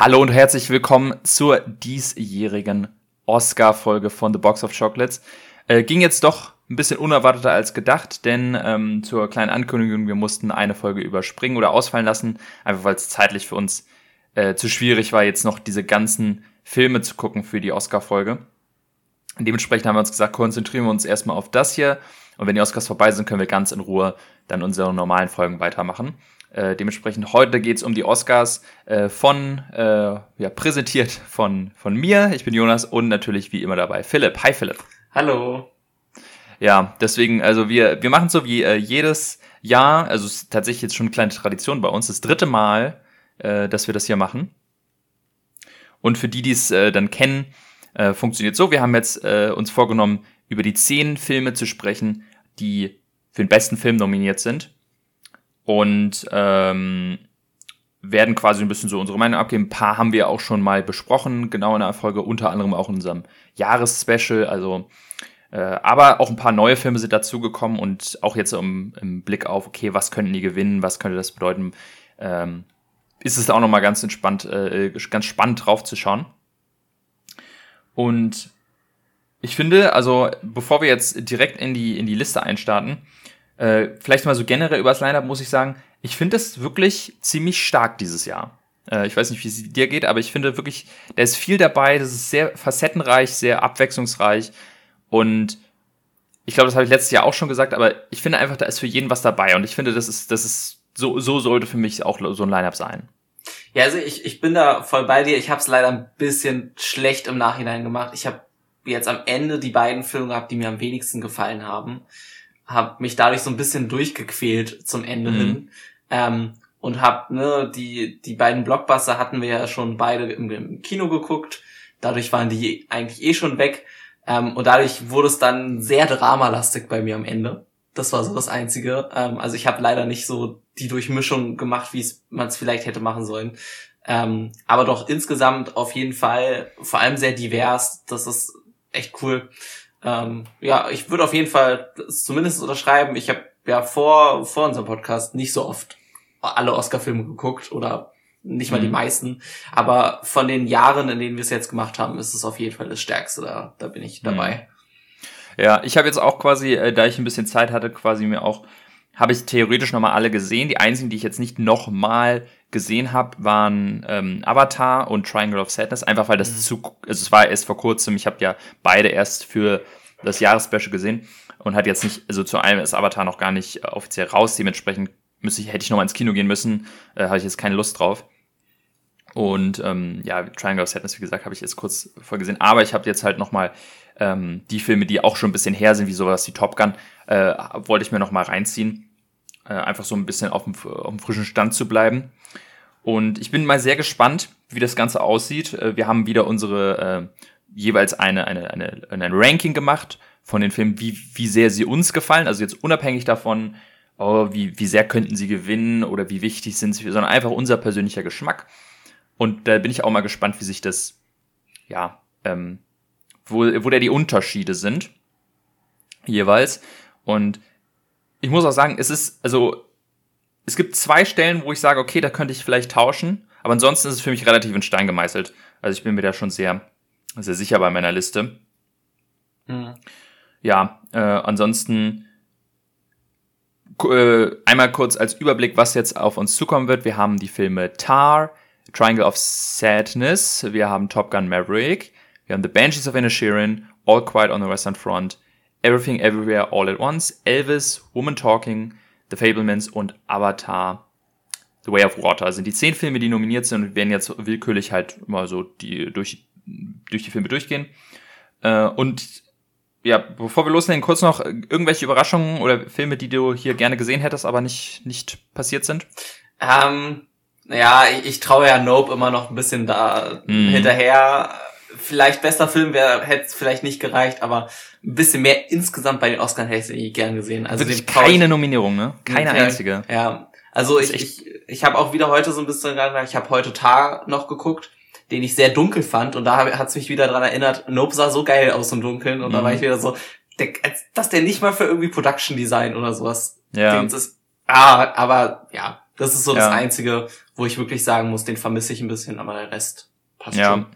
Hallo und herzlich willkommen zur diesjährigen Oscar-Folge von The Box of Chocolates. Äh, ging jetzt doch ein bisschen unerwarteter als gedacht, denn ähm, zur kleinen Ankündigung, wir mussten eine Folge überspringen oder ausfallen lassen, einfach weil es zeitlich für uns äh, zu schwierig war, jetzt noch diese ganzen Filme zu gucken für die Oscar-Folge. Dementsprechend haben wir uns gesagt, konzentrieren wir uns erstmal auf das hier. Und wenn die Oscars vorbei sind, können wir ganz in Ruhe dann unsere normalen Folgen weitermachen. Äh, dementsprechend heute geht's um die Oscars äh, von, äh, ja, präsentiert von, von mir. Ich bin Jonas und natürlich wie immer dabei Philipp. Hi Philipp. Hallo. Ja, deswegen, also wir, wir machen so wie äh, jedes Jahr, also es ist tatsächlich jetzt schon eine kleine Tradition bei uns, das dritte Mal, äh, dass wir das hier machen. Und für die, die es äh, dann kennen, äh, funktioniert so, wir haben jetzt äh, uns vorgenommen, über die zehn Filme zu sprechen, die für den besten Film nominiert sind und ähm, werden quasi ein bisschen so unsere Meinung abgeben. Ein paar haben wir auch schon mal besprochen, genau in der Folge, unter anderem auch in unserem Jahresspecial. Also, äh, aber auch ein paar neue Filme sind dazugekommen und auch jetzt im, im, Blick auf, okay, was könnten die gewinnen, was könnte das bedeuten, ähm, ist es auch nochmal ganz entspannt, äh, ganz spannend drauf zu schauen. Und ich finde, also bevor wir jetzt direkt in die, in die Liste einstarten, äh, vielleicht mal so generell übers Lineup muss ich sagen, ich finde es wirklich ziemlich stark dieses Jahr. Äh, ich weiß nicht, wie es dir geht, aber ich finde wirklich, da ist viel dabei, das ist sehr facettenreich, sehr abwechslungsreich und ich glaube, das habe ich letztes Jahr auch schon gesagt, aber ich finde einfach, da ist für jeden was dabei und ich finde, das ist, das ist, so, so sollte für mich auch so ein Lineup sein. Ja, also ich, ich bin da voll bei dir. Ich habe es leider ein bisschen schlecht im Nachhinein gemacht. Ich habe jetzt am Ende die beiden Filme gehabt, die mir am wenigsten gefallen haben habe mich dadurch so ein bisschen durchgequält zum Ende mhm. hin. Ähm, und hab, ne, die, die beiden Blockbuster hatten wir ja schon beide im, im Kino geguckt. Dadurch waren die eigentlich eh schon weg. Ähm, und dadurch wurde es dann sehr dramalastig bei mir am Ende. Das war so das Einzige. Ähm, also ich habe leider nicht so die Durchmischung gemacht, wie man es vielleicht hätte machen sollen. Ähm, aber doch insgesamt auf jeden Fall vor allem sehr divers. Das ist echt cool. Ähm, ja, ich würde auf jeden Fall zumindest unterschreiben. Ich habe ja vor, vor unserem Podcast nicht so oft alle Oscar-Filme geguckt oder nicht mal mhm. die meisten. Aber von den Jahren, in denen wir es jetzt gemacht haben, ist es auf jeden Fall das Stärkste. Da, da bin ich dabei. Mhm. Ja, ich habe jetzt auch quasi, äh, da ich ein bisschen Zeit hatte, quasi mir auch, habe ich theoretisch nochmal alle gesehen. Die einzigen, die ich jetzt nicht nochmal gesehen habe, waren ähm, Avatar und Triangle of Sadness, einfach weil das mhm. zu, also es war erst vor kurzem, ich habe ja beide erst für das Jahresspecial gesehen und hat jetzt nicht, also zu einem ist Avatar noch gar nicht äh, offiziell raus, dementsprechend müsste ich, hätte ich noch mal ins Kino gehen müssen, äh, habe ich jetzt keine Lust drauf. Und ähm, ja, Triangle of Sadness, wie gesagt, habe ich jetzt kurz vorgesehen. Aber ich habe jetzt halt noch mal ähm, die Filme, die auch schon ein bisschen her sind, wie sowas wie Top Gun, äh, wollte ich mir noch mal reinziehen äh, einfach so ein bisschen auf dem, auf dem frischen Stand zu bleiben. Und ich bin mal sehr gespannt, wie das Ganze aussieht. Äh, wir haben wieder unsere äh, jeweils eine, eine, eine, ein Ranking gemacht von den Filmen, wie, wie sehr sie uns gefallen. Also jetzt unabhängig davon, oh, wie, wie sehr könnten sie gewinnen oder wie wichtig sind sie, sondern einfach unser persönlicher Geschmack. Und da bin ich auch mal gespannt, wie sich das, ja, ähm, wo, wo da die Unterschiede sind. Jeweils. Und ich muss auch sagen, es ist, also, es gibt zwei Stellen, wo ich sage, okay, da könnte ich vielleicht tauschen, aber ansonsten ist es für mich relativ in Stein gemeißelt. Also ich bin mir da schon sehr, sehr sicher bei meiner Liste. Mhm. Ja, äh, ansonsten äh, einmal kurz als Überblick, was jetzt auf uns zukommen wird. Wir haben die Filme Tar, Triangle of Sadness, wir haben Top Gun Maverick, wir haben The Banshees of Inisherin, All Quiet on the Western Front, Everything Everywhere All at Once, Elvis, Woman Talking, The Fablemans und Avatar The Way of Water sind die zehn Filme, die nominiert sind und werden jetzt willkürlich halt mal so die, durch, durch die Filme durchgehen. Äh, und ja, bevor wir loslegen, kurz noch irgendwelche Überraschungen oder Filme, die du hier gerne gesehen hättest, aber nicht, nicht passiert sind? Ähm, ja, ich, ich traue ja Nope immer noch ein bisschen da mm. hinterher vielleicht bester Film wäre, hätte es vielleicht nicht gereicht, aber ein bisschen mehr insgesamt bei den Oscars hätte ich gern gesehen. Also Wirklich keine ich, Nominierung, ne? Keine ja, einzige. Ja, also ich, ich, ich habe auch wieder heute so ein bisschen ich habe heute Tag noch geguckt, den ich sehr dunkel fand und da hat es mich wieder dran erinnert, Nope sah so geil aus im Dunkeln und mhm. da war ich wieder so, der, dass der nicht mal für irgendwie Production Design oder sowas ja. ist. Ah, aber ja, das ist so ja. das Einzige, wo ich wirklich sagen muss, den vermisse ich ein bisschen, aber der Rest passt Ja. schon.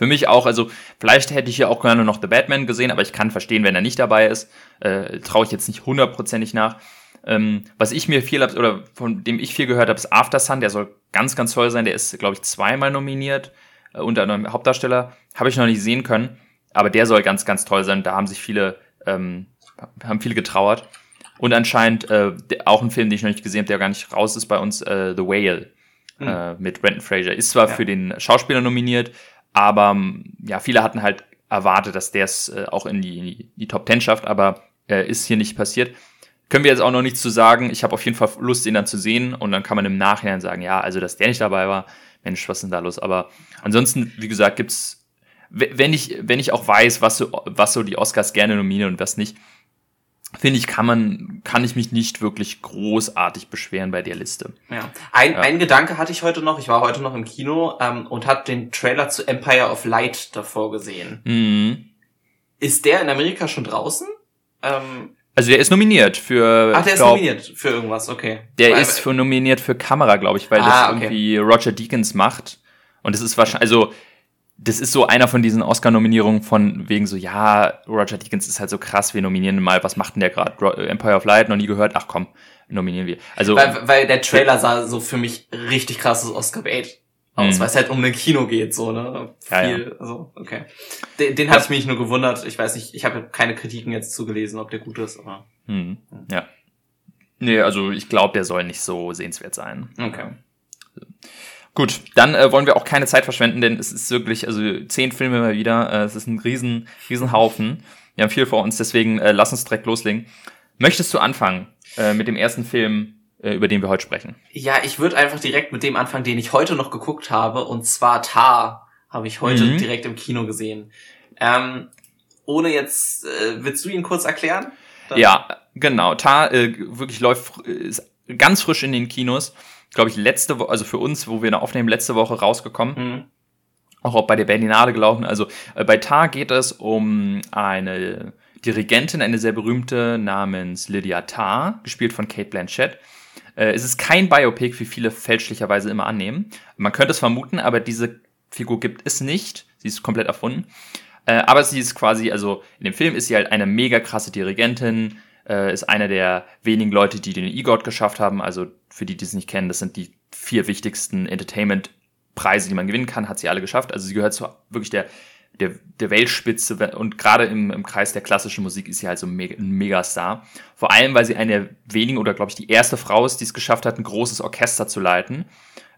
Für mich auch, also vielleicht hätte ich hier auch gerne noch The Batman gesehen, aber ich kann verstehen, wenn er nicht dabei ist. Äh, Traue ich jetzt nicht hundertprozentig nach. Ähm, was ich mir viel hab, oder von dem ich viel gehört habe, ist After Sun, der soll ganz, ganz toll sein. Der ist, glaube ich, zweimal nominiert, äh, unter anderem Hauptdarsteller. Habe ich noch nicht sehen können, aber der soll ganz, ganz toll sein. Da haben sich viele, ähm, haben viele getrauert. Und anscheinend äh, auch ein Film, den ich noch nicht gesehen habe, der gar nicht raus ist bei uns, äh, The Whale äh, mit Brendan Fraser. Ist zwar Ja. für den Schauspieler nominiert, aber ähm, ja, viele hatten halt erwartet, dass der es äh, auch in die, in die, Top Ten schafft, aber äh, ist hier nicht passiert. Können wir jetzt auch noch nichts zu sagen. Ich habe auf jeden Fall Lust, ihn dann zu sehen und dann kann man im Nachhinein sagen, ja, also dass der nicht dabei war, Mensch, was ist denn da los? Aber ansonsten, wie gesagt, gibt's, wenn ich, wenn ich auch weiß, was so, was so die Oscars gerne nominieren und was nicht, finde ich, kann man, kann ich mich nicht wirklich großartig beschweren bei der Liste. Ja. Ein, Ja. ein Gedanke hatte ich heute noch. Ich war heute noch im Kino ähm, und habe den Trailer zu Empire of Light davor gesehen. Mhm. Ist der in Amerika schon draußen? Ähm, Also der ist nominiert für. ach, der ich ist glaub, nominiert für irgendwas, okay. Der Weil- ist für nominiert für Kamera, glaube ich, weil Ah, das okay. irgendwie Roger Deakins macht. Und das ist wahrscheinlich, also das ist so einer von diesen Oscar-Nominierungen von wegen so, ja, Roger Deakins ist halt so krass, wir nominieren ihn mal, was macht denn der gerade? Ro- Empire of Light, noch nie gehört, ach komm, nominieren wir. Also Weil, weil der Trailer sah so für mich richtig krasses Oscar-Bait aus, Mhm. weil es halt um ein Kino geht, so, ne? Ja, Viel, also, okay. Den, den hatte ich mich nur gewundert. Ich weiß nicht, ich habe keine Kritiken jetzt zugelesen, ob der gut ist, aber. hm, ja. Nee, also ich glaube, der soll nicht so sehenswert sein. Okay. Gut, dann äh, wollen wir auch keine Zeit verschwenden, denn es ist wirklich, also zehn Filme mal wieder, äh, es ist ein riesen, riesen Haufen. Wir haben viel vor uns, deswegen äh, lass uns direkt loslegen. Möchtest du anfangen äh, mit dem ersten Film, äh, über den wir heute sprechen? Ja, ich würde einfach direkt mit dem anfangen, den ich heute noch geguckt habe, und zwar Tar habe ich heute Mhm. direkt im Kino gesehen. Ähm, ohne jetzt, äh, willst du ihn kurz erklären? Dann- Ja, genau. Tar äh, wirklich läuft, ist ganz frisch in den Kinos. Glaube ich, letzte Woche, also für uns, wo wir da aufnehmen, letzte Woche rausgekommen. Mhm. auch, auch bei der Berlinale gelaufen. Also äh, bei Tar geht es um eine Dirigentin, eine sehr berühmte namens Lydia Tarr, gespielt von Kate Blanchett. Äh, es ist kein Biopic, wie viele fälschlicherweise immer annehmen. Man könnte es vermuten, aber diese Figur gibt es nicht. Sie ist komplett erfunden. Äh, aber sie ist quasi, also in dem Film ist sie halt eine mega krasse Dirigentin, äh, ist einer der wenigen Leute, die den EGOT geschafft haben. Also für die, die es nicht kennen, das sind die vier wichtigsten Entertainment-Preise, die man gewinnen kann, hat sie alle geschafft. Also sie gehört zu wirklich der, der, der Weltspitze und gerade im, im Kreis der klassischen Musik ist sie halt so ein, Mega, ein Megastar. Vor allem, weil sie eine der wenigen oder glaube ich die erste Frau ist, die es geschafft hat, ein großes Orchester zu leiten.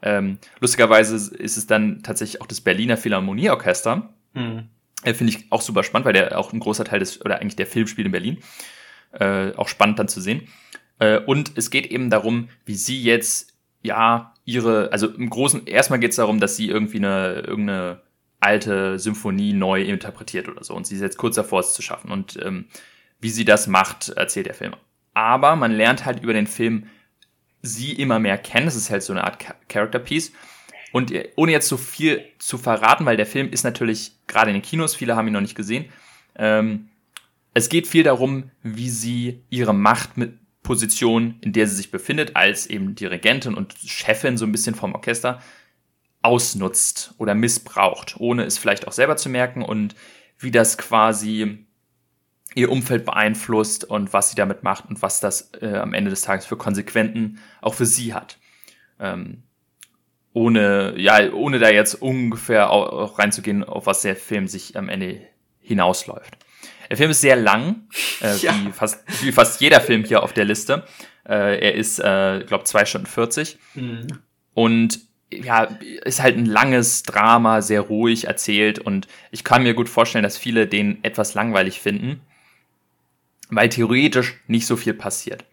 Ähm, lustigerweise ist es dann tatsächlich auch das Berliner Philharmonieorchester. Mhm. Äh, Finde ich auch super spannend, weil der auch ein großer Teil des, oder eigentlich der Film spielt in Berlin. Äh, auch spannend dann zu sehen. Äh, und es geht eben darum, wie sie jetzt, ja, ihre, also im Großen, erstmal geht es darum, dass sie irgendwie eine, irgendeine alte Symphonie neu interpretiert oder so. Und sie ist jetzt kurz davor, es zu schaffen. Und ähm, wie sie das macht, erzählt der Film. Aber man lernt halt über den Film sie immer mehr kennen. Es ist halt so eine Art Cha- Character Piece. Und äh, ohne jetzt so viel zu verraten, weil der Film ist natürlich gerade in den Kinos, viele haben ihn noch nicht gesehen. Ähm, es geht viel darum, wie sie ihre Machtposition, in der sie sich befindet, als eben Dirigentin und Chefin so ein bisschen vom Orchester, ausnutzt oder missbraucht, ohne es vielleicht auch selber zu merken und wie das quasi ihr Umfeld beeinflusst und was sie damit macht und was das äh, am Ende des Tages für Konsequenzen auch für sie hat. Ähm, ohne, ja, ohne da jetzt ungefähr auch, auch reinzugehen, auf was der Film sich am Ende hinausläuft. Der Film ist sehr lang, äh, Ja. wie, fast, wie fast jeder Film hier auf der Liste. Äh, er ist, äh, glaube zwei Stunden 40 Mhm. und ja, ist halt ein langes Drama, sehr ruhig erzählt und ich kann mir gut vorstellen, dass viele den etwas langweilig finden, weil theoretisch nicht so viel passiert.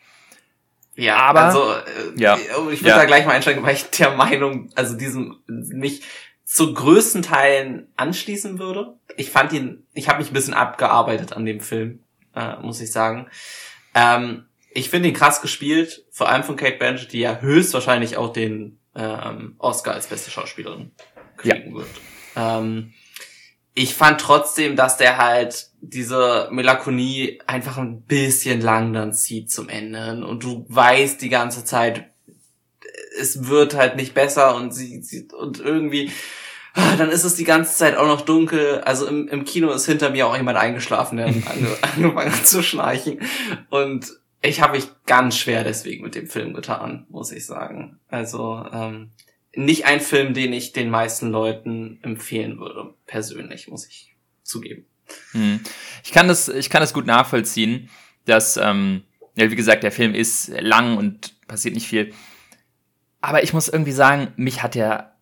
Ja, Aber- also äh, Ja. ich würde Ja. da gleich mal einsteigen, weil ich der Meinung, also diesem mich zu größten Teilen anschließen würde. Ich fand ihn, ich habe mich ein bisschen abgearbeitet an dem Film, äh, muss ich sagen. Ähm, ich finde ihn krass gespielt, vor allem von Kate Blanchett, die ja höchstwahrscheinlich auch den ähm, Oscar als beste Schauspielerin kriegen wird. Ähm, ich fand trotzdem, dass der halt diese Melancholie einfach ein bisschen lang dann zieht zum Ende. Und du weißt die ganze Zeit, es wird halt nicht besser und sie, sie und irgendwie ah, dann ist es die ganze Zeit auch noch dunkel. Also im, im Kino ist hinter mir auch jemand eingeschlafen, der ange, angefangen hat zu schnarchen. Und ich habe mich ganz schwer deswegen mit dem Film getan, muss ich sagen. Also ähm, nicht ein Film, den ich den meisten Leuten empfehlen würde, persönlich, muss ich zugeben. Hm. Ich kann das, ich kann das gut nachvollziehen, dass, ähm, ja, wie gesagt, der Film ist lang und passiert nicht viel. Aber ich muss irgendwie sagen, mich hat er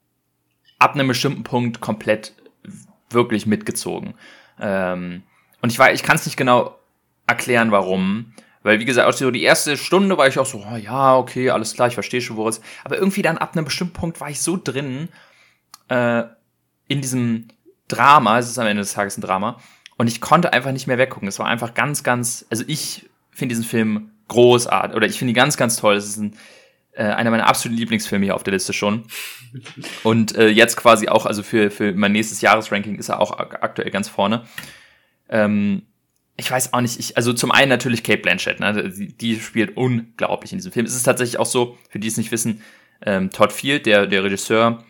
ab einem bestimmten Punkt komplett wirklich mitgezogen. Ähm, und ich war, ich kann es nicht genau erklären, warum. Weil, wie gesagt, auch so die erste Stunde war ich auch so, oh, ja, okay, alles klar, ich verstehe schon, worum es. Aber irgendwie dann ab einem bestimmten Punkt war ich so drin äh, in diesem Drama, es ist am Ende des Tages ein Drama, und ich konnte einfach nicht mehr weggucken. Es war einfach ganz, ganz, also ich finde diesen Film großartig, oder ich finde ihn ganz, ganz toll. Es ist ein, äh, einer meiner absoluten Lieblingsfilme hier auf der Liste schon. Und äh, jetzt quasi auch, also für, für mein nächstes Jahresranking ist er auch aktuell ganz vorne. Ähm, ich weiß auch nicht, ich, also zum einen natürlich Kate Blanchett, ne, die, die spielt unglaublich in diesem Film. Es ist tatsächlich auch so, für die es nicht wissen, ähm, Todd Field, der, der Regisseur,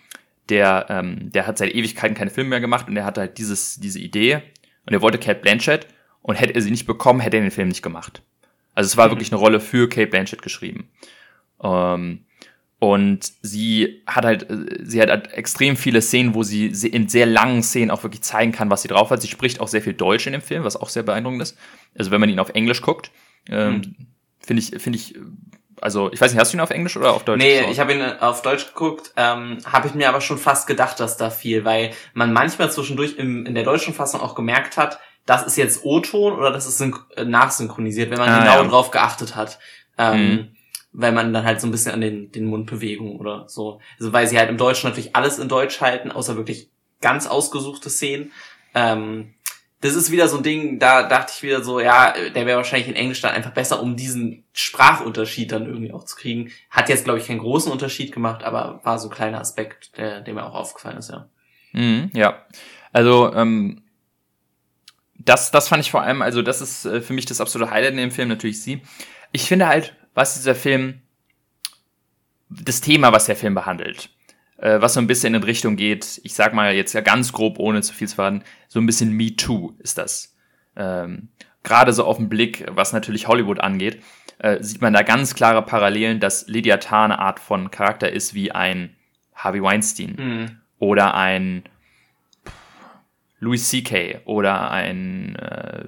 der, ähm, der hat seit Ewigkeiten keine Filme mehr gemacht und der hatte halt dieses, diese Idee und er wollte Kate Blanchett und hätte er sie nicht bekommen, hätte er den Film nicht gemacht. Also es war mhm. wirklich eine Rolle für Kate Blanchett geschrieben. Ähm, und sie hat halt, äh, sie hat halt extrem viele Szenen, wo sie in sehr langen Szenen auch wirklich zeigen kann, was sie drauf hat. Sie spricht auch sehr viel Deutsch in dem Film, was auch sehr beeindruckend ist. Also wenn man ihn auf Englisch guckt, ähm, mhm. finde ich, finde ich, also ich weiß nicht, hast du ihn auf Englisch oder auf Deutsch? Nee, geschaut? ich habe ihn auf Deutsch geguckt, ähm, habe ich mir aber schon fast gedacht, dass da viel, weil man manchmal zwischendurch im, in der deutschen Fassung auch gemerkt hat, das ist jetzt O-Ton oder das ist äh, nachsynchronisiert, wenn man ah, genau ja. drauf geachtet hat. Ähm, mhm weil man dann halt so ein bisschen an den, den Mundbewegungen oder so. Also weil sie halt im Deutschen natürlich alles in Deutsch halten, außer wirklich ganz ausgesuchte Szenen. Ähm, das ist wieder so ein Ding, da dachte ich wieder so, ja, der wäre wahrscheinlich in Englisch dann einfach besser, um diesen Sprachunterschied dann irgendwie auch zu kriegen. Hat jetzt, glaube ich, keinen großen Unterschied gemacht, aber war so ein kleiner Aspekt, der, der mir auch aufgefallen ist, ja. Mhm, ja. Also, ähm, das, das fand ich vor allem, also das ist äh, für mich das absolute Highlight in dem Film, natürlich sie. Ich finde halt, was dieser Film, das Thema, was der Film behandelt, äh, was so ein bisschen in Richtung geht, ich sag mal jetzt ja ganz grob, ohne zu viel zu verraten, so ein bisschen Me Too ist das. Ähm, Gerade so auf den Blick, was natürlich Hollywood angeht, äh, sieht man da ganz klare Parallelen, dass Lydia Tarr eine Art von Charakter ist wie ein Harvey Weinstein mhm. oder ein Louis C.K. oder ein äh,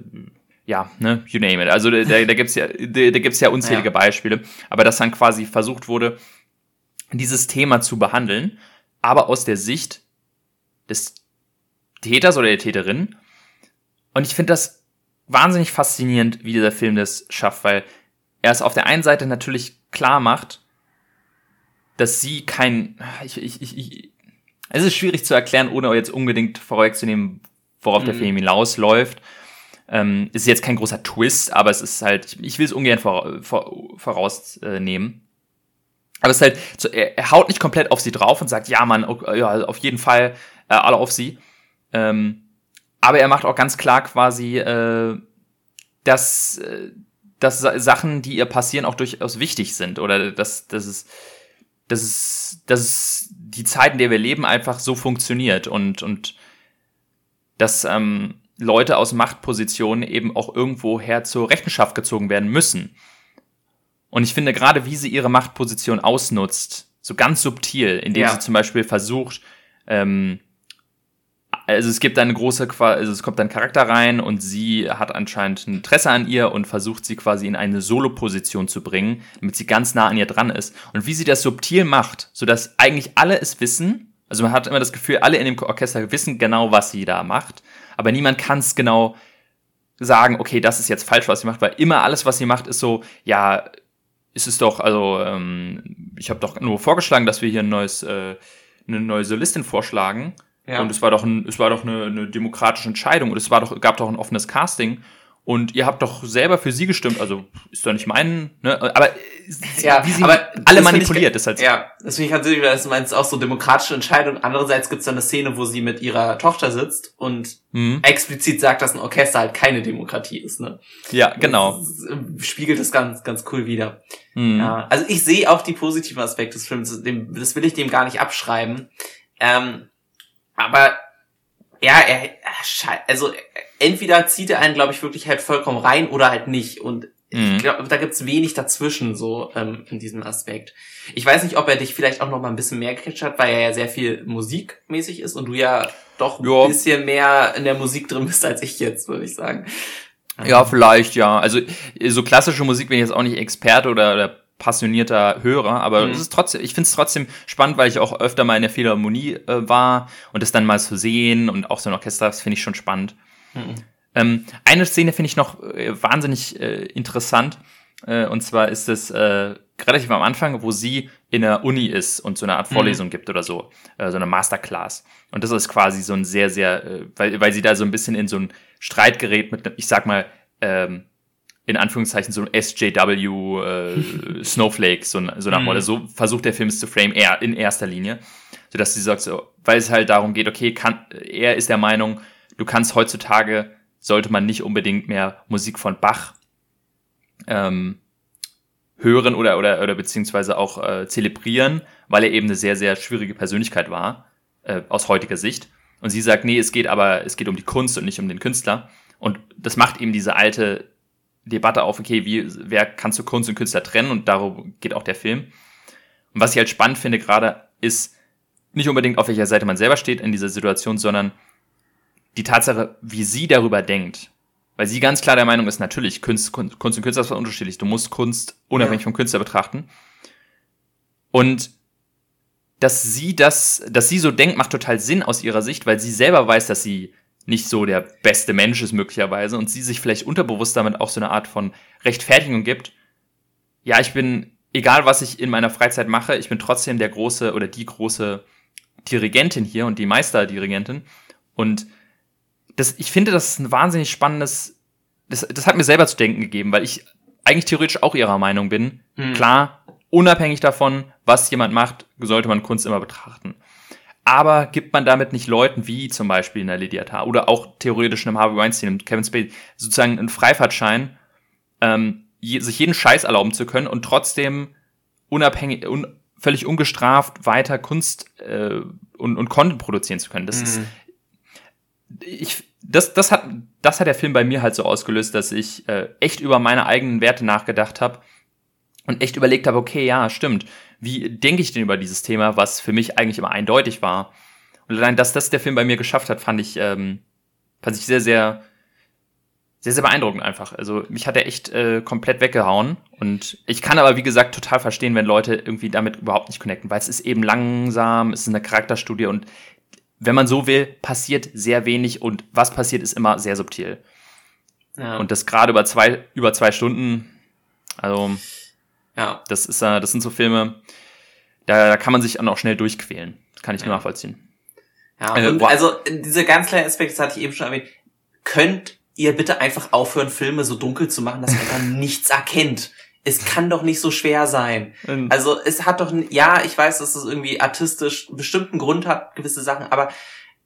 ja, ne, you name it. Also da, da gibt's ja, da, da gibt's ja unzählige ja. Beispiele, aber dass dann quasi versucht wurde, dieses Thema zu behandeln, aber aus der Sicht des Täters oder der Täterin. Und ich finde das wahnsinnig faszinierend, wie dieser Film das schafft, weil er es auf der einen Seite natürlich klar macht, dass sie kein, ich, ich, ich, ich es ist schwierig zu erklären, ohne jetzt unbedingt vorwegzunehmen, worauf mhm. der Film hinausläuft. Ähm, ist jetzt kein großer Twist, aber es ist halt, ich will es ungern vor, vor, vorausnehmen. Aber es ist halt, so, er, er, haut nicht komplett auf sie drauf und sagt, ja, man, ja, auf jeden Fall äh, alle auf sie. Ähm, aber er macht auch ganz klar quasi, äh, dass, äh, dass Sachen, die ihr passieren, auch durchaus wichtig sind. Oder dass, dass es, dass es, dass es die Zeit, in der wir leben, einfach so funktioniert und, und dass, ähm, Leute aus Machtpositionen eben auch irgendwoher zur Rechenschaft gezogen werden müssen. Und ich finde gerade, wie sie ihre Machtposition ausnutzt, so ganz subtil, indem ja. sie zum Beispiel versucht, ähm, also es gibt eine große, also es kommt ein Charakter rein und sie hat anscheinend ein Interesse an ihr und versucht sie quasi in eine Solo-Position zu bringen, damit sie ganz nah an ihr dran ist. Und wie sie das subtil macht, sodass eigentlich alle es wissen, also man hat immer das Gefühl, alle in dem Orchester wissen genau, was sie da macht, aber niemand kann es genau sagen, okay, das ist jetzt falsch, was sie macht, weil immer alles, was sie macht, ist so, ja, ist es doch, also ähm, ich habe doch nur vorgeschlagen, dass wir hier ein neues, äh, eine neue Solistin vorschlagen. Ja. Und es war doch, ein, es war doch eine, eine demokratische Entscheidung und es war doch, gab doch ein offenes Casting. Und ihr habt doch selber für sie gestimmt, also ist doch nicht mein, ne? Aber ja, wie sie aber alle manipuliert. Ich, ist halt ja, deswegen kann sie, das meinst auch so demokratische Entscheidung. Andererseits gibt es dann eine Szene, wo sie mit ihrer Tochter sitzt und Mhm. explizit sagt, dass ein Orchester halt keine Demokratie ist. Ne? Ja, genau. Das, äh, spiegelt das ganz, ganz cool wieder. Mhm. Ja, also ich sehe auch die positiven Aspekte des Films. Das will ich dem gar nicht abschreiben. Ähm, aber ja, er, also entweder zieht er einen, glaube ich, wirklich halt vollkommen rein oder halt nicht. Und Mhm. ich glaube, da gibt's wenig dazwischen so ähm, in diesem Aspekt. Ich weiß nicht, ob er dich vielleicht auch noch mal ein bisschen mehr gecatcht hat, weil er ja sehr viel musikmäßig ist und du ja doch Ja. ein bisschen mehr in der Musik drin bist als ich jetzt, würde ich sagen. Ja, vielleicht, ja. Also so klassische Musik bin ich jetzt auch nicht Experte oder, oder passionierter Hörer, aber Mhm. es ist trotzdem, ich finde es trotzdem spannend, weil ich auch öfter mal in der Philharmonie äh, war und das dann mal zu sehen und auch so ein Orchester, das finde ich schon spannend. Mhm. Ähm, eine Szene finde ich noch äh, wahnsinnig äh, interessant. Äh, und zwar ist es äh, relativ am Anfang, wo sie in der Uni ist und so eine Art Vorlesung gibt oder so. Äh, so eine Masterclass. Und das ist quasi so ein sehr, sehr, äh, weil, weil sie da so ein bisschen in so ein Streit gerät mit, ich sag mal, ähm, in Anführungszeichen so ein SJW äh, Snowflake, so, so nach Mhm. Motto. So versucht der Film es zu frame, er in erster Linie. Sodass sie sagt, so, weil es halt darum geht, okay, kann, er ist der Meinung, du kannst heutzutage, sollte man nicht unbedingt mehr Musik von Bach ähm, hören oder, oder, oder beziehungsweise auch äh, zelebrieren, weil er eben eine sehr, sehr schwierige Persönlichkeit war, äh, aus heutiger Sicht. Und sie sagt, nee, es geht aber, es geht um die Kunst und nicht um den Künstler. Und das macht eben diese alte Debatte auf, okay, wie, wer kannst du Kunst und Künstler trennen? Und darum geht auch der Film. Und was ich halt spannend finde gerade, ist nicht unbedingt, auf welcher Seite man selber steht in dieser Situation, sondern die Tatsache, wie sie darüber denkt. Weil sie ganz klar der Meinung ist, natürlich, Kunst, Kunst, Kunst und Künstler ist unterschiedlich. Du musst Kunst unabhängig Ja. vom Künstler betrachten. Und dass sie das, dass sie so denkt, macht total Sinn aus ihrer Sicht, weil sie selber weiß, dass sie nicht so der beste Mensch ist möglicherweise und sie sich vielleicht unterbewusst damit auch so eine Art von Rechtfertigung gibt. Ja, ich bin, egal was ich in meiner Freizeit mache, ich bin trotzdem der große oder die große Dirigentin hier und die Meisterdirigentin. Und das, ich finde, das ist ein wahnsinnig spannendes, das, das hat mir selber zu denken gegeben, weil ich eigentlich theoretisch auch ihrer Meinung bin. Mhm. Klar, unabhängig davon, was jemand macht, sollte man Kunst immer betrachten. Aber gibt man damit nicht Leuten wie zum Beispiel in der Lydia Tarr oder auch theoretisch einem Harvey Weinstein und Kevin Spacey sozusagen einen Freifahrtschein, ähm, je, sich jeden Scheiß erlauben zu können und trotzdem unabhängig, un, völlig ungestraft weiter Kunst äh, und, und Content produzieren zu können. Das ist, Mhm. ich, das, das hat, das hat der Film bei mir halt so ausgelöst, dass ich äh, echt über meine eigenen Werte nachgedacht habe und echt überlegt habe, okay, ja, stimmt. Wie denke ich denn über dieses Thema, was für mich eigentlich immer eindeutig war? Und allein, dass das der Film bei mir geschafft hat, fand ich, ähm, fand ich sehr, sehr, sehr, sehr beeindruckend einfach. Also mich hat er echt äh, komplett weggehauen. Und ich kann aber, wie gesagt, total verstehen, wenn Leute irgendwie damit überhaupt nicht connecten, weil es ist eben langsam, es ist eine Charakterstudie und wenn man so will, passiert sehr wenig und was passiert, ist immer sehr subtil. Ja. Und das gerade über zwei, über zwei Stunden, also ja. das ist, äh, das sind so Filme, da, da kann man sich dann auch schnell durchquälen. Das kann ich nur Ja. nachvollziehen. Ja, Äh, wa- also diese ganz kleinen Aspekte, das hatte ich eben schon erwähnt, könnt ihr bitte einfach aufhören, Filme so dunkel zu machen, dass man dann nichts erkennt. Es kann doch nicht so schwer sein. Ähm, Also es hat doch, ja, ich weiß, dass es irgendwie artistisch einen bestimmten Grund hat, gewisse Sachen, aber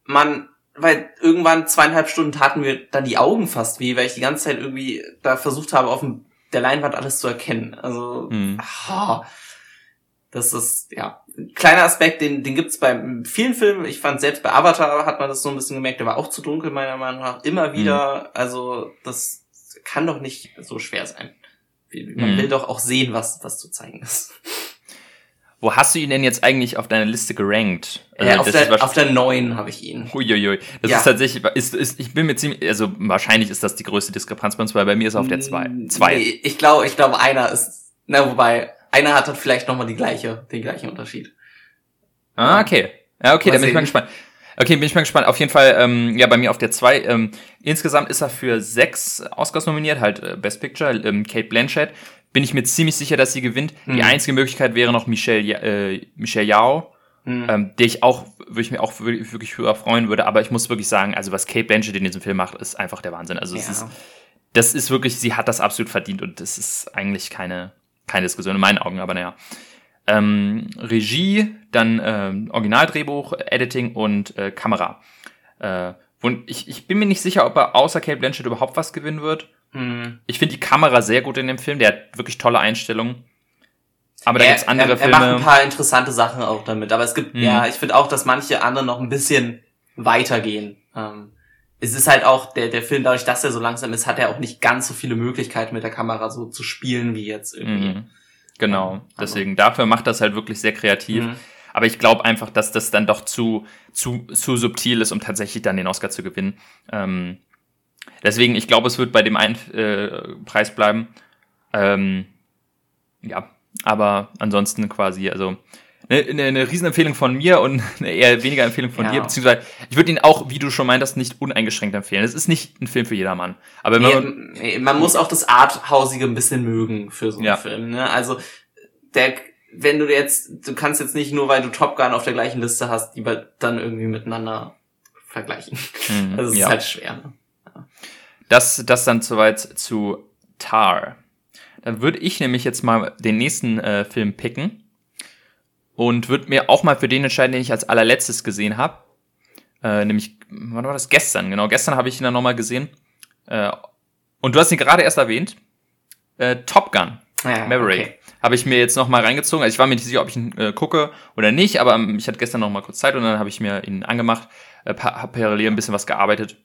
man, weil irgendwann zweieinhalb Stunden taten mir dann die Augen fast weh, weil ich die ganze Zeit irgendwie da versucht habe, auf dem, der Leinwand alles zu erkennen. Also, Mhm. ah, das ist, ja, ein kleiner Aspekt, den, den gibt's bei vielen Filmen. Ich fand selbst bei Avatar hat man das so ein bisschen gemerkt, der war auch zu dunkel, meiner Meinung nach. Immer wieder, also, das kann doch nicht so schwer sein. Man Mhm. will doch auch sehen, was, was zu zeigen ist. Wo hast du ihn denn jetzt eigentlich auf deiner Liste gerankt? Äh, auf, das ist der, auf der neuen habe ich ihn. Huiuiui. Das Ja. ist tatsächlich, ist, ist, ich bin mir ziemlich, also wahrscheinlich ist das die größte Diskrepanz bei uns, weil bei mir ist er auf der zwei. Zwei. Mm, Nee, ich glaube, ich glaube, einer ist, na, wobei, einer hat vielleicht nochmal die gleiche, den gleichen Unterschied. Ah, okay. Ja, okay, Mal dann bin ich mal gespannt. Okay, bin ich mal gespannt. Auf jeden Fall, ähm, ja, bei mir auf der 2. Ähm, insgesamt ist er für sechs Oscars nominiert, halt äh, Best Picture, ähm, Kate Blanchett. Bin ich mir ziemlich sicher, dass sie gewinnt. Die Mhm. einzige Möglichkeit wäre noch Michelle, äh, Michelle Yao, Hm. ähm, der ich auch, würde ich mir auch wirklich, höher freuen würde. Aber ich muss wirklich sagen, also was Kate Blanchett in diesem Film macht, ist einfach der Wahnsinn. Also es ja. ist, das ist wirklich, sie hat das absolut verdient und das ist eigentlich keine, keine Diskussion in meinen Augen, aber naja. Ähm, Regie, dann ähm, Originaldrehbuch, Editing und äh, Kamera. Äh, und ich, ich bin mir nicht sicher, ob er außer Kate Blanchett überhaupt was gewinnen wird. Hm. Ich finde die Kamera sehr gut in dem Film. Der hat wirklich tolle Einstellungen. Aber da er, gibt's andere er, er Filme. macht ein paar interessante Sachen auch damit. Aber es gibt, Mhm. ja, ich finde auch, dass manche andere noch ein bisschen weitergehen. Ähm, es ist halt auch, der, der Film, dadurch, dass er so langsam ist, hat er auch nicht ganz so viele Möglichkeiten mit der Kamera so zu spielen wie jetzt irgendwie. Mhm. Genau. Ja, Deswegen, dafür macht das halt wirklich sehr kreativ. Mhm. Aber ich glaube einfach, dass das dann doch zu, zu, zu subtil ist, um tatsächlich dann den Oscar zu gewinnen. Ähm, deswegen, ich glaube, es wird bei dem einen äh, Preis bleiben. Ähm, ja, aber ansonsten quasi, also eine, eine, eine Riesenempfehlung von mir und eine eher weniger Empfehlung von Ja. dir, beziehungsweise ich würde ihn auch, wie du schon meintest, nicht uneingeschränkt empfehlen. Es ist nicht ein Film für jedermann. Aber man, Nee, man muss auch das Arthausige ein bisschen mögen für so einen Ja. Film. Ne? Also der, wenn du jetzt, du kannst jetzt nicht nur, weil du Top Gun auf der gleichen Liste hast, die dann irgendwie miteinander vergleichen. Mhm, Also es ja. ist halt schwer. Ne? Das, das dann soweit zu Tar. Dann würde ich nämlich jetzt mal den nächsten äh, Film picken und würde mir auch mal für den entscheiden, den ich als allerletztes gesehen habe. Äh, nämlich, wann war das? Gestern, genau. Gestern habe ich ihn dann nochmal gesehen. Äh, und du hast ihn gerade erst erwähnt. Äh, Top Gun. Ja, Maverick. okay. Habe ich mir jetzt noch mal reingezogen. Also ich war mir nicht sicher, ob ich ihn äh, gucke oder nicht, aber ähm, ich hatte gestern noch mal kurz Zeit und dann habe ich mir ihn angemacht, äh, parallel ein bisschen was gearbeitet.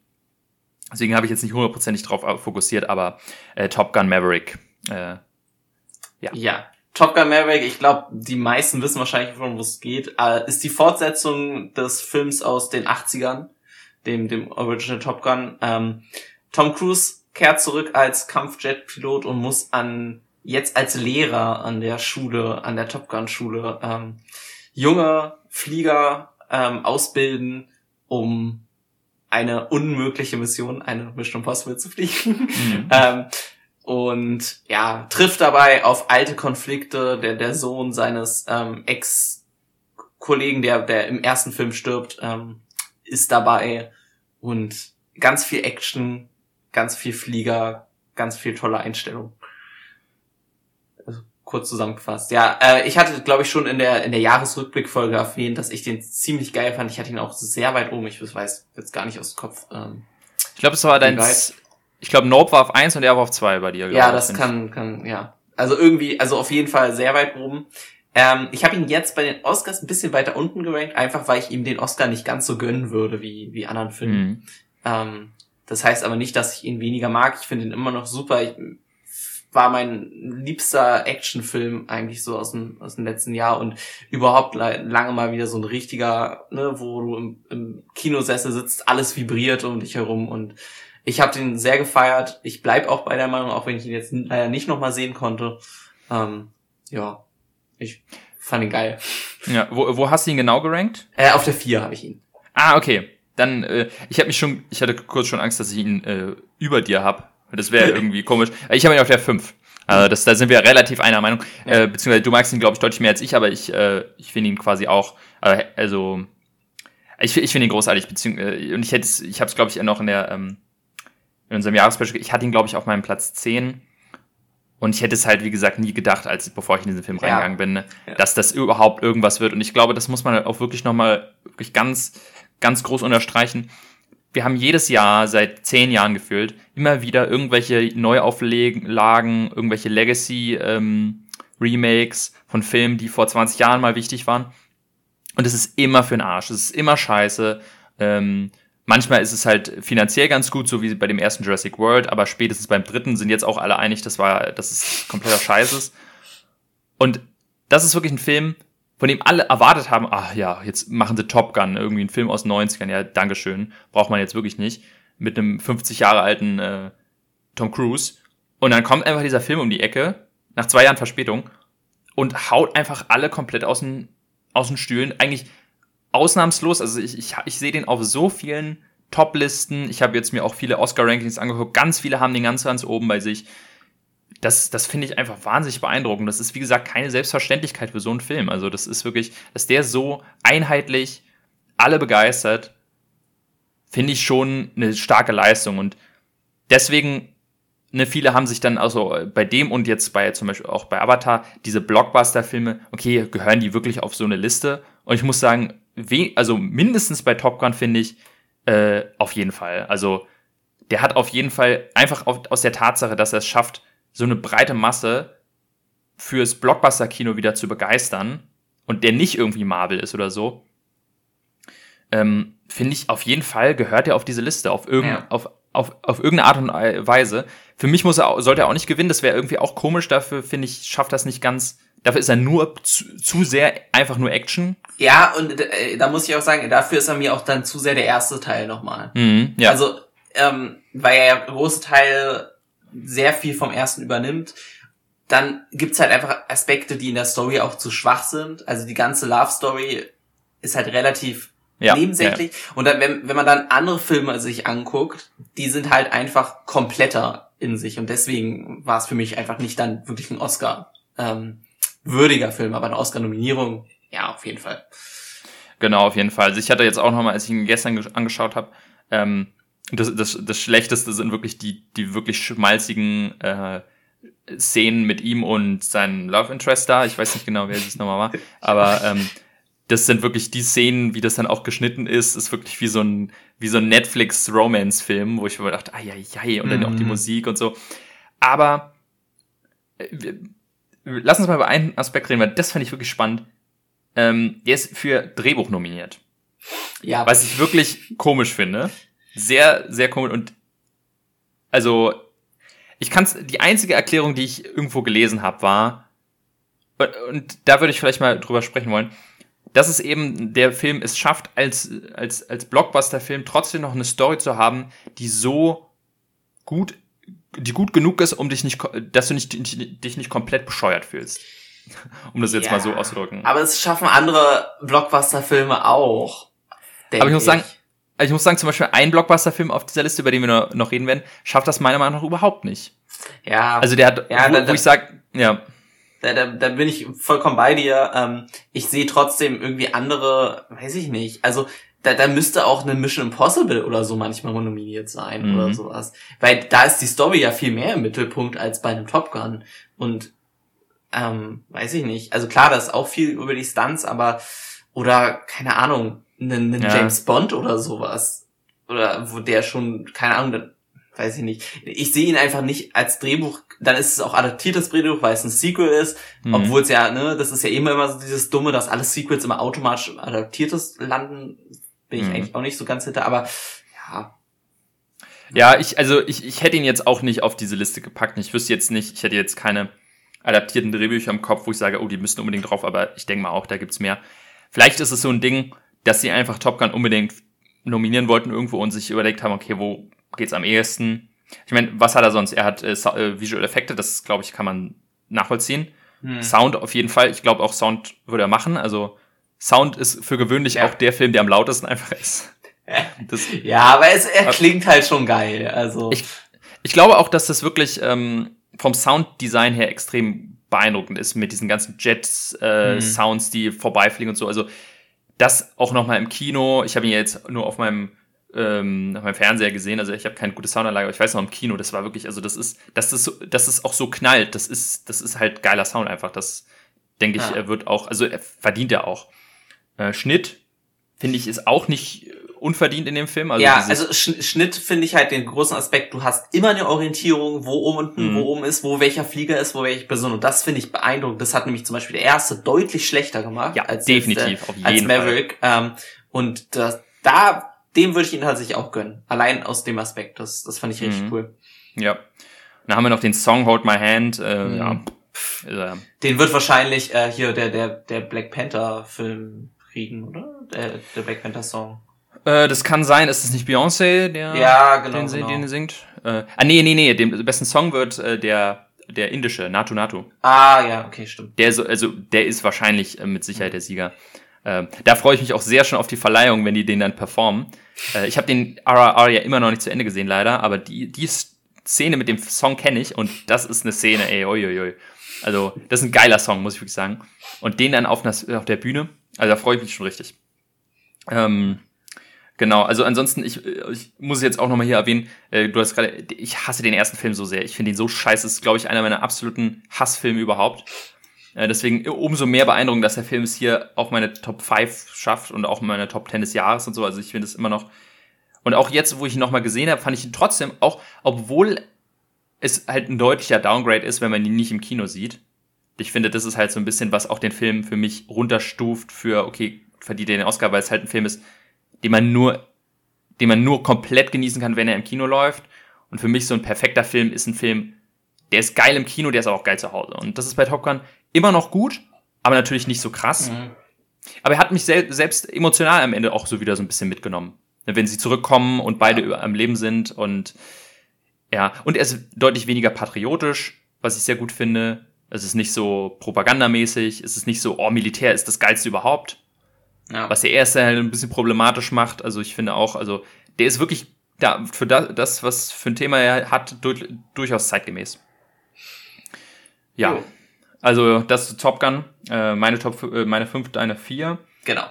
Deswegen habe ich jetzt nicht hundertprozentig drauf äh, fokussiert, aber äh, Top Gun Maverick. Äh, Ja. Top Gun Maverick, ich glaube, die meisten wissen wahrscheinlich, worum es geht, äh, ist die Fortsetzung des Films aus den 80ern, dem, dem Original Top Gun. Ähm, Tom Cruise kehrt zurück als Kampfjet-Pilot und muss an jetzt als Lehrer an der Schule, an der Top Gun Schule, ähm, junge Flieger ähm, ausbilden, um eine unmögliche Mission, eine Mission Impossible zu fliegen. mhm. ähm, und ja, trifft dabei auf alte Konflikte. Der, der Sohn seines ähm, Ex-Kollegen, der, der im ersten Film stirbt, ähm, ist dabei. Und ganz viel Action, ganz viel Flieger, ganz viel tolle Einstellung. Kurz zusammengefasst. Ja, äh, ich hatte, glaube ich, schon in der, in der Jahresrückblickfolge erwähnt, dass ich den ziemlich geil fand. Ich hatte ihn auch sehr weit oben. Ich weiß jetzt gar nicht aus dem Kopf. Ähm, Ich glaube, es war dein. Ich glaube, Nope war auf 1 und er war auf 2 bei dir. Ja, das ich. kann, kann, ja. Also irgendwie, also auf jeden Fall sehr weit oben. Ähm, ich habe ihn jetzt bei den Oscars ein bisschen weiter unten gerankt, einfach weil ich ihm den Oscar nicht ganz so gönnen würde wie, wie anderen Filmen. Mhm. Ähm, das heißt aber nicht, dass ich ihn weniger mag. Ich finde ihn immer noch super. Ich, war mein liebster Actionfilm eigentlich so aus dem, aus dem letzten Jahr und überhaupt lange mal wieder so ein richtiger, ne, wo du im, im Kinosessel sitzt, alles vibriert um dich herum und ich habe den sehr gefeiert. Ich bleib auch bei der Meinung, auch wenn ich ihn jetzt leider nicht nochmal sehen konnte. Ähm, ja, ich fand ihn geil. Ja, wo, wo hast du ihn genau gerankt? Äh, auf der 4 habe ich ihn. Ah, okay. Dann, äh, ich habe mich schon, ich hatte kurz schon Angst, dass ich ihn äh, über dir hab. Das wäre irgendwie komisch. Ich habe ihn auf der 5. Also das, da sind wir relativ einer Meinung. Ja. Äh, beziehungsweise du magst ihn, glaube ich, deutlich mehr als ich, aber ich, äh, ich finde ihn quasi auch, äh, also ich, ich finde ihn großartig, beziehungsweise, und ich hätte ich habe es, glaube ich, noch in der, ähm, in unserem Jahresspecial, ich hatte ihn, glaube ich, auf meinem Platz 10. Und ich hätte es halt, wie gesagt, nie gedacht, als bevor ich in diesen Film Ja. reingegangen bin, ne, Ja. dass das überhaupt irgendwas wird. Und ich glaube, das muss man halt auch wirklich nochmal wirklich ganz, ganz groß unterstreichen. Wir haben jedes Jahr, seit zehn Jahren gefühlt, immer wieder irgendwelche Neuauflagen, irgendwelche Legacy-Remakes von Filmen, die vor 20 Jahren mal wichtig waren. Und es ist immer für den Arsch. Es ist immer scheiße. Ähm, manchmal ist es halt finanziell ganz gut, so wie bei dem ersten Jurassic World, aber spätestens beim dritten sind jetzt auch alle einig, das war, dass es kompletter Scheiß ist. Und das ist wirklich ein Film, von dem alle erwartet haben, ach ja, jetzt machen sie Top Gun, irgendwie ein Film aus den 90ern, ja, Dankeschön, braucht man jetzt wirklich nicht, mit einem 50 Jahre alten äh, Tom Cruise. Und dann kommt einfach dieser Film um die Ecke, nach zwei Jahren Verspätung, und haut einfach alle komplett aus den, aus den Stühlen. Eigentlich ausnahmslos, also ich, ich, ich sehe den auf so vielen Top-Listen. Ich habe jetzt mir auch viele Oscar-Rankings angeguckt. Ganz viele haben den ganz, ganz oben bei sich. Das, das finde ich einfach wahnsinnig beeindruckend. Das ist, wie gesagt, keine Selbstverständlichkeit für so einen Film. Also, das ist wirklich, dass der so einheitlich alle begeistert, finde ich schon eine starke Leistung. Und deswegen ne, viele haben sich dann also bei dem und jetzt bei zum Beispiel auch bei Avatar diese Blockbuster-Filme, okay, gehören die wirklich auf so eine Liste? Und ich muss sagen, also mindestens bei Top Gun finde ich äh, auf jeden Fall. Also der hat auf jeden Fall einfach auf, aus der Tatsache, dass er es schafft, so eine breite Masse fürs Blockbuster-Kino wieder zu begeistern und der nicht irgendwie Marvel ist oder so, ähm, finde ich auf jeden Fall gehört er auf diese Liste, auf, irgend, ja. auf, auf, auf irgendeine Art und Weise. Für mich muss er, sollte er auch nicht gewinnen, das wäre irgendwie auch komisch, dafür finde ich, schafft das nicht ganz, dafür ist er nur zu, zu sehr einfach nur Action. Ja, und äh, da muss ich auch sagen, dafür ist er mir auch dann zu sehr der erste Teil nochmal. Mhm, ja. Also, ähm, weil er ja große Teil sehr viel vom ersten übernimmt. Dann gibt's halt einfach Aspekte, die in der Story auch zu schwach sind. Also die ganze Love Story ist halt relativ ja, nebensächlich. Ja. Und dann, wenn, wenn man dann andere Filme sich anguckt, die sind halt einfach kompletter in sich. Und deswegen war es für mich einfach nicht dann wirklich ein Oscar ähm, würdiger Film, aber eine Oscar-Nominierung, ja, auf jeden Fall. Genau, auf jeden Fall. Also ich hatte jetzt auch nochmal, als ich ihn gestern angeschaut habe, ähm, das, das, das Schlechteste sind wirklich die, die wirklich schmalzigen äh, Szenen mit ihm und seinem Love Interest da. Ich weiß nicht genau, wer es nochmal war. Aber ähm, das sind wirklich die Szenen, wie das dann auch geschnitten ist, ist wirklich wie so ein, wie so ein Netflix-Romance-Film, wo ich mir dachte, ai, ai, ai, und dann auch die mhm. Musik und so. Aber äh, lass uns mal über einen Aspekt reden, weil das fand ich wirklich spannend. Ähm, der ist für Drehbuch nominiert. Ja. Was ich wirklich komisch finde. Sehr, sehr komisch. Und also, ich kann's, die einzige Erklärung, die ich irgendwo gelesen habe, war, und da würde ich vielleicht mal drüber sprechen wollen, dass es eben der Film es schafft, als, als, als Blockbuster-Film trotzdem noch eine Story zu haben, die so gut, die gut genug ist, um dich nicht, dass du nicht, dich nicht komplett bescheuert fühlst. um das jetzt ja, mal so auszudrücken. Aber es schaffen andere Blockbuster-Filme auch. Aber ich muss sagen, ich muss sagen, zum Beispiel ein Blockbuster-Film auf dieser Liste, über den wir noch reden werden, schafft das meiner Meinung nach überhaupt nicht. Ja. Also der hat, ja, wo, da, wo ich sag, ja da, da, da bin ich vollkommen bei dir. Ähm, ich sehe trotzdem irgendwie andere, weiß ich nicht. Also da, da müsste auch eine Mission Impossible oder so manchmal nominiert sein mhm. oder sowas. Weil da ist die Story ja viel mehr im Mittelpunkt als bei einem Top Gun. Und ähm, weiß ich nicht. Also klar, das ist auch viel über die Stunts, aber oder keine Ahnung, einen, einen ja. James Bond oder sowas. Oder wo der schon, keine Ahnung, weiß ich nicht. Ich sehe ihn einfach nicht als Drehbuch, dann ist es auch adaptiertes Drehbuch, weil es ein Sequel ist, mhm. obwohl es ja, ne, das ist ja immer immer so dieses Dumme, dass alle Sequels immer automatisch adaptiertes landen, bin ich mhm. eigentlich auch nicht so ganz hinter, aber ja. Ja, ich, also ich, ich hätte ihn jetzt auch nicht auf diese Liste gepackt. Ich wüsste jetzt nicht, ich hätte jetzt keine adaptierten Drehbücher im Kopf, wo ich sage, oh, die müssen unbedingt drauf, aber ich denke mal auch, da gibt's mehr. Vielleicht ist es so ein Ding, dass sie einfach Top Gun unbedingt nominieren wollten irgendwo und sich überlegt haben, okay, wo geht's am ehesten. Ich meine, was hat er sonst? Er hat äh, äh, Visual Effekte, das glaube ich, kann man nachvollziehen. Hm. Sound auf jeden Fall. Ich glaube auch Sound würde er machen. Also Sound ist für gewöhnlich ja. auch der Film, der am lautesten einfach ist. Das, ja, aber es, er klingt halt schon geil. Also ich, ich glaube auch, dass das wirklich ähm, vom Sounddesign her extrem beeindruckend ist mit diesen ganzen Jets äh, hm. Sounds, die vorbeifliegen und so. Also das auch noch mal im Kino. Ich habe ihn jetzt nur auf meinem ähm, auf meinem Fernseher gesehen. Also ich habe keine gute Soundanlage, aber ich weiß noch im Kino, das war wirklich, also das ist, dass das, dass das auch so knallt, das ist, das ist halt geiler Sound einfach. Das denke ich, ja. er wird auch, also er verdient er auch. Äh, Schnitt, finde ich, ist auch nicht unverdient in dem Film. Also ja, also Schnitt finde ich halt den großen Aspekt, du hast immer eine Orientierung, wo oben unten, mhm. wo oben ist, wo welcher Flieger ist, wo welche Person. Und das finde ich beeindruckend. Das hat nämlich zum Beispiel der erste deutlich schlechter gemacht ja, als definitiv, der, auf jeden als Maverick. Fall. Ähm, und das, da dem würde ich ihn tatsächlich auch gönnen. Allein aus dem Aspekt. Das, das fand ich richtig mhm. cool. Ja. Dann haben wir noch den Song Hold My Hand. Äh, mhm. ja. Äh, den wird wahrscheinlich äh, hier der, der, der Black Panther Film kriegen, oder? Der, der Black Panther Song. Äh, das kann sein, ist es nicht Beyoncé, der ja, genau, den, genau. den singt? Äh, ah, nee, nee, nee, dem besten Song wird äh, der der indische, Natu Natu. Ah, ja, okay, stimmt. Der so, also der ist wahrscheinlich äh, mit Sicherheit der Sieger. Äh, da freue ich mich auch sehr schon auf die Verleihung, wenn die den dann performen. Äh, ich habe den RRR ja immer noch nicht zu Ende gesehen, leider, aber die, die Szene mit dem Song kenne ich und das ist eine Szene, ey, oi. Also, das ist ein geiler Song, muss ich wirklich sagen. Und den dann auf, auf der Bühne, also da freue ich mich schon richtig. Ähm, Genau, also ansonsten, ich, ich muss jetzt auch nochmal hier erwähnen, äh, du hast gerade, ich hasse den ersten Film so sehr. Ich finde ihn so scheiße. Das ist, glaube ich, einer meiner absoluten Hassfilme überhaupt. Äh, deswegen umso mehr beeindruckend, dass der Film es hier auf meine Top 5 schafft und auch meine Top 10 des Jahres und so. Also ich finde es immer noch. Und auch jetzt, wo ich ihn nochmal gesehen habe, fand ich ihn trotzdem, auch obwohl es halt ein deutlicher Downgrade ist, wenn man ihn nicht im Kino sieht. Ich finde, das ist halt so ein bisschen, was auch den Film für mich runterstuft für, okay, verdient er den Oscar, weil es halt ein Film ist, den man nur, den man nur komplett genießen kann, wenn er im Kino läuft. Und für mich so ein perfekter Film ist ein Film, der ist geil im Kino, der ist auch geil zu Hause. Und das ist bei Top Gun immer noch gut, aber natürlich nicht so krass. Mhm. Aber er hat mich sel selbst emotional am Ende auch so wieder so ein bisschen mitgenommen. Wenn sie zurückkommen und beide ja. am Leben sind und ja, und er ist deutlich weniger patriotisch, was ich sehr gut finde. Es ist nicht so propagandamäßig, es ist nicht so, oh, Militär ist das Geilste überhaupt. Ja. Was der erste halt ein bisschen problematisch macht. Also ich finde auch, also der ist wirklich da, für das, was für ein Thema er hat, durchaus zeitgemäß. Ja. Oh. Also das ist Top Gun. Äh, meine Top, äh, meine fünf, deine vier. Genau.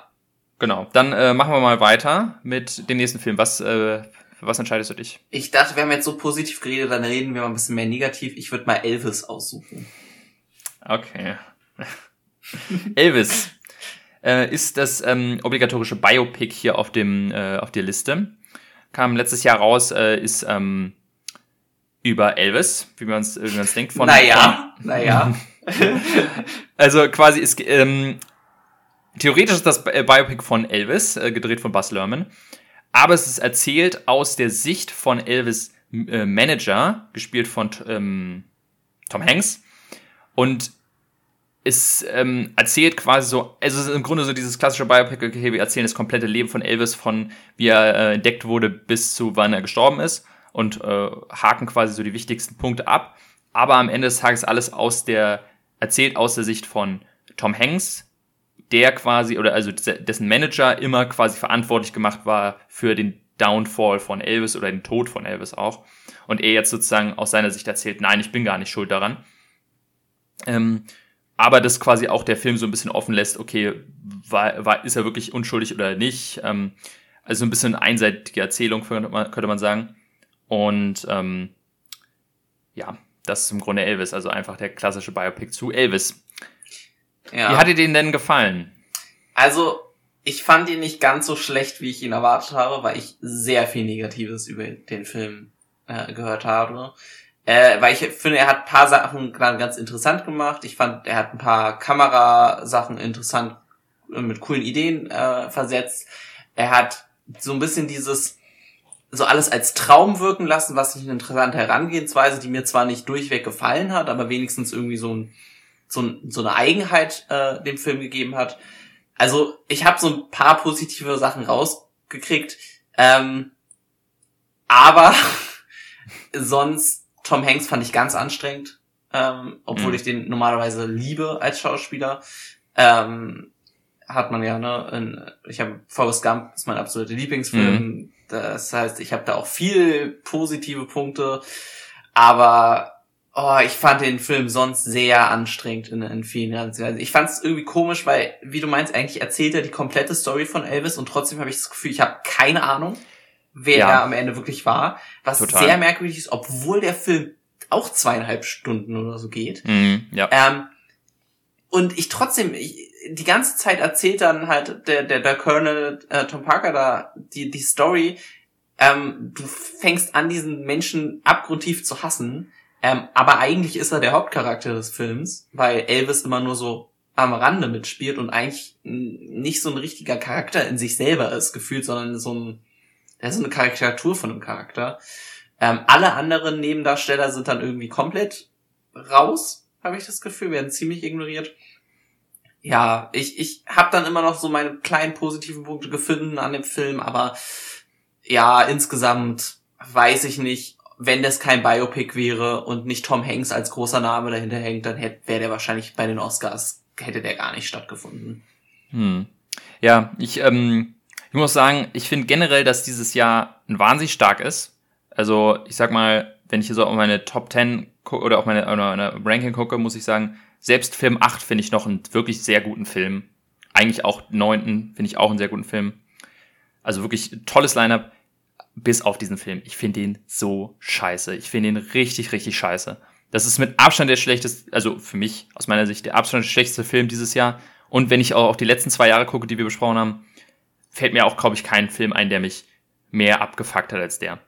Genau. Dann äh, machen wir mal weiter mit dem nächsten Film. Was, äh, was entscheidest du dich? Ich dachte, wir haben jetzt so positiv geredet, dann reden wir mal ein bisschen mehr negativ. Ich würde mal Elvis aussuchen. Okay. Elvis äh, ist das ähm, obligatorische Biopic hier auf dem äh, auf der Liste. Kam letztes Jahr raus, äh, ist ähm, über Elvis, wie man es denkt. Von, naja, naja. also quasi ist ähm, theoretisch ist das Biopic von Elvis, äh, gedreht von Buzz Lerman, aber es ist erzählt aus der Sicht von Elvis äh, Manager, gespielt von ähm, Tom Hanks. Und es ähm, erzählt quasi so, also es ist im Grunde so dieses klassische Biopic, okay, wir erzählen das komplette Leben von Elvis, von wie er äh, entdeckt wurde bis zu wann er gestorben ist und äh, haken quasi so die wichtigsten Punkte ab. Aber am Ende des Tages alles aus der, erzählt aus der Sicht von Tom Hanks, der quasi, oder also dessen Manager immer quasi verantwortlich gemacht war für den Downfall von Elvis oder den Tod von Elvis auch. Und er jetzt sozusagen aus seiner Sicht erzählt, nein, ich bin gar nicht schuld daran. Ähm, aber das quasi auch der Film so ein bisschen offen lässt, okay, war, war, ist er wirklich unschuldig oder nicht? Ähm, also ein bisschen einseitige Erzählung, könnte man, könnte man sagen. Und ähm, ja, das ist im Grunde Elvis, also einfach der klassische Biopic zu Elvis. Ja. Wie hat dir den denn gefallen? Also, ich fand ihn nicht ganz so schlecht, wie ich ihn erwartet habe, weil ich sehr viel Negatives über den Film äh, gehört habe. Äh, weil ich finde, er hat paar Sachen ganz interessant gemacht. Ich fand, er hat ein paar Kamerasachen interessant äh, mit coolen Ideen äh, versetzt. Er hat so ein bisschen dieses so alles als Traum wirken lassen, was ich eine interessante Herangehensweise, die mir zwar nicht durchweg gefallen hat, aber wenigstens irgendwie so, ein, so, ein, so eine Eigenheit äh, dem Film gegeben hat. Also ich habe so ein paar positive Sachen rausgekriegt, ähm, aber sonst Tom Hanks fand ich ganz anstrengend, ähm, obwohl mhm. ich den normalerweise liebe als Schauspieler. Ähm, hat man ja, ne? In, ich habe Forrest Gump ist mein absoluter Lieblingsfilm. Mhm. Das heißt, ich habe da auch viel positive Punkte, aber oh, ich fand den Film sonst sehr anstrengend in, in vielen Also ich fand es irgendwie komisch, weil, wie du meinst, eigentlich erzählt er die komplette Story von Elvis und trotzdem habe ich das Gefühl, ich habe keine Ahnung wer ja. er am Ende wirklich war. Was Total. sehr merkwürdig ist, obwohl der Film auch zweieinhalb Stunden oder so geht. Mhm, ja. Ähm, und ich trotzdem, ich, die ganze Zeit erzählt dann halt der, der, der Colonel äh, Tom Parker da die, die Story. Ähm, du fängst an, diesen Menschen abgrundtief zu hassen. Ähm, aber eigentlich ist er der Hauptcharakter des Films, weil Elvis immer nur so am Rande mitspielt und eigentlich nicht so ein richtiger Charakter in sich selber ist, gefühlt, sondern so ein, er ist eine Karikatur von einem Charakter. Ähm, alle anderen Nebendarsteller sind dann irgendwie komplett raus, habe ich das Gefühl, werden ziemlich ignoriert. Ja, ich, ich habe dann immer noch so meine kleinen positiven Punkte gefunden an dem Film, aber ja, insgesamt weiß ich nicht, wenn das kein Biopic wäre und nicht Tom Hanks als großer Name dahinter hängt, dann wäre der wahrscheinlich bei den Oscars, hätte der gar nicht stattgefunden. Hm. Ja, ich, ähm, ich muss sagen, ich finde generell, dass dieses Jahr ein wahnsinnig stark ist. Also, ich sag mal, wenn ich hier so auf meine Top 10 oder auf meine, meine Ranking gucke, muss ich sagen, selbst Film 8 finde ich noch einen wirklich sehr guten Film. Eigentlich auch neunten finde ich auch einen sehr guten Film. Also wirklich tolles Line-Up, bis auf diesen Film. Ich finde ihn so scheiße. Ich finde ihn richtig, richtig scheiße. Das ist mit Abstand der schlechteste, also für mich aus meiner Sicht der Abstand der schlechteste Film dieses Jahr. Und wenn ich auch auf die letzten zwei Jahre gucke, die wir besprochen haben, fällt mir auch, glaube ich, kein Film ein, der mich mehr abgefuckt hat als der.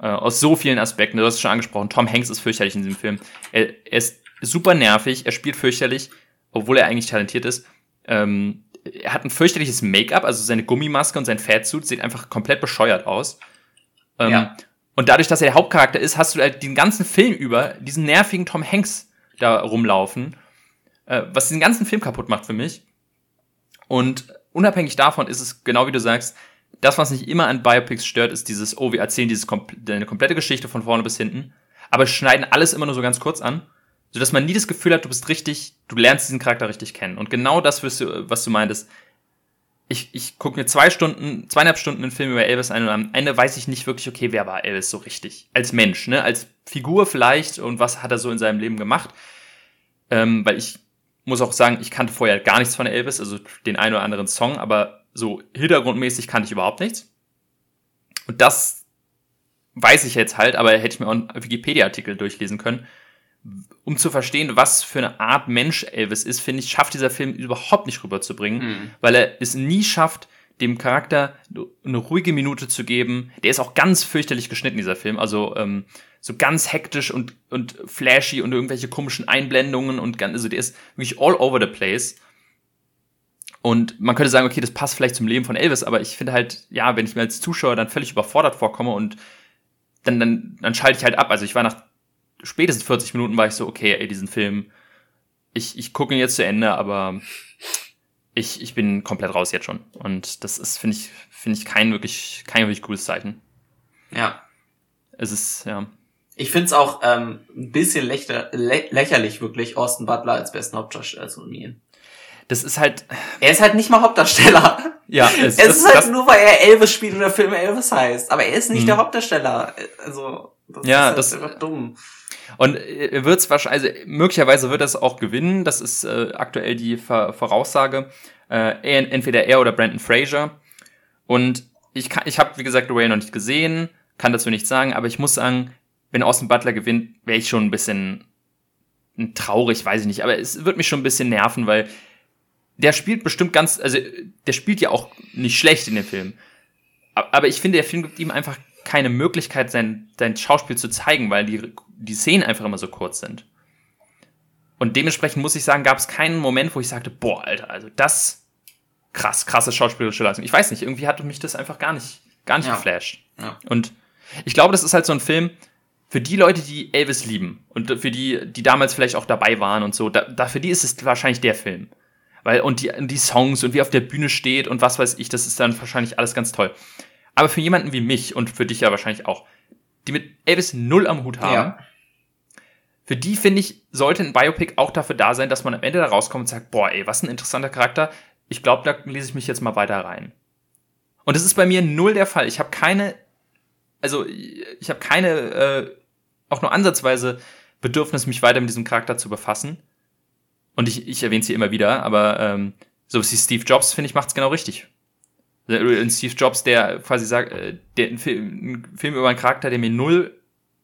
Äh, aus so vielen Aspekten. Du hast es schon angesprochen. Tom Hanks ist fürchterlich in diesem Film. Er, er ist super nervig. Er spielt fürchterlich, obwohl er eigentlich talentiert ist. Ähm, er hat ein fürchterliches Make-up, also seine Gummimaske und sein Fatsuit sieht einfach komplett bescheuert aus. Ähm, ja. Und dadurch, dass er der Hauptcharakter ist, hast du halt den ganzen Film über diesen nervigen Tom Hanks da rumlaufen, äh, was den ganzen Film kaputt macht für mich. Und unabhängig davon ist es, genau wie du sagst, das, was nicht immer an Biopics stört, ist dieses, oh, wir erzählen dieses eine komplette Geschichte von vorne bis hinten, aber schneiden alles immer nur so ganz kurz an, sodass man nie das Gefühl hat, du bist richtig, du lernst diesen Charakter richtig kennen. Und genau das, was du, was du meintest, ich, ich gucke mir zwei Stunden, zweieinhalb Stunden einen Film über Elvis ein und am Ende weiß ich nicht wirklich, okay, wer war Elvis so richtig? Als Mensch, ne? Als Figur vielleicht und was hat er so in seinem Leben gemacht? Ähm, weil ich muss auch sagen, ich kannte vorher gar nichts von Elvis, also den einen oder anderen Song, aber so hintergrundmäßig kannte ich überhaupt nichts. Und das weiß ich jetzt halt, aber hätte ich mir auch einen Wikipedia-Artikel durchlesen können. Um zu verstehen, was für eine Art Mensch Elvis ist, finde ich, schafft dieser Film überhaupt nicht rüberzubringen, mhm. weil er es nie schafft, dem Charakter eine ruhige Minute zu geben. Der ist auch ganz fürchterlich geschnitten, dieser Film. Also ähm, so ganz hektisch und, und flashy und irgendwelche komischen Einblendungen und ganz, also der ist wirklich all over the place. Und man könnte sagen, okay, das passt vielleicht zum Leben von Elvis, aber ich finde halt, ja, wenn ich mir als Zuschauer dann völlig überfordert vorkomme und dann, dann, dann schalte ich halt ab. Also ich war nach spätestens 40 Minuten war ich so, okay, ey, diesen Film, ich, ich gucke ihn jetzt zu Ende, aber ich, ich bin komplett raus jetzt schon. Und das ist, finde ich, finde ich kein wirklich, kein wirklich gutes Zeichen. Ja. Es ist, ja. Ich finde es auch ähm, ein bisschen lächer, lä lächerlich, wirklich, Austin Butler als besten Hauptdarsteller zu nominieren das ist halt. Er ist halt nicht mal Hauptdarsteller. Ja, es, es ist halt nur, weil er Elvis spielt und der Film Elvis heißt. Aber er ist nicht mhm. der Hauptdarsteller. Also, das ja, ist halt das ist einfach dumm. Und er wird es wahrscheinlich, also möglicherweise wird er es auch gewinnen. Das ist äh, aktuell die Ver Voraussage. Äh, entweder er oder Brandon Fraser. Und ich kann, ich habe wie gesagt Ray noch nicht gesehen, kann dazu nichts sagen, aber ich muss sagen, wenn Austin Butler gewinnt, wäre ich schon ein bisschen traurig, weiß ich nicht, aber es wird mich schon ein bisschen nerven, weil der spielt bestimmt ganz, also der spielt ja auch nicht schlecht in dem Film. Aber ich finde, der Film gibt ihm einfach keine Möglichkeit, sein, sein Schauspiel zu zeigen, weil die, die Szenen einfach immer so kurz sind. Und dementsprechend muss ich sagen, gab es keinen Moment, wo ich sagte, boah, Alter, also das krass, krasse schauspielerische Leistung. Ich weiß nicht, irgendwie hatte mich das einfach gar nicht, gar nicht ja. geflasht. Ja. Und ich glaube, das ist halt so ein Film für die Leute, die Elvis lieben und für die, die damals vielleicht auch dabei waren und so, da, da für die ist es wahrscheinlich der Film. Weil, und die, die Songs und wie auf der Bühne steht und was weiß ich, das ist dann wahrscheinlich alles ganz toll. Aber für jemanden wie mich und für dich ja wahrscheinlich auch, die mit Elvis null am Hut haben, ja. für die finde ich, sollte ein Biopic auch dafür da sein, dass man am Ende da rauskommt und sagt, boah, ey, was ein interessanter Charakter. Ich glaube, da lese ich mich jetzt mal weiter rein. Und das ist bei mir null der Fall. Ich habe keine, also ich habe keine, äh, auch nur ansatzweise Bedürfnis, mich weiter mit diesem Charakter zu befassen und ich, ich erwähne sie immer wieder, aber ähm, so wie Steve Jobs, finde ich, macht es genau richtig. Ein Steve Jobs, der quasi sagt, äh, der ein Film, ein Film über einen Charakter, der mir null,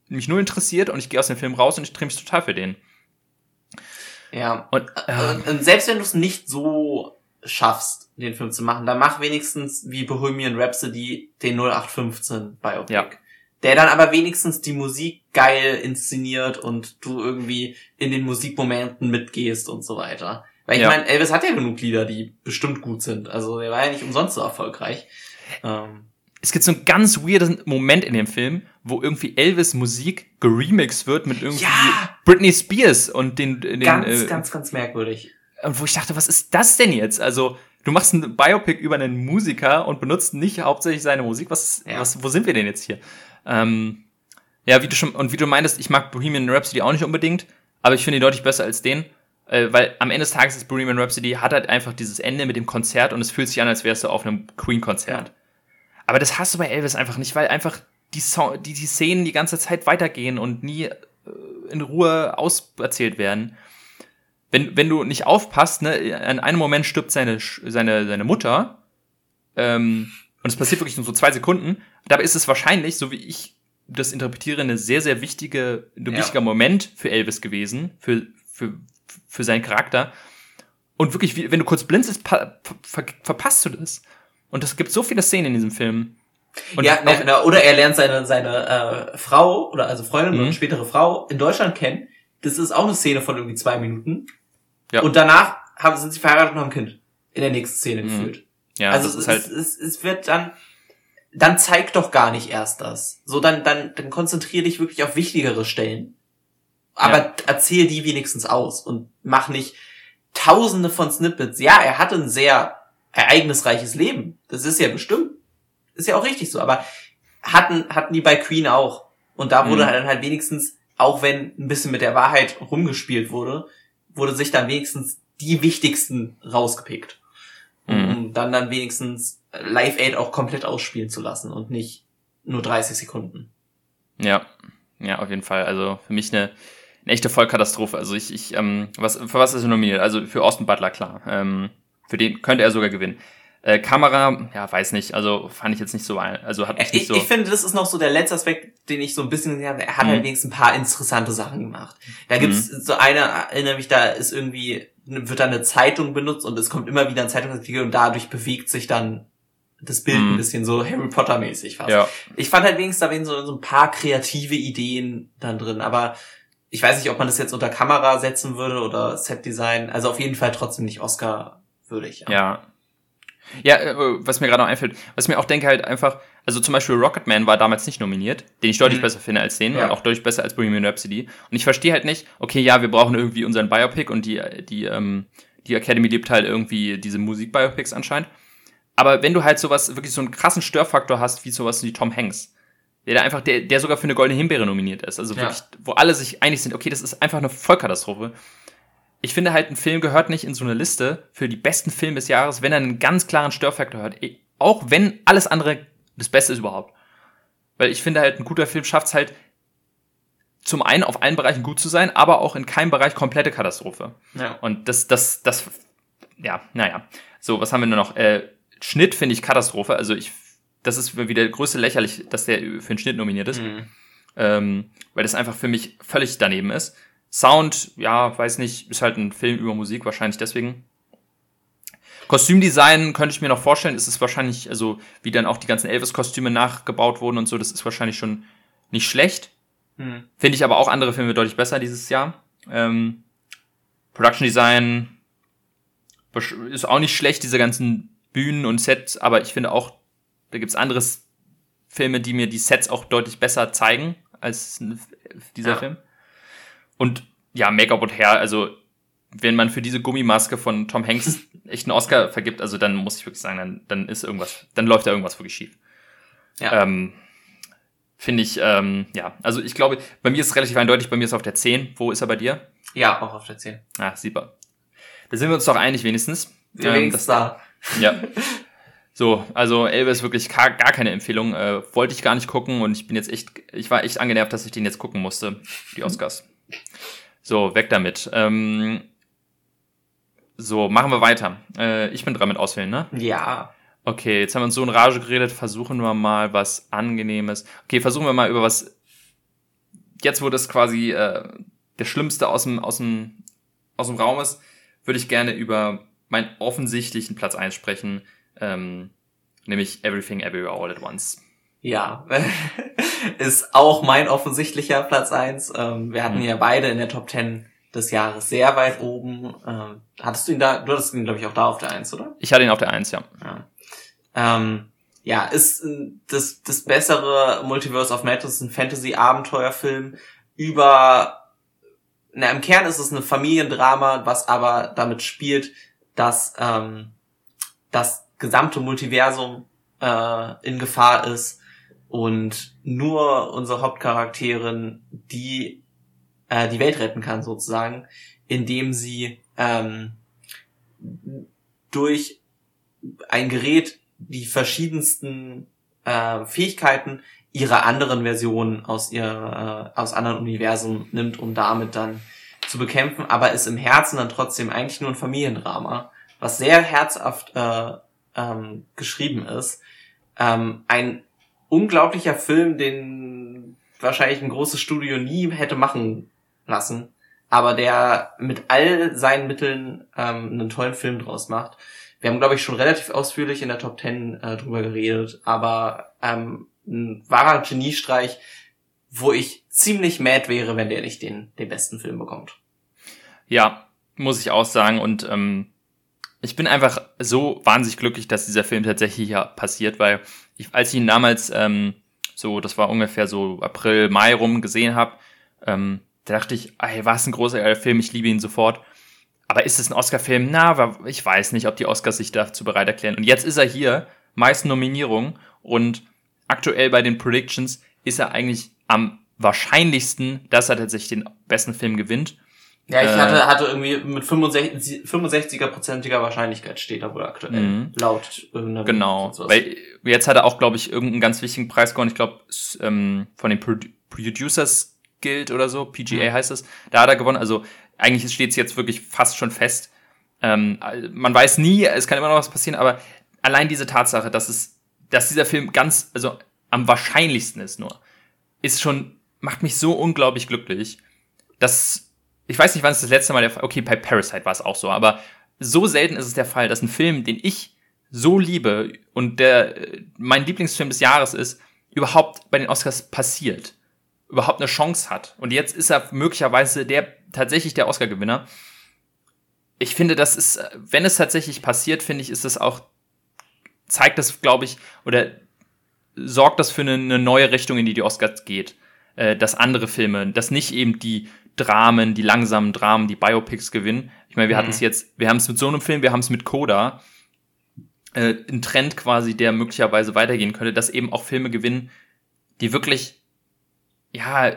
mich null interessiert und ich gehe aus dem Film raus und ich drehe mich total für den. Ja. Und, äh, und selbst wenn du es nicht so schaffst, den Film zu machen, dann mach wenigstens wie Bohemian Rhapsody den 0815 Biopic. Ja der dann aber wenigstens die Musik geil inszeniert und du irgendwie in den Musikmomenten mitgehst und so weiter. Weil ich ja. meine, Elvis hat ja genug Lieder, die bestimmt gut sind. Also er war ja nicht umsonst so erfolgreich. Ähm. Es gibt so einen ganz weirden Moment in dem Film, wo irgendwie Elvis Musik geremixed wird mit irgendwie ja! Britney Spears und den, den ganz, äh, ganz, ganz merkwürdig. Und wo ich dachte, was ist das denn jetzt? Also du machst ein Biopic über einen Musiker und benutzt nicht hauptsächlich seine Musik. Was, ja. was, wo sind wir denn jetzt hier? Ähm, ja, wie du schon, und wie du meintest, ich mag Bohemian Rhapsody auch nicht unbedingt, aber ich finde ihn deutlich besser als den, äh, weil am Ende des Tages ist Bohemian Rhapsody hat halt einfach dieses Ende mit dem Konzert und es fühlt sich an, als wärst du auf einem Queen-Konzert. Ja. Aber das hast du bei Elvis einfach nicht, weil einfach die, Song, die, die Szenen die ganze Zeit weitergehen und nie äh, in Ruhe auserzählt werden. Wenn, wenn du nicht aufpasst, ne, in einem Moment stirbt seine, seine, seine Mutter, ähm, Und es passiert wirklich nur so zwei Sekunden. Dabei ist es wahrscheinlich, so wie ich das interpretiere, eine sehr, sehr wichtige, ein Ja. wichtiger Moment für Elvis gewesen, für, für, für seinen Charakter. Und wirklich, wenn du kurz blinzelst, ver, ver, verpasst du das. Und es gibt so viele Szenen in diesem Film. Und ja, ne, ne, oder er lernt seine, seine äh, Frau oder also Freundin Mhm. und spätere Frau in Deutschland kennen. Das ist auch eine Szene von irgendwie zwei Minuten. Ja. Und danach haben, sind sie verheiratet und haben ein Kind. In der nächsten Szene Mhm. gefühlt. ja, also es, ist halt, es, es, es wird dann, dann zeig doch gar nicht erst das. So, dann, dann, dann konzentriere dich wirklich auf wichtigere Stellen. Aber Ja. erzähl die wenigstens aus und mach nicht tausende von Snippets. Ja, er hatte ein sehr ereignisreiches Leben. Das ist ja bestimmt. Ist ja auch richtig so. Aber hatten, hatten die bei Queen auch. Und da wurde Mhm. dann halt wenigstens, auch wenn ein bisschen mit der Wahrheit rumgespielt wurde, wurde sich dann wenigstens die wichtigsten rausgepickt. Um, Mhm. um dann dann wenigstens Live Aid auch komplett ausspielen zu lassen und nicht nur 30 Sekunden. ja, ja, auf jeden Fall. Also für mich eine, eine echte Vollkatastrophe. Also ich, ich, ähm, was, für was ist er nominiert? Also für Austin Butler, klar. Ähm, für den könnte er sogar gewinnen. Äh, Kamera, ja, weiß nicht. Also fand ich jetzt nicht so, also hat mich Ich, nicht so. ich finde, das ist noch so der letzte Aspekt, den ich so ein bisschen gesehen habe. Er hat Mhm. halt wenigstens ein paar interessante Sachen gemacht. Da gibt's so eine, erinnere mich, da ist irgendwie, wird dann eine Zeitung benutzt und es kommt immer wieder ein Zeitungsartikel und dadurch bewegt sich dann das Bild Mhm. ein bisschen so Harry Potter mäßig fast. ja. Ich fand halt wenigstens da wären so, so ein paar kreative Ideen dann drin, aber ich weiß nicht, ob man das jetzt unter Kamera setzen würde oder Setdesign. Also auf jeden Fall trotzdem nicht Oscar würdig. Ja. Ja, äh, was mir gerade noch einfällt, was mir auch denke halt einfach, also zum Beispiel Rocketman war damals nicht nominiert, den ich deutlich Mhm. besser finde als den Ja. und auch deutlich besser als Bohemian Rhapsody. Und ich verstehe halt nicht, okay, ja, wir brauchen irgendwie unseren Biopic und die, die, ähm, die Academy liebt halt irgendwie diese Musik-Biopics anscheinend. Aber wenn du halt sowas, wirklich so einen krassen Störfaktor hast, wie sowas wie Tom Hanks, der da einfach, der, der sogar für eine goldene Himbeere nominiert ist, also Ja. wirklich, wo alle sich einig sind, okay, das ist einfach eine Vollkatastrophe. Ich finde halt, ein Film gehört nicht in so eine Liste für die besten Filme des Jahres, wenn er einen ganz klaren Störfaktor hat. Eh, Auch wenn alles andere das Beste ist überhaupt. Weil ich finde halt, ein guter Film schafft es halt, zum einen auf allen Bereichen gut zu sein, aber auch in keinem Bereich komplette Katastrophe. Ja. Und das, das, das, ja, naja. So, was haben wir nur noch? Äh, Schnitt finde ich Katastrophe. Also ich, das ist wieder größte lächerlich, dass der für den Schnitt nominiert ist. Mhm. Ähm, weil das einfach für mich völlig daneben ist. Sound, ja, weiß nicht, ist halt ein Film über Musik, wahrscheinlich deswegen. Kostümdesign könnte ich mir noch vorstellen, ist es wahrscheinlich, also wie dann auch die ganzen Elvis-Kostüme nachgebaut wurden und so, das ist wahrscheinlich schon nicht schlecht. Mhm. Finde ich aber auch andere Filme deutlich besser dieses Jahr. Ähm, Production Design ist auch nicht schlecht, diese ganzen Bühnen und Sets, aber ich finde auch, da gibt's andere Filme, die mir die Sets auch deutlich besser zeigen als dieser Ja. Film. Und ja, Make-up und Hair, also wenn man für diese Gummimaske von Tom Hanks echt einen Oscar vergibt, also dann muss ich wirklich sagen, dann, dann ist irgendwas, dann läuft da irgendwas wirklich schief. Ja. Ähm, Finde ich, ähm, ja, also ich glaube, bei mir ist es relativ eindeutig, bei mir ist er auf der 10. Wo ist er bei dir? ja, auch auf der 10. Ah, super. Da sind wir uns doch einig wenigstens. Ja, Ähm, wenigstens da. ja. So, also Elvis wirklich gar, gar keine Empfehlung. Äh, wollte ich gar nicht gucken und ich bin jetzt echt, ich war echt angenervt, dass ich den jetzt gucken musste, die Oscars. So, weg damit. Ähm, so, machen wir weiter. Äh, ich bin dran mit Auswählen, ne? Ja. Okay, jetzt haben wir uns so in Rage geredet, versuchen wir mal was Angenehmes. Okay, versuchen wir mal über was. Jetzt, wo das quasi äh, der Schlimmste aus dem, aus, dem, aus dem Raum ist, würde ich gerne über meinen offensichtlichen Platz 1 sprechen, ähm, nämlich Everything Everywhere All at Once. Ja. ist auch mein offensichtlicher Platz eins. Ähm, wir hatten Mhm. ja beide in der Top 10 des Jahres sehr weit oben. Ähm, hattest du ihn da, du hattest ihn, glaube ich, auch da auf der Eins, oder? Ich hatte ihn auf der 1, ja. Ja. Ähm, ja, ist äh, das, das bessere Multiverse of Madness, ein Fantasy-Abenteuerfilm über, na, im Kern ist es ein Familiendrama, was aber damit spielt, dass ähm, das gesamte Multiversum äh, in Gefahr ist und nur unsere Hauptcharakterin die äh, die Welt retten kann sozusagen, indem sie ähm, durch ein Gerät die verschiedensten äh, Fähigkeiten ihrer anderen Versionen aus ihrer äh, aus anderen Universen nimmt, um damit dann zu bekämpfen, aber ist im Herzen dann trotzdem eigentlich nur ein Familiendrama, was sehr herzhaft äh, ähm, geschrieben ist. Ähm, ein unglaublicher Film, den wahrscheinlich ein großes Studio nie hätte machen lassen, aber der mit all seinen Mitteln ähm, einen tollen Film draus macht. Wir haben, glaube ich, schon relativ ausführlich in der Top Ten äh, drüber geredet, aber ähm, ein wahrer Geniestreich, wo ich ziemlich mad wäre, wenn der nicht den, den besten Film bekommt. Ja, muss ich auch sagen. Und ähm, ich bin einfach so wahnsinnig glücklich, dass dieser Film tatsächlich ja passiert, weil ich, als ich ihn damals ähm, so, das war ungefähr so April, Mai rum gesehen habe, ähm, da dachte ich, ey, was ein großer Film, ich liebe ihn sofort. Aber ist es ein Oscar-Film? Na, ich weiß nicht, ob die Oscars sich dazu bereit erklären. Und jetzt ist er hier, meist Nominierungen und aktuell bei den Predictions ist er eigentlich am wahrscheinlichsten, dass er tatsächlich den besten Film gewinnt. Ja, ich äh, hatte, hatte irgendwie mit 65, 65er-prozentiger Wahrscheinlichkeit steht da wohl aktuell. Mhm. Laut irgendeiner Genau. Weil jetzt hat er auch, glaube ich, irgendeinen ganz wichtigen Preis gewonnen. Ich glaube, ähm, von den Pro Producers Guild oder so, PGA mhm. heißt es. Da hat er gewonnen. Also eigentlich steht es jetzt wirklich fast schon fest. Ähm, man weiß nie, es kann immer noch was passieren, aber allein diese Tatsache, dass es, dass dieser Film ganz, also am wahrscheinlichsten ist nur, ist schon, macht mich so unglaublich glücklich, dass ich weiß nicht, wann es das letzte Mal der Fall, okay, bei Parasite war es auch so, aber so selten ist es der Fall, dass ein Film, den ich so liebe und der mein Lieblingsfilm des Jahres ist, überhaupt bei den Oscars passiert, überhaupt eine Chance hat. Und jetzt ist er möglicherweise der tatsächlich der Oscar-Gewinner. Ich finde, das ist, wenn es tatsächlich passiert, finde ich, ist das auch, zeigt das, glaube ich, oder sorgt das für eine, eine, neue Richtung, in die die Oscars geht. Äh, dass andere Filme, dass nicht eben die Dramen, die langsamen Dramen, die Biopics gewinnen. Ich meine, wir mhm. hatten es jetzt, wir haben es mit so einem Film, wir haben es mit Coda, äh, ein Trend quasi, der möglicherweise weitergehen könnte, dass eben auch Filme gewinnen, die wirklich, ja,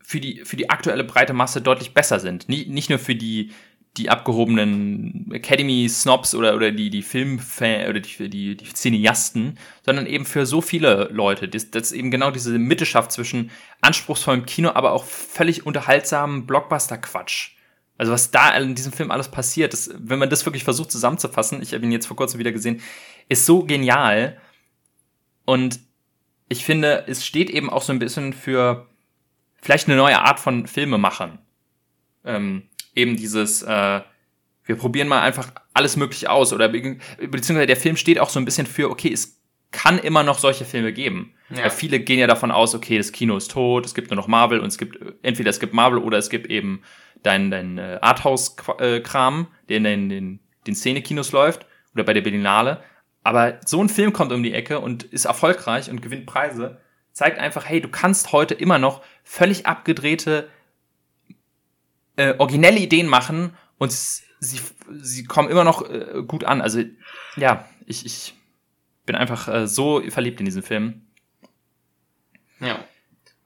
für die, für die aktuelle breite Masse deutlich besser sind. Nie, nicht nur für die, die abgehobenen Academy-Snobs oder, oder die, die Filmfans oder die, die, die Cineasten, sondern eben für so viele Leute. Das, das eben genau diese Mittelschaft zwischen anspruchsvollem Kino, aber auch völlig unterhaltsamen Blockbuster-Quatsch. Also was da in diesem Film alles passiert, das, wenn man das wirklich versucht zusammenzufassen, ich habe ihn jetzt vor kurzem wieder gesehen, ist so genial. Und ich finde, es steht eben auch so ein bisschen für vielleicht eine neue Art von Filmemachern. Ähm, eben dieses, äh, wir probieren mal einfach alles Mögliche aus oder beziehungsweise der Film steht auch so ein bisschen für, okay, es kann immer noch solche Filme geben. Ja. Weil viele gehen ja davon aus, okay, das Kino ist tot, es gibt nur noch Marvel und es gibt, entweder es gibt Marvel oder es gibt eben dein, dein äh, Arthouse-Kram, der in den, den, den Szene-Kinos läuft oder bei der Berlinale. Aber so ein Film kommt um die Ecke und ist erfolgreich und gewinnt Preise, zeigt einfach, hey, du kannst heute immer noch völlig abgedrehte äh, originelle Ideen machen und sie, sie kommen immer noch äh, gut an. Also ja, ich, ich bin einfach äh, so verliebt in diesen Film. Ja.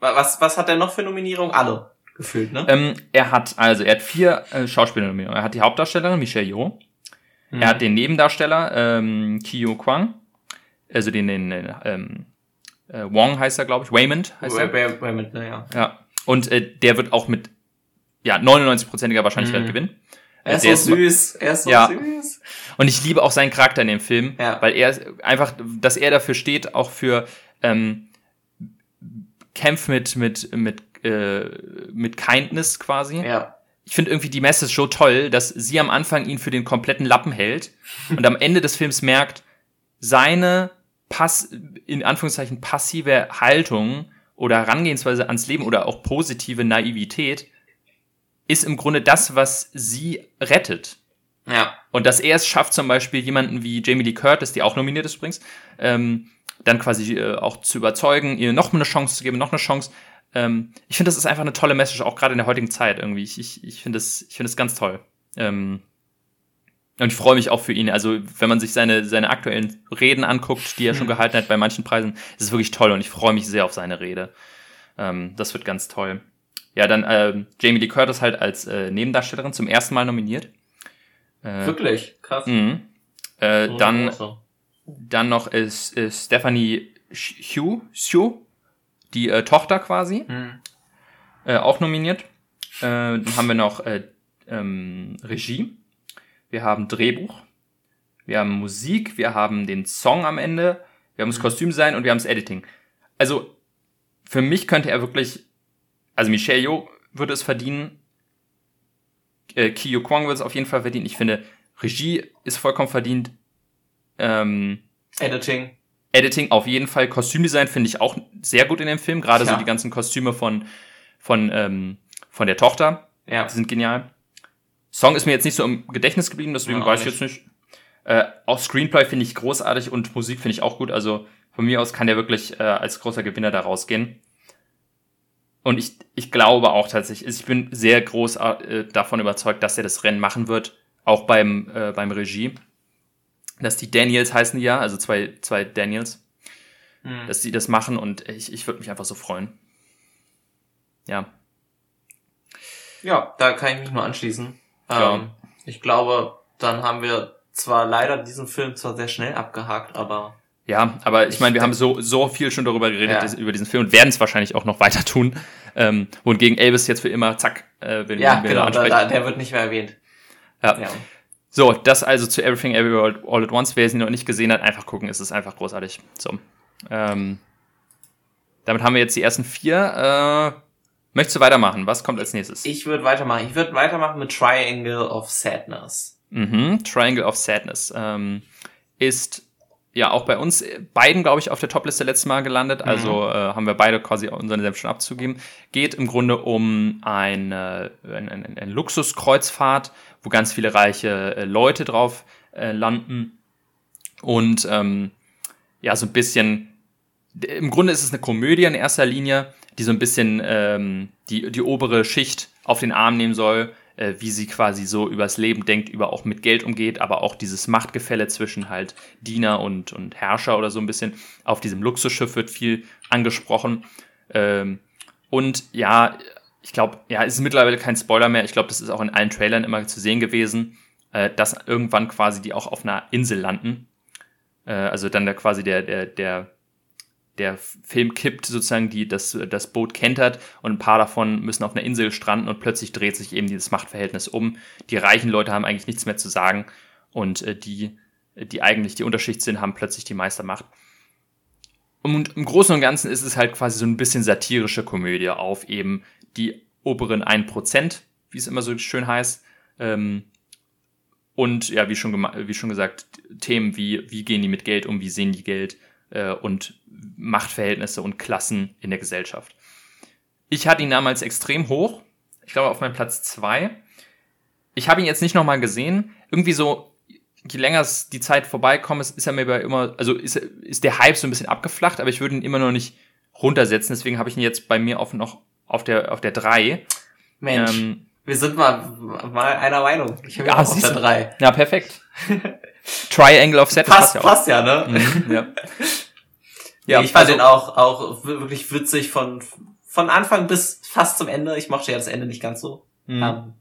Was, was hat er noch für Nominierungen? Alle gefühlt, ne? Ähm, er hat, also er hat vier äh, Schauspielernominierungen. Er hat die Hauptdarstellerin Michelle Yeoh. Mhm. Er hat den Nebendarsteller ähm, Kiyo Kwang. Also den, den ähm, äh, Wong heißt er, glaube ich. Waymond heißt er. Waymond, ne, ja. Ja. Und äh, der wird auch mit ja, 99%iger Wahrscheinlichkeit mhm. gewinnen. Er ist so süß, er ist so ja. süß. Und ich liebe auch seinen Charakter in dem Film, ja. weil er einfach, dass er dafür steht, auch für ähm, Kämpf mit mit mit äh, mit Kindness quasi. Ja. Ich finde irgendwie die Message so toll, dass sie am Anfang ihn für den kompletten Lappen hält und am Ende des Films merkt, seine pass in Anführungszeichen passive Haltung oder Herangehensweise ans Leben oder auch positive Naivität ist im Grunde das, was sie rettet. Ja. Und dass er es schafft, zum Beispiel jemanden wie Jamie Lee Curtis, die auch nominiert ist übrigens, ähm, dann quasi äh, auch zu überzeugen, ihr noch eine Chance zu geben, noch eine Chance. Ähm, ich finde, das ist einfach eine tolle Message, auch gerade in der heutigen Zeit irgendwie. Ich, ich, ich finde das, ich finde das ganz toll. Ähm, und ich freue mich auch für ihn. Also, wenn man sich seine, seine aktuellen Reden anguckt, die er schon hm. gehalten hat bei manchen Preisen, ist es wirklich toll und ich freue mich sehr auf seine Rede. Ähm, das wird ganz toll. Ja, dann äh, Jamie Lee Curtis halt als äh, Nebendarstellerin zum ersten Mal nominiert. Äh, Wirklich? Krass. Mhm. Äh, oh, dann, dann noch ist, ist Stephanie Hugh, Hugh die äh, Tochter quasi, mhm. äh, auch nominiert. Äh, dann haben wir noch äh, ähm, Regie. Wir haben Drehbuch. Wir haben Musik. Wir haben den Song am Ende. wir haben das Kostümdesign und wir haben das Editing. Also für mich könnte er wirklich, also Michelle Yeoh würde es verdienen, äh, Kiyo Kwong würde es auf jeden Fall verdienen. Ich finde, Regie ist vollkommen verdient. Ähm, Editing. Editing auf jeden Fall. Kostümdesign finde ich auch sehr gut in dem Film. Gerade Ja. so die ganzen Kostüme von, von, ähm, von der Tochter. Ja. Die sind genial. Song ist mir jetzt nicht so im Gedächtnis geblieben, deswegen Ja, weiß ich jetzt nicht. Äh, auch Screenplay finde ich großartig und Musik finde ich auch gut. Also von mir aus kann der wirklich äh, als großer Gewinner da rausgehen. Und ich, ich glaube auch tatsächlich, ich bin sehr groß äh, davon überzeugt, dass er das Rennen machen wird, auch beim, äh, beim Regie. Dass die Daniels heißen die ja, also zwei, zwei Daniels, Hm. dass die das machen und ich, ich würde mich einfach so freuen. Ja. Ja, da kann ich mich nur anschließen. Ja. Ähm, ich glaube, dann haben wir zwar leider diesen Film zwar sehr schnell abgehakt, aber Ja, aber ich meine, wir haben so, so viel schon darüber geredet, Ja. über diesen Film und werden es wahrscheinlich auch noch weiter tun. Ähm, wohingegen Elvis jetzt für immer, zack, äh, wenn ja, wir genau, da, da, der wird nicht mehr erwähnt. ja. Ja. So, das also zu Everything Everywhere All at Once. Wer es noch nicht gesehen hat, einfach gucken, es ist einfach großartig. So. Ähm, damit haben wir jetzt die ersten vier. Äh, möchtest du weitermachen? Was kommt als nächstes? Ich würde weitermachen. Ich würde weitermachen mit Triangle of Sadness. Mhm, Triangle of Sadness ähm, ist ja auch bei uns beiden, glaube ich, auf der Topliste letztes Mal gelandet. Also äh, haben wir beide quasi unseren Senf schon abzugeben. Geht im Grunde um eine, eine, eine, eine Luxuskreuzfahrt, wo ganz viele reiche äh, Leute drauf äh, landen. Und ähm, ja, so ein bisschen, im Grunde ist es eine Komödie in erster Linie, die so ein bisschen ähm, die, die obere Schicht auf den Arm nehmen soll, äh, wie sie quasi so übers Leben denkt, über auch mit Geld umgeht, aber auch dieses Machtgefälle zwischen halt Diener und, und Herrscher oder so ein bisschen. Auf diesem Luxusschiff wird viel angesprochen. Ähm, und ja, ich glaube, ja, es ist mittlerweile kein Spoiler mehr. Ich glaube, das ist auch in allen Trailern immer zu sehen gewesen, äh, dass irgendwann quasi die auch auf einer Insel landen. Äh, also dann da quasi der, der, der, der Film kippt sozusagen die, das, das Boot kentert und ein paar davon müssen auf einer Insel stranden und plötzlich dreht sich eben dieses Machtverhältnis um. Die reichen Leute haben eigentlich nichts mehr zu sagen und äh, die, die eigentlich die Unterschicht sind, haben plötzlich die Meistermacht. Und im Großen und Ganzen ist es halt quasi so ein bisschen satirische Komödie auf eben die oberen 1%, wie es immer so schön heißt. Ähm, und ja, wie schon, wie schon gesagt, Themen wie, wie gehen die mit Geld um, wie sehen die Geld äh, und Machtverhältnisse und Klassen in der Gesellschaft. Ich hatte ihn damals extrem hoch. Ich glaube auf meinem Platz zwei. Ich habe ihn jetzt nicht nochmal gesehen. Irgendwie so, je länger es die Zeit vorbeikommt, ist, ist er mir bei immer, also ist, ist der Hype so ein bisschen abgeflacht, aber ich würde ihn immer noch nicht runtersetzen. Deswegen habe ich ihn jetzt bei mir auf noch auf der auf der drei. Mensch, Ähm, wir sind mal, mal einer Meinung. Ich habe Ja, ja, auf der. 3. ja, perfekt. Triangle of Sadness Passt, ja auch. passt ja, ne? Mhm, ja. Ja, ich fand also- den auch, auch wirklich witzig von, von Anfang bis fast zum Ende. Ich mochte ja das Ende nicht ganz so. Mhm. Ähm,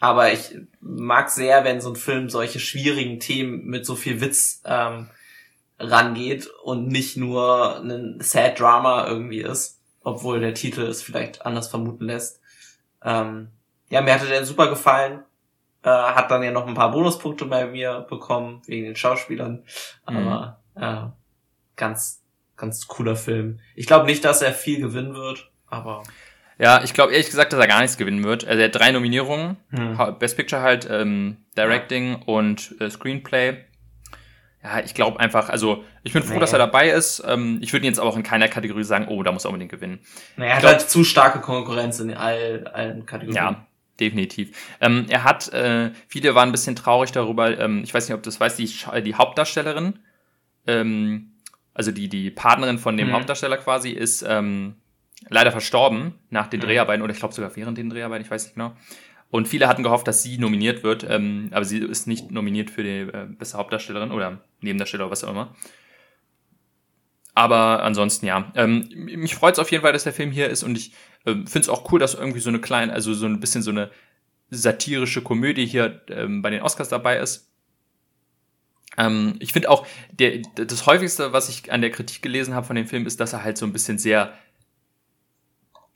aber ich mag sehr, wenn so ein Film solche schwierigen Themen mit so viel Witz ähm, rangeht und nicht nur ein Sad Drama irgendwie ist, obwohl der Titel es vielleicht anders vermuten lässt. Ähm, ja, mir hatte der super gefallen. Äh, hat dann ja noch ein paar Bonuspunkte bei mir bekommen, wegen den Schauspielern. Aber äh, ganz, ganz cooler Film. Ich glaube nicht, dass er viel gewinnen wird, aber Ja, ich glaube ehrlich gesagt, dass er gar nichts gewinnen wird. Also er hat drei Nominierungen. Hm. Best Picture halt, ähm, Directing und äh, Screenplay. Ja, ich glaube einfach, also ich bin froh, Nee. dass er dabei ist. Ähm, ich würde ihn jetzt aber auch in keiner Kategorie sagen, oh, da muss er unbedingt gewinnen. naja, er hat glaub- halt zu starke Konkurrenz in all, allen Kategorien. Ja, definitiv. Ähm, er hat, äh, viele waren ein bisschen traurig darüber, ähm, ich weiß nicht, ob du das weißt, die, Scha- die Hauptdarstellerin, ähm, also die, die Partnerin von dem Mhm. Hauptdarsteller quasi, ist ähm, leider verstorben nach den Mhm. Dreharbeiten oder ich glaube sogar während den Dreharbeiten, ich weiß nicht genau. Und viele hatten gehofft, dass sie nominiert wird, ähm, aber sie ist nicht nominiert für die äh, beste Hauptdarstellerin oder Nebendarsteller oder was auch immer. Aber ansonsten ja. Ähm, mich freut es auf jeden Fall, dass der Film hier ist und ich ähm, finde es auch cool, dass irgendwie so eine kleine, also so ein bisschen so eine satirische Komödie hier ähm, bei den Oscars dabei ist. Ähm, ich finde auch, der, das häufigste, was ich an der Kritik gelesen habe von dem Film, ist, dass er halt so ein bisschen sehr,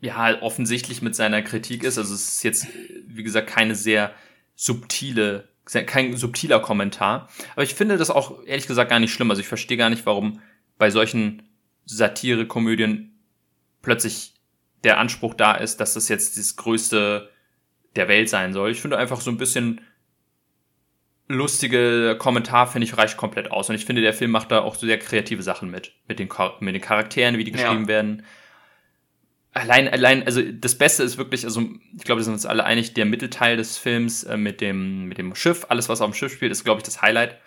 ja, offensichtlich mit seiner Kritik ist. Also es ist jetzt, wie gesagt, keine sehr subtile, kein subtiler Kommentar. Aber ich finde das auch ehrlich gesagt gar nicht schlimm. Also ich verstehe gar nicht, warum bei solchen Satire-Komödien plötzlich der Anspruch da ist, dass das jetzt das Größte der Welt sein soll. Ich finde einfach so ein bisschen lustige Kommentar, finde ich, reicht komplett aus. Und ich finde, der Film macht da auch so sehr kreative Sachen mit. Mit den, mit den Charakteren, wie die geschrieben ja. werden. Allein, allein, also das Beste ist wirklich, also ich glaube, wir sind uns alle einig, der Mittelteil des Films äh, mit, dem, mit dem Schiff, alles, was auf dem Schiff spielt, ist, glaube ich, das Highlight.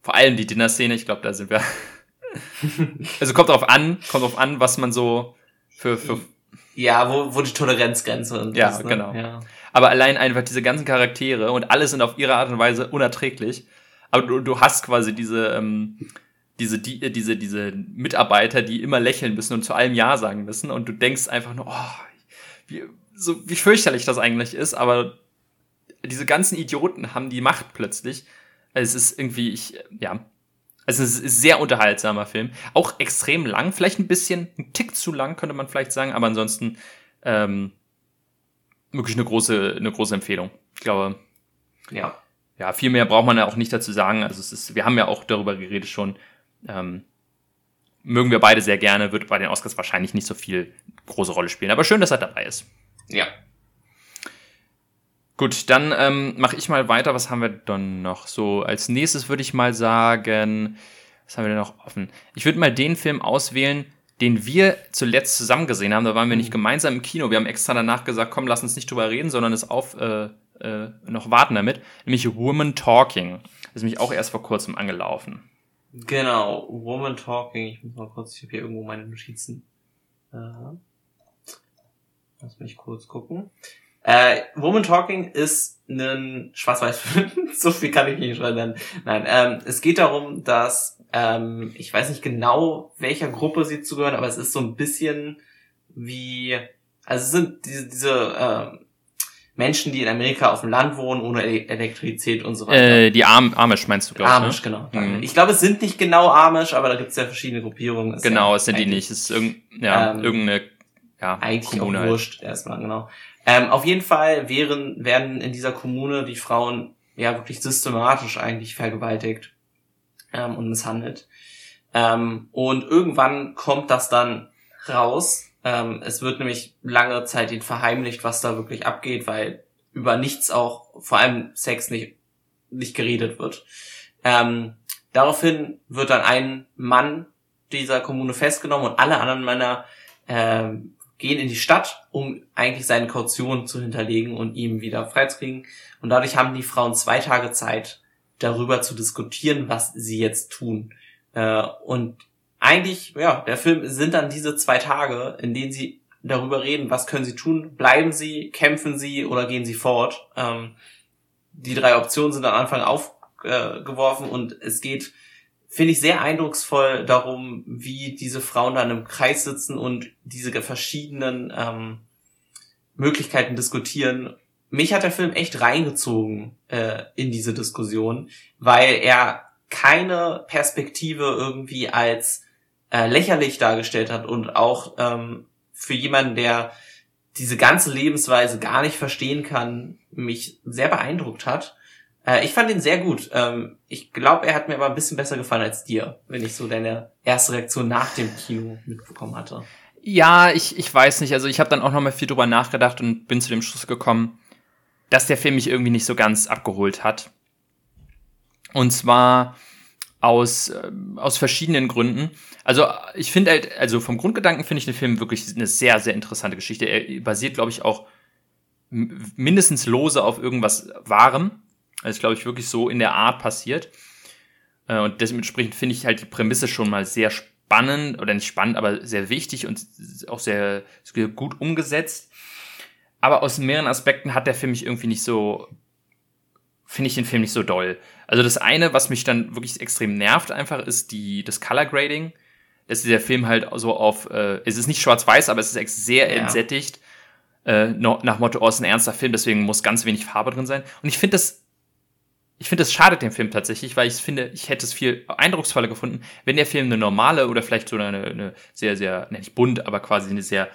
Vor allem die Dinner-Szene, ich glaube, da sind wir. also kommt drauf an, kommt drauf an, was man so für, für ja, wo, wo die Toleranzgrenze und Ja, ist, ne? genau. Ja. Aber allein einfach diese ganzen Charaktere und alle sind auf ihre Art und Weise unerträglich. Aber du, du hast quasi diese, ähm, diese, die, äh, diese, diese Mitarbeiter, die immer lächeln müssen und zu allem Ja sagen müssen. Und du denkst einfach nur, oh, wie, so, wie fürchterlich das eigentlich ist. Aber diese ganzen Idioten haben die Macht plötzlich. Es ist irgendwie, ich, ja, also es ist ein sehr unterhaltsamer Film. Auch extrem lang, vielleicht ein bisschen, ein Tick zu lang, könnte man vielleicht sagen, aber ansonsten ähm, wirklich eine große, eine große Empfehlung. Ich glaube, ja. Ja, viel mehr braucht man ja auch nicht dazu sagen. Also es ist, wir haben ja auch darüber geredet schon. Ähm, mögen wir beide sehr gerne, wird bei den Oscars wahrscheinlich nicht so viel große Rolle spielen. Aber schön, dass er dabei ist. Ja. Gut, dann ähm, mache ich mal weiter. Was haben wir dann noch? So, als nächstes würde ich mal sagen, was haben wir denn noch offen? Ich würde mal den Film auswählen, den wir zuletzt zusammen gesehen haben. Da waren wir nicht mhm. gemeinsam im Kino. Wir haben extra danach gesagt, komm, lass uns nicht drüber reden, sondern es auf äh, äh, noch warten damit. Nämlich Woman Talking. Das ist mich auch erst vor kurzem angelaufen. Genau, Woman Talking. Ich muss mal kurz, ich habe hier irgendwo meine Notizen. Äh, lass mich kurz gucken. Äh, Woman Talking ist ein Schwarz-Weiß-Film. so viel kann ich nicht nennen. Nein, ähm, es geht darum, dass ähm, ich weiß nicht genau, welcher Gruppe sie zugehören, aber es ist so ein bisschen wie, also es sind diese, diese äh, Menschen, die in Amerika auf dem Land wohnen, ohne Elektrizität und so weiter. Äh, die Am Amish meinst du, glaube ich. Amish, ne? genau. Mhm. Ich glaube, es sind nicht genau Amish, aber da gibt es ja verschiedene Gruppierungen. Ist genau, ja es sind die nicht. Es ist irgend, ja, ähm, irgendeine ja, eigentlich Kommune auch halt. wurscht halt. erstmal, genau. Ähm, auf jeden Fall wären, werden in dieser Kommune die Frauen ja wirklich systematisch eigentlich vergewaltigt ähm, und misshandelt. Ähm, und irgendwann kommt das dann raus. Ähm, es wird nämlich lange Zeit ihnen verheimlicht, was da wirklich abgeht, weil über nichts auch, vor allem Sex nicht, nicht geredet wird. Ähm, daraufhin wird dann ein Mann dieser Kommune festgenommen und alle anderen Männer ähm, gehen in die Stadt, um eigentlich seine Kaution zu hinterlegen und ihm wieder freizukriegen. Und dadurch haben die Frauen zwei Tage Zeit, darüber zu diskutieren, was sie jetzt tun. Äh, und eigentlich, ja, der Film sind dann diese zwei Tage, in denen sie darüber reden, was können sie tun, bleiben sie, kämpfen sie oder gehen sie fort. Ähm, die drei Optionen sind am Anfang aufgeworfen und es geht finde ich sehr eindrucksvoll darum, wie diese Frauen dann im Kreis sitzen und diese verschiedenen ähm, Möglichkeiten diskutieren. Mich hat der Film echt reingezogen äh, in diese Diskussion, weil er keine Perspektive irgendwie als äh, lächerlich dargestellt hat und auch ähm, für jemanden, der diese ganze Lebensweise gar nicht verstehen kann, mich sehr beeindruckt hat. Äh, ich fand ihn sehr gut. Ähm, ich glaube, er hat mir aber ein bisschen besser gefallen als dir, wenn ich so deine erste Reaktion nach dem Kino mitbekommen hatte. Ja, ich, ich weiß nicht. Also ich habe dann auch noch mal viel drüber nachgedacht und bin zu dem Schluss gekommen, dass der Film mich irgendwie nicht so ganz abgeholt hat. Und zwar aus, äh, aus verschiedenen Gründen. Also ich finde halt, also vom Grundgedanken finde ich den Film wirklich eine sehr, sehr interessante Geschichte. Er basiert, glaube ich, auch mindestens lose auf irgendwas Wahrem. Das ist, glaube ich, wirklich so in der Art passiert. Äh, und dementsprechend finde ich halt die Prämisse schon mal sehr spannend, oder nicht spannend, aber sehr wichtig und auch sehr, sehr gut umgesetzt. Aber aus mehreren Aspekten hat der Film mich irgendwie nicht so, finde ich den Film nicht so doll. Also das eine, was mich dann wirklich extrem nervt einfach, ist die, das Color Grading. Dass der Film halt so auf, äh, es ist nicht schwarz-weiß, aber es ist sehr ja. entsättigt. Äh, nach Motto, oh, ist ein ernster Film, deswegen muss ganz wenig Farbe drin sein. Und ich finde das ich finde, es schadet dem Film tatsächlich, weil ich finde, ich hätte es viel eindrucksvoller gefunden, wenn der Film eine normale oder vielleicht so eine, eine sehr, sehr, nicht bunt, aber quasi eine sehr,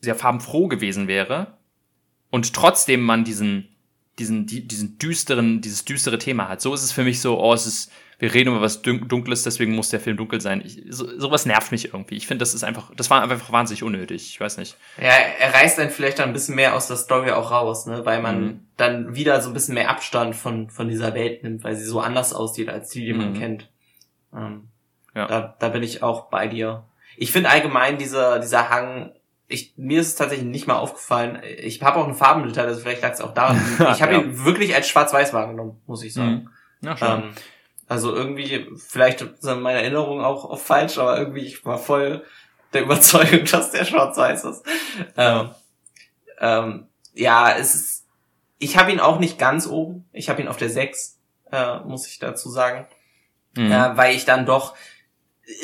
sehr farbenfroh gewesen wäre und trotzdem man diesen, diesen, die, diesen düsteren, dieses düstere Thema hat. So ist es für mich so, oh, es ist, wir reden über was Dunkles, deswegen muss der Film dunkel sein. Ich, so, sowas nervt mich irgendwie. Ich finde, das ist einfach, das war einfach wahnsinnig unnötig. Ich weiß nicht. Ja, er reißt dann vielleicht dann ein bisschen mehr aus der Story auch raus, ne, weil man mhm. dann wieder so ein bisschen mehr Abstand von, von dieser Welt nimmt, weil sie so anders aussieht als die, die man mhm. kennt. Ähm, ja. da, da bin ich auch bei dir. Ich finde allgemein dieser, dieser Hang, ich, mir ist es tatsächlich nicht mal aufgefallen. Ich habe auch einen Farbenliter, also vielleicht lag es auch daran. Ich habe ja. ihn wirklich als schwarz-weiß wahrgenommen, muss ich sagen. Mhm. Ja. Ähm, also irgendwie, vielleicht sind meine Erinnerungen auch, falsch, aber irgendwie ich war voll der Überzeugung, dass der schwarz-weiß ist. Ähm, ähm, ja, es ist, ich habe ihn auch nicht ganz oben. Ich habe ihn auf der 6, äh, muss ich dazu sagen. Mhm. Äh, weil ich dann doch,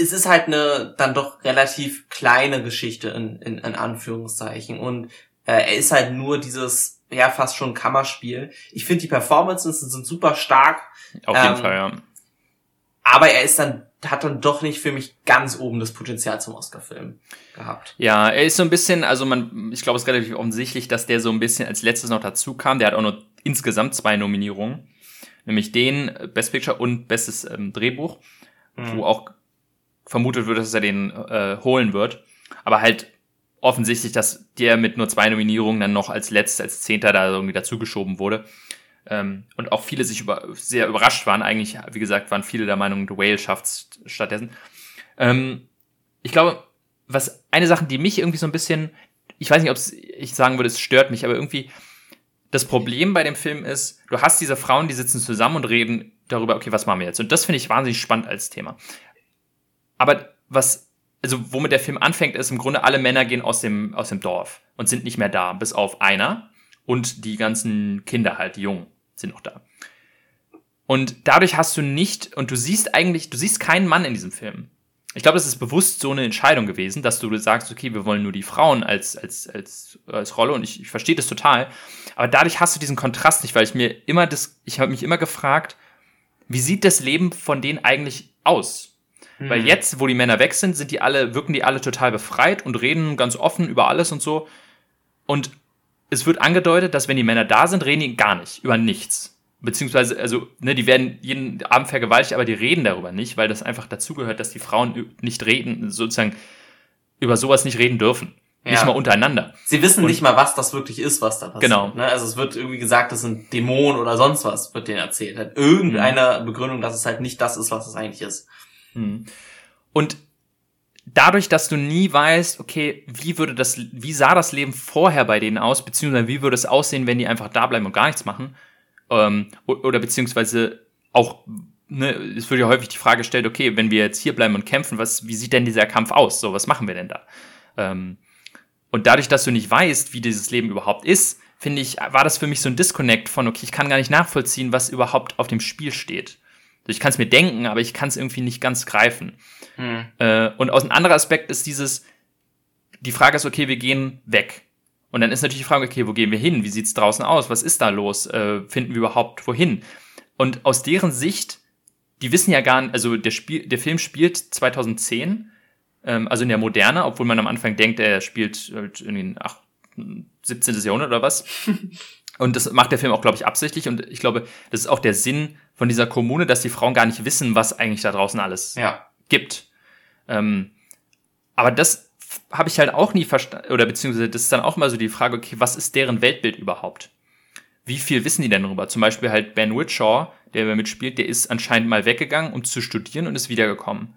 es ist halt eine dann doch relativ kleine Geschichte in, in, in Anführungszeichen. Und äh, er ist halt nur dieses, ja, fast schon Kammerspiel. Ich finde die Performances sind super stark. Auf jeden ähm, Fall, ja aber er ist dann hat dann doch nicht für mich ganz oben das Potenzial zum Oscar-Film gehabt. Ja, er ist so ein bisschen, also man, ich glaube, es ist relativ offensichtlich, dass der so ein bisschen als letztes noch dazu kam. Der hat auch nur insgesamt zwei Nominierungen, nämlich den Best Picture und Bestes ähm, Drehbuch, mhm. wo auch vermutet wird, dass er den äh, holen wird. Aber halt offensichtlich, dass der mit nur zwei Nominierungen dann noch als letztes, als Zehnter da irgendwie dazugeschoben wurde. Ähm, und auch viele sich über, sehr überrascht waren. Eigentlich, wie gesagt, waren viele der Meinung, The Whale schafft's stattdessen. Ähm, ich glaube, was eine Sache, die mich irgendwie so ein bisschen, ich weiß nicht, ob ich sagen würde, es stört mich, aber irgendwie das Problem bei dem Film ist, du hast diese Frauen, die sitzen zusammen und reden darüber, okay, was machen wir jetzt? Und das finde ich wahnsinnig spannend als Thema. Aber was, also womit der Film anfängt, ist im Grunde alle Männer gehen aus dem, aus dem Dorf und sind nicht mehr da, bis auf einer und die ganzen Kinder halt, die Jungen sind noch da. Und dadurch hast du nicht, und du siehst eigentlich, du siehst keinen Mann in diesem Film. Ich glaube, das ist bewusst so eine Entscheidung gewesen, dass du sagst, okay, wir wollen nur die Frauen als, als, als, als Rolle und ich, ich verstehe das total. Aber dadurch hast du diesen Kontrast nicht, weil ich mir immer das, ich habe mich immer gefragt, wie sieht das Leben von denen eigentlich aus? Mhm. Weil jetzt, wo die Männer weg sind, sind die alle, wirken die alle total befreit und reden ganz offen über alles und so. Und es wird angedeutet, dass wenn die Männer da sind, reden die gar nicht, über nichts. Beziehungsweise, also, ne, die werden jeden Abend vergewaltigt, aber die reden darüber nicht, weil das einfach dazugehört, dass die Frauen nicht reden, sozusagen über sowas nicht reden dürfen. Ja. Nicht mal untereinander. Sie wissen Und, nicht mal, was das wirklich ist, was da passiert. Genau. Ne? Also es wird irgendwie gesagt, das sind Dämonen oder sonst was, wird denen erzählt. Hat irgendeine mhm. Begründung, dass es halt nicht das ist, was es eigentlich ist. Mhm. Und dadurch, dass du nie weißt, okay, wie würde das, wie sah das Leben vorher bei denen aus, beziehungsweise wie würde es aussehen, wenn die einfach da bleiben und gar nichts machen, ähm, oder beziehungsweise auch, ne, es wird ja häufig die Frage gestellt, okay, wenn wir jetzt hier bleiben und kämpfen, was, wie sieht denn dieser Kampf aus? So, was machen wir denn da? Ähm, und dadurch, dass du nicht weißt, wie dieses Leben überhaupt ist, finde ich, war das für mich so ein Disconnect von, okay, ich kann gar nicht nachvollziehen, was überhaupt auf dem Spiel steht. Ich kann es mir denken, aber ich kann es irgendwie nicht ganz greifen. Mhm. Äh, und aus einem anderen Aspekt ist dieses, die Frage ist, okay, wir gehen weg. Und dann ist natürlich die Frage, okay, wo gehen wir hin? Wie sieht's draußen aus? Was ist da los? Äh, finden wir überhaupt wohin? Und aus deren Sicht, die wissen ja gar nicht, also der, Spiel, der Film spielt 2010, ähm, also in der Moderne, obwohl man am Anfang denkt, er spielt halt in den ach, 17. Jahrhundert oder was. Und das macht der Film auch, glaube ich, absichtlich. Und ich glaube, das ist auch der Sinn von dieser Kommune, dass die Frauen gar nicht wissen, was eigentlich da draußen alles ja. gibt. Ähm, aber das habe ich halt auch nie verstanden, oder beziehungsweise das ist dann auch mal so die Frage, okay, was ist deren Weltbild überhaupt? Wie viel wissen die denn darüber? Zum Beispiel halt Ben Witshaw, der mitspielt, der ist anscheinend mal weggegangen, um zu studieren und ist wiedergekommen.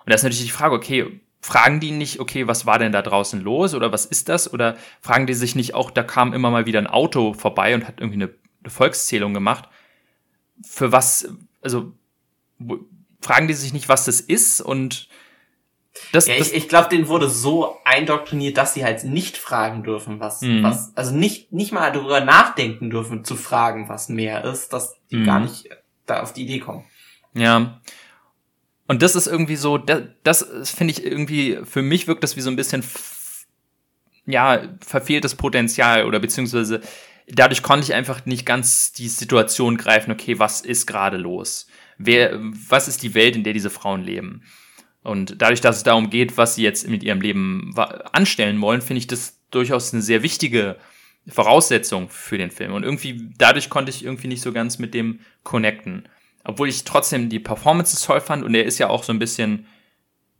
Und da ist natürlich die Frage, okay, fragen die nicht, okay, was war denn da draußen los oder was ist das? Oder fragen die sich nicht auch, da kam immer mal wieder ein Auto vorbei und hat irgendwie eine, eine Volkszählung gemacht? Für was, also fragen die sich nicht, was das ist und das, ja, das ich, ich glaube, denen wurde so eindoktriniert, dass sie halt nicht fragen dürfen, was, mhm. was, also nicht, nicht mal darüber nachdenken dürfen, zu fragen, was mehr ist, dass die mhm. gar nicht da auf die Idee kommen. Ja. Und das ist irgendwie so, das, das finde ich irgendwie, für mich wirkt das wie so ein bisschen, ja, verfehltes Potenzial oder beziehungsweise dadurch konnte ich einfach nicht ganz die Situation greifen, okay, was ist gerade los? Wer, was ist die Welt, in der diese Frauen leben? Und dadurch, dass es darum geht, was sie jetzt mit ihrem Leben anstellen wollen, finde ich das durchaus eine sehr wichtige Voraussetzung für den Film. Und irgendwie, dadurch konnte ich irgendwie nicht so ganz mit dem connecten. Obwohl ich trotzdem die Performances toll fand und er ist ja auch so ein bisschen,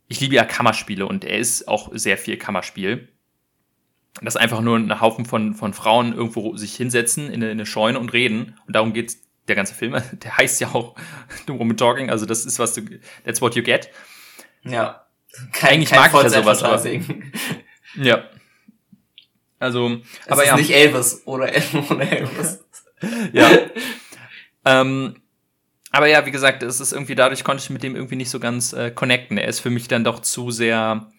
ich liebe ja Kammerspiele und er ist auch sehr viel Kammerspiel. Dass einfach nur ein Haufen von, von Frauen irgendwo sich hinsetzen in eine, in eine Scheune und reden. Und darum geht der ganze Film. Der heißt ja auch The Woman Talking, also das ist was du, that's what you get. Ja. Kein, Eigentlich kein mag ich ja sowas, aber, ja. Also, es aber ist ja. nicht Elvis oder Elvis. ja. ähm, aber ja, wie gesagt, es ist irgendwie dadurch konnte ich mit dem irgendwie nicht so ganz äh, connecten. Er ist für mich dann doch zu sehr,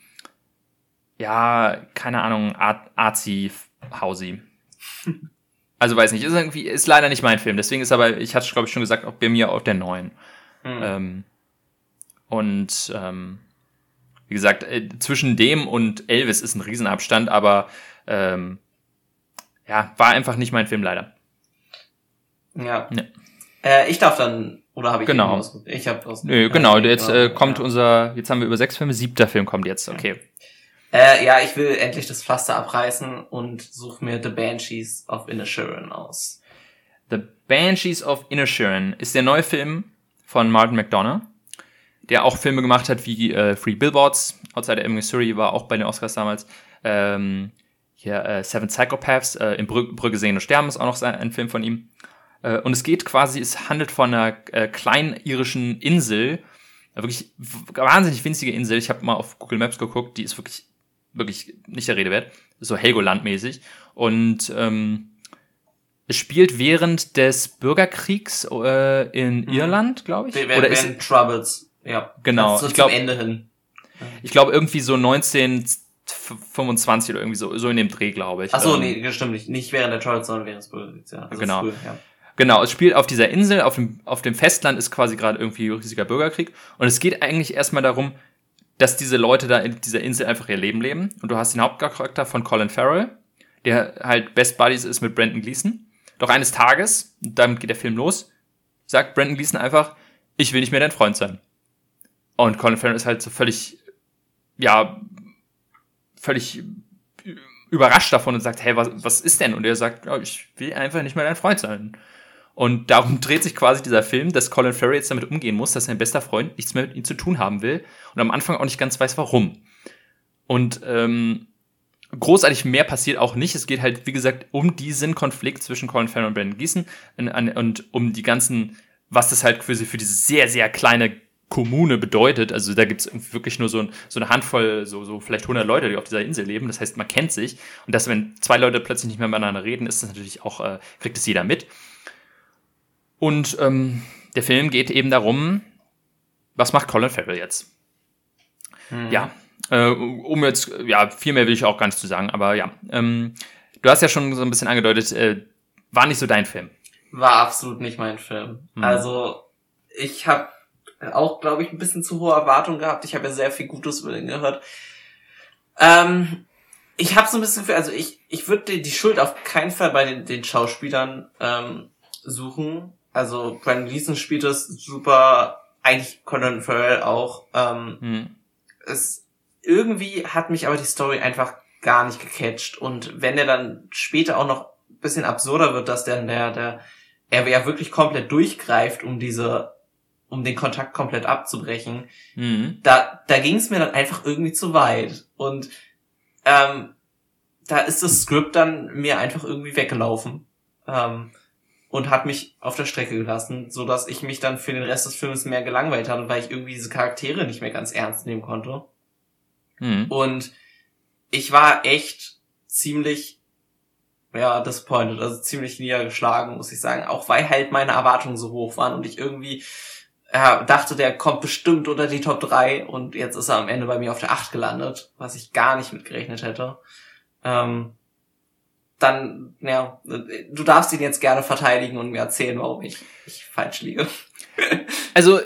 ja, keine Ahnung, arzi hausi Also weiß nicht, ist irgendwie ist leider nicht mein Film. Deswegen ist aber, ich hatte glaube ich schon gesagt, auch bei mir auf der neuen. Mhm. Ähm, und ähm, wie gesagt, äh, zwischen dem und Elvis ist ein Riesenabstand, aber ähm, ja, war einfach nicht mein Film leider. Ja. Nee. Äh, ich darf dann, oder habe ich genau. Aus, ich habe aus. Nö, genau, jetzt äh, kommt ja. unser, jetzt haben wir über sechs Filme, siebter Film kommt jetzt, okay. Äh, ja, ich will endlich das Pflaster abreißen und suche mir The Banshees of Inisherin aus. The Banshees of Inisherin ist der neue Film von Martin McDonough der auch Filme gemacht hat wie äh, Free Billboards, Outside of Missouri war auch bei den Oscars damals. Ähm, hier äh, Seven Psychopaths, äh, in Brü Brügge sehen und sterben ist auch noch ein Film von ihm. Äh, und es geht quasi, es handelt von einer äh, kleinen irischen Insel, wirklich wahnsinnig winzige Insel. Ich habe mal auf Google Maps geguckt, die ist wirklich, wirklich nicht der Rede wert. So Helgoland-mäßig. Und ähm, es spielt während des Bürgerkriegs äh, in mhm. Irland, glaube ich. Oder ist Troubles. Ja. Genau. So ich glaube Ende hin. Ich glaube irgendwie so 1925 oder irgendwie so, so in dem Dreh, glaube ich. Ach so, ähm, nee, das stimmt nicht. Nicht während der Charles, sondern während des Bürgerkriegs, ja. Also genau. Früh, ja. Genau, es spielt auf dieser Insel, auf dem, auf dem Festland ist quasi gerade irgendwie riesiger Bürgerkrieg. Und es geht eigentlich erstmal darum, dass diese Leute da in dieser Insel einfach ihr Leben leben. Und du hast den Hauptcharakter von Colin Farrell, der halt Best Buddies ist mit Brandon Gleason. Doch eines Tages, damit geht der Film los, sagt Brandon Gleason einfach, ich will nicht mehr dein Freund sein. Und Colin Farrell ist halt so völlig, ja, völlig überrascht davon und sagt, hey, was, was ist denn? Und er sagt, ja, ich will einfach nicht mehr dein Freund sein. Und darum dreht sich quasi dieser Film, dass Colin Farrell jetzt damit umgehen muss, dass sein bester Freund nichts mehr mit ihm zu tun haben will und am Anfang auch nicht ganz weiß, warum. Und ähm, großartig mehr passiert auch nicht. Es geht halt, wie gesagt, um diesen Konflikt zwischen Colin Farrell und Brandon Gießen und, und um die ganzen, was das halt für, sie für diese sehr, sehr kleine Kommune bedeutet. Also da gibt es wirklich nur so, ein, so, eine Handvoll, so, so vielleicht 100 Leute, die auf dieser Insel leben. Das heißt, man kennt sich. Und dass, wenn zwei Leute plötzlich nicht mehr miteinander reden, ist das natürlich auch, äh, kriegt es jeder mit. Und ähm, der Film geht eben darum, was macht Colin Farrell jetzt? Hm. Ja, äh, um jetzt, ja, viel mehr will ich auch gar nicht zu sagen, aber ja. Ähm, du hast ja schon so ein bisschen angedeutet, äh, war nicht so dein Film. War absolut nicht mein Film. Hm. Also, ich habe auch, glaube ich, ein bisschen zu hohe Erwartungen gehabt. Ich habe ja sehr viel Gutes über den gehört. Ähm, ich habe so ein bisschen für, also ich, ich würde die, die Schuld auf keinen Fall bei den, den Schauspielern ähm, suchen. Also Brandon Gleason spielt das super, eigentlich Colin Farrell auch. Ähm, hm. Es irgendwie hat mich aber die Story einfach gar nicht gecatcht. Und wenn der dann später auch noch ein bisschen absurder wird, dass dann der, der, er ja wirklich komplett durchgreift, um diese um den Kontakt komplett abzubrechen. Mhm. Da, da ging es mir dann einfach irgendwie zu weit. Und ähm, da ist das Skript dann mir einfach irgendwie weggelaufen. Ähm, und hat mich auf der Strecke gelassen, so dass ich mich dann für den Rest des Films mehr gelangweilt hatte, weil ich irgendwie diese Charaktere nicht mehr ganz ernst nehmen konnte. Mhm. Und ich war echt ziemlich ja, disappointed, also ziemlich niedergeschlagen, muss ich sagen, auch weil halt meine Erwartungen so hoch waren und ich irgendwie ja, dachte, der kommt bestimmt unter die Top 3 und jetzt ist er am Ende bei mir auf der 8 gelandet, was ich gar nicht mitgerechnet hätte. Ähm, dann, ja, du darfst ihn jetzt gerne verteidigen und mir erzählen, warum ich, ich falsch liege. also,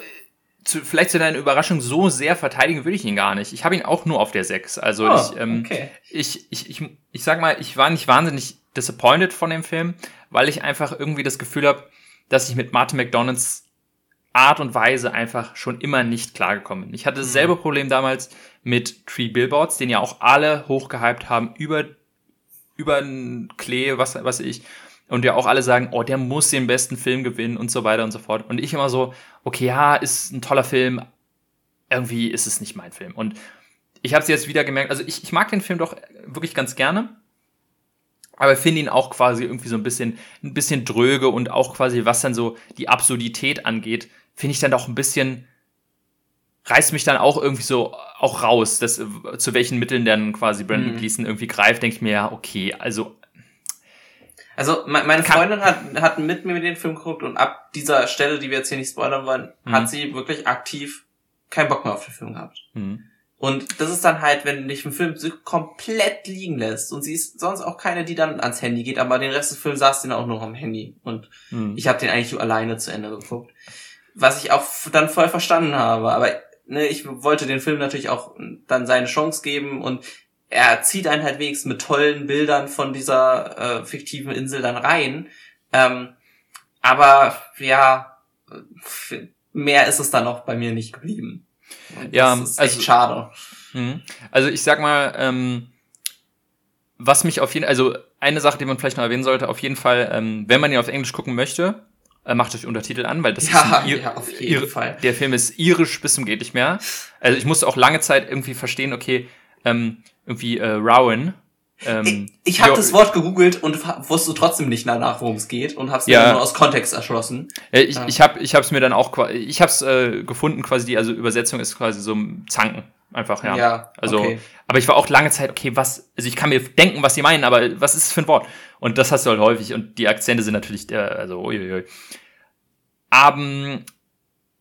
zu, vielleicht zu deiner Überraschung, so sehr verteidigen würde ich ihn gar nicht. Ich habe ihn auch nur auf der 6. Also oh, ich, ähm, okay. ich, ich, ich, ich sag mal, ich war nicht wahnsinnig disappointed von dem Film, weil ich einfach irgendwie das Gefühl habe, dass ich mit Martin McDonalds Art und Weise einfach schon immer nicht klargekommen bin. Ich hatte dasselbe mhm. Problem damals mit Tree Billboards, den ja auch alle hochgehypt haben über über den Klee, was, was ich. Und ja auch alle sagen, oh, der muss den besten Film gewinnen und so weiter und so fort. Und ich immer so, okay, ja, ist ein toller Film, irgendwie ist es nicht mein Film. Und ich habe es jetzt wieder gemerkt, also ich, ich mag den Film doch wirklich ganz gerne, aber finde ihn auch quasi irgendwie so ein bisschen, ein bisschen dröge und auch quasi, was dann so die Absurdität angeht, finde ich dann doch ein bisschen, reißt mich dann auch irgendwie so auch raus, dass, zu welchen Mitteln dann quasi Brandon mhm. Gleason irgendwie greift, denke ich mir, ja, okay, also also meine Freundin hat, hat mit mir den Film geguckt und ab dieser Stelle, die wir jetzt hier nicht spoilern wollen, mhm. hat sie wirklich aktiv keinen Bock mehr auf den Film gehabt. Mhm. Und das ist dann halt, wenn du dich im Film komplett liegen lässt und sie ist sonst auch keine, die dann ans Handy geht, aber den Rest des Films saß sie dann auch nur am Handy und mhm. ich habe den eigentlich alleine zu Ende geguckt. Was ich auch dann voll verstanden habe, aber ne, ich wollte den Film natürlich auch dann seine Chance geben und er zieht einen halt wenigstens mit tollen Bildern von dieser äh, fiktiven Insel dann rein. Ähm, aber ja, mehr ist es dann auch bei mir nicht geblieben. Und ja, das ist also, echt schade. Mh. Also ich sag mal, ähm, was mich auf jeden Fall, also eine Sache, die man vielleicht noch erwähnen sollte, auf jeden Fall, ähm, wenn man ihn auf Englisch gucken möchte, macht euch Untertitel an, weil das ja, ist ja, auf jeden Ir Fall. der Film ist irisch bis zum geht nicht mehr. Also ich musste auch lange Zeit irgendwie verstehen, okay, ähm, irgendwie äh, Rowan. Ähm, ich ich habe das Wort gegoogelt und wusste trotzdem nicht danach, worum es geht und habe es ja. nur aus Kontext erschlossen. Äh, ich ich habe ich hab's mir dann auch ich habe es äh, gefunden quasi die also Übersetzung ist quasi so Zanken einfach ja. Ja. Also okay. aber ich war auch lange Zeit okay was also ich kann mir denken was sie meinen aber was ist es für ein Wort und das hast du halt häufig und die Akzente sind natürlich äh, also uiuiui. Aber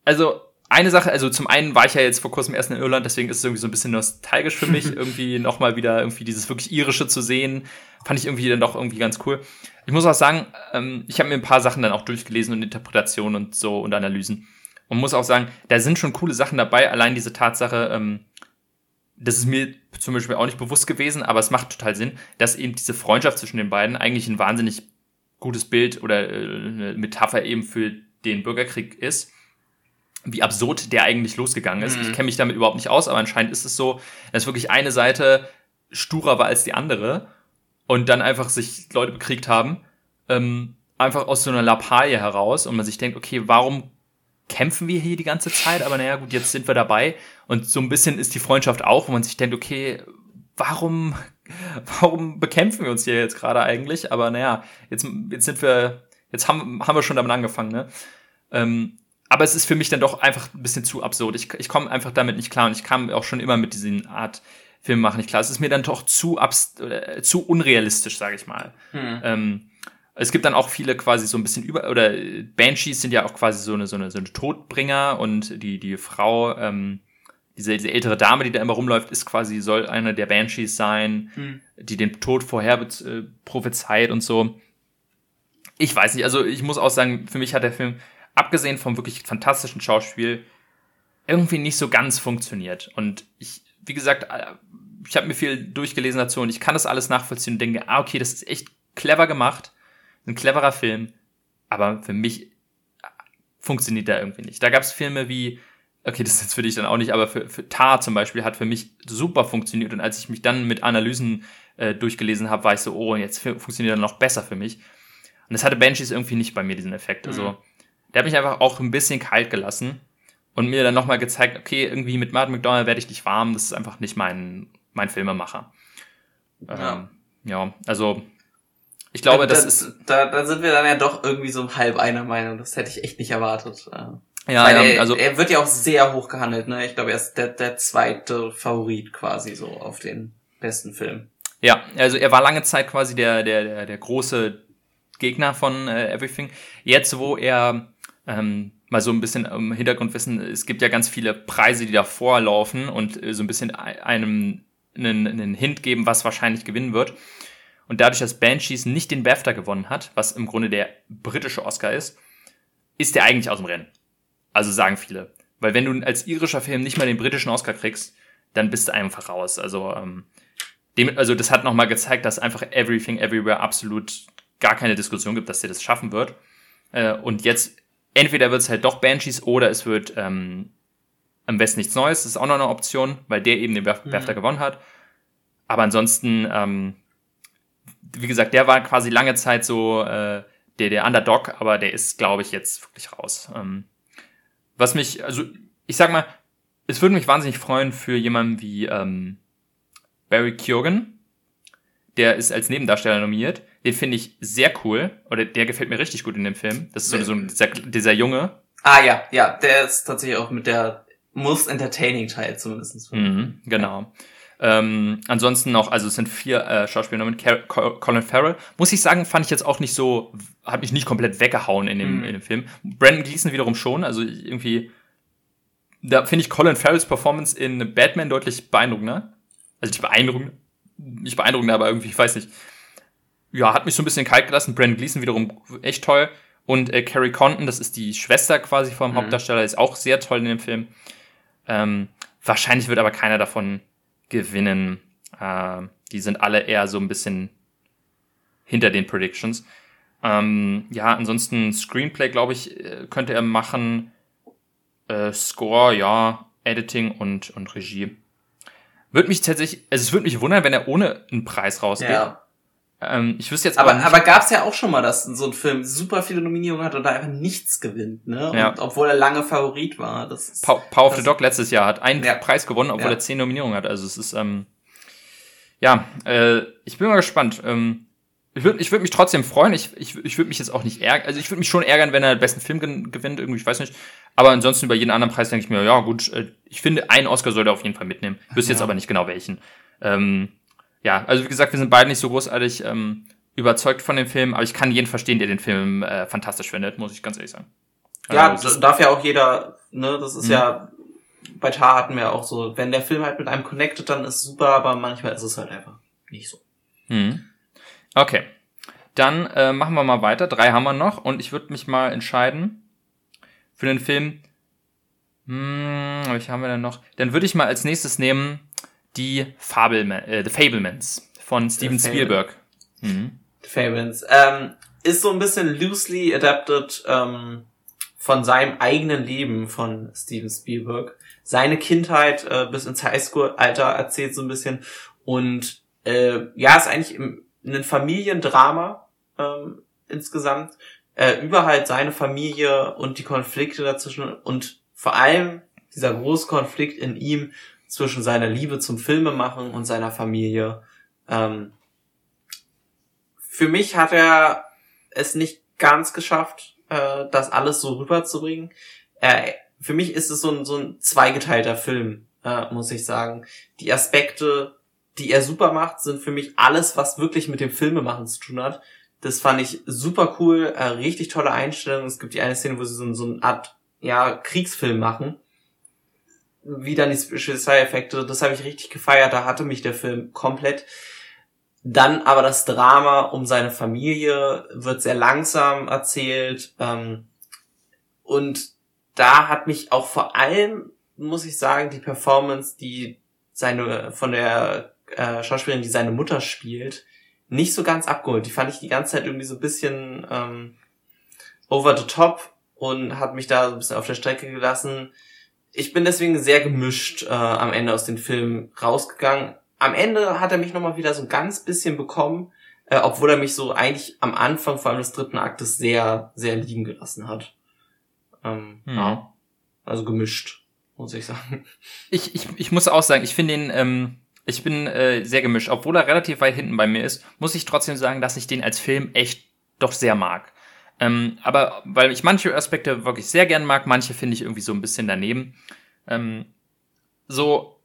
also eine Sache, also zum einen war ich ja jetzt vor kurzem erst in Irland, deswegen ist es irgendwie so ein bisschen nostalgisch für mich, irgendwie nochmal wieder irgendwie dieses wirklich irische zu sehen. Fand ich irgendwie dann doch irgendwie ganz cool. Ich muss auch sagen, ähm, ich habe mir ein paar Sachen dann auch durchgelesen und Interpretationen und so und Analysen. Und muss auch sagen, da sind schon coole Sachen dabei. Allein diese Tatsache, ähm, das ist mir zum Beispiel auch nicht bewusst gewesen, aber es macht total Sinn, dass eben diese Freundschaft zwischen den beiden eigentlich ein wahnsinnig gutes Bild oder äh, eine Metapher eben für den Bürgerkrieg ist wie absurd der eigentlich losgegangen ist. Mhm. Ich kenne mich damit überhaupt nicht aus, aber anscheinend ist es so, dass wirklich eine Seite sturer war als die andere und dann einfach sich Leute bekriegt haben, ähm, einfach aus so einer Lappalie heraus und man sich denkt, okay, warum kämpfen wir hier die ganze Zeit? Aber naja, gut, jetzt sind wir dabei und so ein bisschen ist die Freundschaft auch, wo man sich denkt, okay, warum, warum bekämpfen wir uns hier jetzt gerade eigentlich? Aber naja, jetzt, jetzt sind wir, jetzt haben, haben wir schon damit angefangen, ne? Ähm, aber es ist für mich dann doch einfach ein bisschen zu absurd. Ich, ich komme einfach damit nicht klar und ich kam auch schon immer mit diesen Art Film machen nicht klar. Es ist mir dann doch zu abs äh, zu unrealistisch, sage ich mal. Hm. Ähm, es gibt dann auch viele quasi so ein bisschen über oder Banshees sind ja auch quasi so eine so eine, so eine Todbringer und die die Frau ähm, diese, diese ältere Dame, die da immer rumläuft, ist quasi soll eine der Banshees sein, hm. die den Tod vorher äh, prophezeit und so. Ich weiß nicht, also ich muss auch sagen, für mich hat der Film abgesehen vom wirklich fantastischen Schauspiel, irgendwie nicht so ganz funktioniert. Und ich, wie gesagt, äh, ich habe mir viel durchgelesen dazu und ich kann das alles nachvollziehen und denke, ah, okay, das ist echt clever gemacht, ein cleverer Film, aber für mich äh, funktioniert der irgendwie nicht. Da gab es Filme wie, okay, das ist jetzt für dich dann auch nicht, aber für, für Tar zum Beispiel hat für mich super funktioniert und als ich mich dann mit Analysen äh, durchgelesen habe, war ich so, oh, jetzt funktioniert er noch besser für mich. Und das hatte Banshees irgendwie nicht bei mir, diesen Effekt. Also, mhm der hat mich einfach auch ein bisschen kalt gelassen und mir dann nochmal gezeigt, okay, irgendwie mit Martin McDonald werde ich nicht warm, das ist einfach nicht mein, mein Filmemacher. Ja. Ähm, ja, also ich glaube, da, das ist. Da, da sind wir dann ja doch irgendwie so halb einer Meinung. Das hätte ich echt nicht erwartet. Äh. Ja, ja er, also er wird ja auch sehr hoch gehandelt, ne? Ich glaube, er ist der, der zweite Favorit quasi so auf den besten Film. Ja, also er war lange Zeit quasi der, der, der, der große Gegner von äh, Everything. Jetzt, wo er ähm, mal so ein bisschen im Hintergrundwissen, es gibt ja ganz viele Preise, die davor laufen und äh, so ein bisschen einem einen, einen Hint geben, was wahrscheinlich gewinnen wird. Und dadurch, dass Banshees nicht den BAFTA gewonnen hat, was im Grunde der britische Oscar ist, ist der eigentlich aus dem Rennen. Also sagen viele. Weil wenn du als irischer Film nicht mal den britischen Oscar kriegst, dann bist du einfach raus. Also, ähm, dem, also das hat nochmal gezeigt, dass einfach Everything Everywhere absolut gar keine Diskussion gibt, dass der das schaffen wird. Äh, und jetzt entweder wird es halt doch Banshees oder es wird ähm, am besten nichts Neues. Das ist auch noch eine Option, weil der eben den BAFTA mhm. gewonnen hat. Aber ansonsten ähm, wie gesagt, der war quasi lange Zeit so äh, der, der Underdog, aber der ist, glaube ich, jetzt wirklich raus. Ähm, was mich, also ich sag mal, es würde mich wahnsinnig freuen für jemanden wie ähm, Barry Keoghan. Der ist als Nebendarsteller nominiert. Den finde ich sehr cool. Oder der gefällt mir richtig gut in dem Film. Das ist so, so dieser, dieser Junge. Ah ja, ja, der ist tatsächlich auch mit der most entertaining Teil zumindest. Mhm, genau. Ähm, ansonsten noch, also es sind vier äh, Schauspieler mit Colin Farrell. Muss ich sagen, fand ich jetzt auch nicht so, hat mich nicht komplett weggehauen in dem, mhm. in dem Film. Brandon Gleason wiederum schon, also irgendwie, da finde ich Colin Farrells Performance in Batman deutlich beeindruckender. Also nicht beeindruckend, nicht beeindruckender, aber irgendwie, ich weiß nicht. Ja, hat mich so ein bisschen kalt gelassen. Brandon Gleason wiederum echt toll. Und äh, Carrie Condon, das ist die Schwester quasi vom mhm. Hauptdarsteller, ist auch sehr toll in dem Film. Ähm, wahrscheinlich wird aber keiner davon gewinnen. Äh, die sind alle eher so ein bisschen hinter den Predictions. Ähm, ja, ansonsten Screenplay, glaube ich, äh, könnte er machen. Äh, Score, ja, Editing und, und Regie. Würde mich tatsächlich, also es würde mich wundern, wenn er ohne einen Preis rausgeht. Ja. Ähm, ich wüsste jetzt aber. Aber, aber gab es ja auch schon mal, dass so ein Film super viele Nominierungen hat und da einfach nichts gewinnt, ne? Ja. Und, obwohl er lange Favorit war. Das ist, Power, Power of the Dog letztes Jahr hat einen ja. Preis gewonnen, obwohl ja. er zehn Nominierungen hat. Also es ist, ähm, ja, äh, ich bin mal gespannt. Ähm, ich würde ich würd mich trotzdem freuen. Ich, ich, ich würde mich jetzt auch nicht ärgern. Also ich würde mich schon ärgern, wenn er den besten Film gewinnt, irgendwie, ich weiß nicht. Aber ansonsten über jeden anderen Preis denke ich mir, ja gut, äh, ich finde, einen Oscar sollte er auf jeden Fall mitnehmen. Ich wüsste ja. jetzt aber nicht genau welchen. Ähm, ja, also wie gesagt, wir sind beide nicht so großartig ähm, überzeugt von dem Film, aber ich kann jeden verstehen, der den Film äh, fantastisch findet, muss ich ganz ehrlich sagen. Ja, also, darf ja auch jeder, ne, das ist mhm. ja, bei Tar hatten wir auch so, wenn der Film halt mit einem connected, dann ist super, aber manchmal ist es halt einfach nicht so. Mhm. Okay. Dann äh, machen wir mal weiter. Drei haben wir noch und ich würde mich mal entscheiden für den Film. Hm, welche haben wir denn noch? Dann würde ich mal als nächstes nehmen die Fabelman, äh, The Fablemans von Steven The Spielberg. Mhm. The Fablemans. Ähm, ist so ein bisschen loosely adapted ähm, von seinem eigenen Leben von Steven Spielberg. Seine Kindheit äh, bis ins Highschool-Alter erzählt so ein bisschen. Und äh, ja, ist eigentlich im, ein Familiendrama ähm, insgesamt. Äh, über halt seine Familie und die Konflikte dazwischen und vor allem dieser große Konflikt in ihm zwischen seiner Liebe zum Filmemachen und seiner Familie. Ähm, für mich hat er es nicht ganz geschafft, äh, das alles so rüberzubringen. Äh, für mich ist es so ein, so ein zweigeteilter Film, äh, muss ich sagen. Die Aspekte, die er super macht, sind für mich alles, was wirklich mit dem Filmemachen zu tun hat. Das fand ich super cool, äh, richtig tolle Einstellung. Es gibt die eine Szene, wo sie so, so eine Art ja, Kriegsfilm machen wie dann die Special-Effekte, das habe ich richtig gefeiert, da hatte mich der Film komplett. Dann aber das Drama um seine Familie wird sehr langsam erzählt ähm, und da hat mich auch vor allem, muss ich sagen, die Performance, die seine von der äh, Schauspielerin, die seine Mutter spielt, nicht so ganz abgeholt. Die fand ich die ganze Zeit irgendwie so ein bisschen ähm, over the top und hat mich da so ein bisschen auf der Strecke gelassen ich bin deswegen sehr gemischt äh, am Ende aus dem Film rausgegangen. Am Ende hat er mich nochmal wieder so ein ganz bisschen bekommen, äh, obwohl er mich so eigentlich am Anfang, vor allem des dritten Aktes, sehr, sehr liegen gelassen hat. Ähm, hm. Ja, also gemischt, muss ich sagen. Ich, ich, ich muss auch sagen, ich finde ihn, ähm, ich bin äh, sehr gemischt. Obwohl er relativ weit hinten bei mir ist, muss ich trotzdem sagen, dass ich den als Film echt doch sehr mag. Ähm, aber weil ich manche Aspekte wirklich sehr gern mag, manche finde ich irgendwie so ein bisschen daneben. Ähm, so,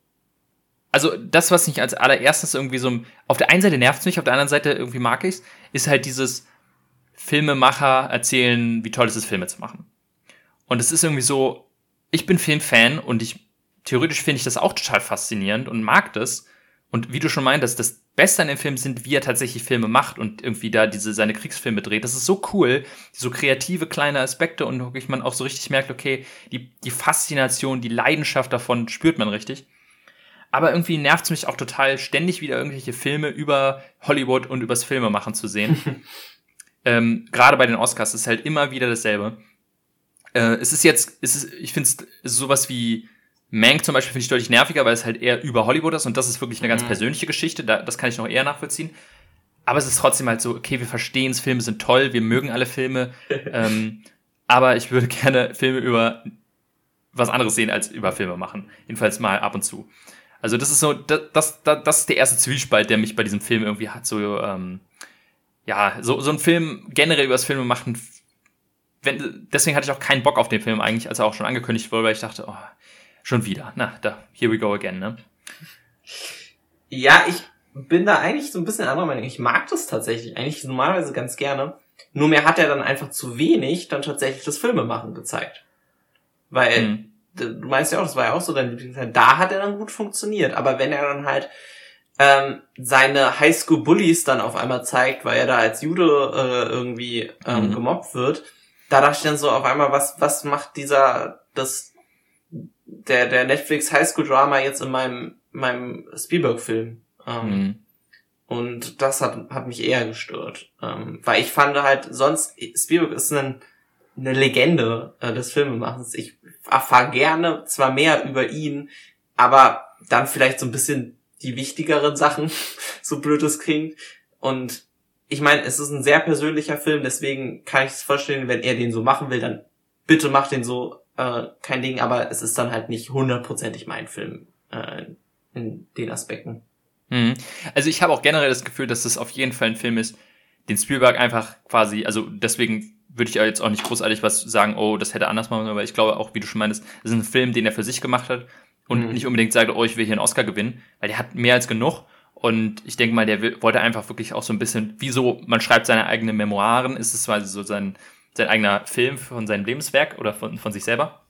also das, was mich als allererstes irgendwie so, auf der einen Seite nervt es mich, auf der anderen Seite irgendwie mag ich es, ist halt dieses Filmemacher erzählen, wie toll es ist, Filme zu machen. Und es ist irgendwie so, ich bin Filmfan und ich, theoretisch finde ich das auch total faszinierend und mag das. Und wie du schon meintest, das Beste an dem Film sind, wie er tatsächlich Filme macht und irgendwie da diese seine Kriegsfilme dreht. Das ist so cool, so kreative kleine Aspekte und wirklich man auch so richtig merkt, okay, die, die Faszination, die Leidenschaft davon spürt man richtig. Aber irgendwie nervt es mich auch total, ständig wieder irgendwelche Filme über Hollywood und übers Filmemachen zu sehen. ähm, Gerade bei den Oscars ist halt immer wieder dasselbe. Äh, es ist jetzt, es ist, ich finde es sowas wie Mank zum Beispiel finde ich deutlich nerviger, weil es halt eher über Hollywood ist und das ist wirklich eine ganz mhm. persönliche Geschichte. Da, das kann ich noch eher nachvollziehen. aber es ist trotzdem halt so, okay, wir verstehen es, Filme sind toll, wir mögen alle Filme, ähm, aber ich würde gerne Filme über was anderes sehen als über Filme machen. Jedenfalls mal ab und zu. Also das ist so, das, das, das ist der erste Zwiespalt, der mich bei diesem Film irgendwie hat. So, ähm, ja, so, so ein Film generell über das Filme machen. Wenn, deswegen hatte ich auch keinen Bock auf den Film eigentlich, als er auch schon angekündigt wurde, weil ich dachte, oh, schon wieder. Na, da, here we go again, ne? Ja, ich bin da eigentlich so ein bisschen anderer Meinung. Ich mag das tatsächlich eigentlich normalerweise ganz gerne. Nur mir hat er dann einfach zu wenig dann tatsächlich das Filmemachen gezeigt. Weil, mhm. du meinst ja auch, das war ja auch so dein Lieblingsteil. Da hat er dann gut funktioniert. Aber wenn er dann halt ähm, seine Highschool-Bullies dann auf einmal zeigt, weil er da als Jude äh, irgendwie ähm, mhm. gemobbt wird, da dachte ich dann so auf einmal, was, was macht dieser, das, der, der Netflix Highschool-Drama jetzt in meinem, meinem Spielberg-Film? Ähm, mhm. Und das hat, hat mich eher gestört. Ähm, weil ich fand halt, sonst, Spielberg ist ein, eine Legende äh, des Filmemachens. Ich erfahre gerne zwar mehr über ihn, aber dann vielleicht so ein bisschen die wichtigeren Sachen, so blöd es klingt. Und ich meine, es ist ein sehr persönlicher Film, deswegen kann ich es vorstellen, wenn er den so machen will, dann bitte macht den so, äh, kein Ding, aber es ist dann halt nicht hundertprozentig mein Film äh, in den Aspekten. Mhm. Also ich habe auch generell das Gefühl, dass das auf jeden Fall ein Film ist, den Spielberg einfach quasi, also deswegen würde ich jetzt auch nicht großartig was sagen, oh, das hätte anders machen, aber ich glaube auch, wie du schon meinst, das ist ein Film, den er für sich gemacht hat und mhm. nicht unbedingt sagt, oh, ich will hier einen Oscar gewinnen, weil der hat mehr als genug. Und ich denke mal, der will, wollte einfach wirklich auch so ein bisschen, wieso man schreibt seine eigenen Memoiren, ist es quasi so sein, sein eigener Film von seinem Lebenswerk oder von, von sich selber.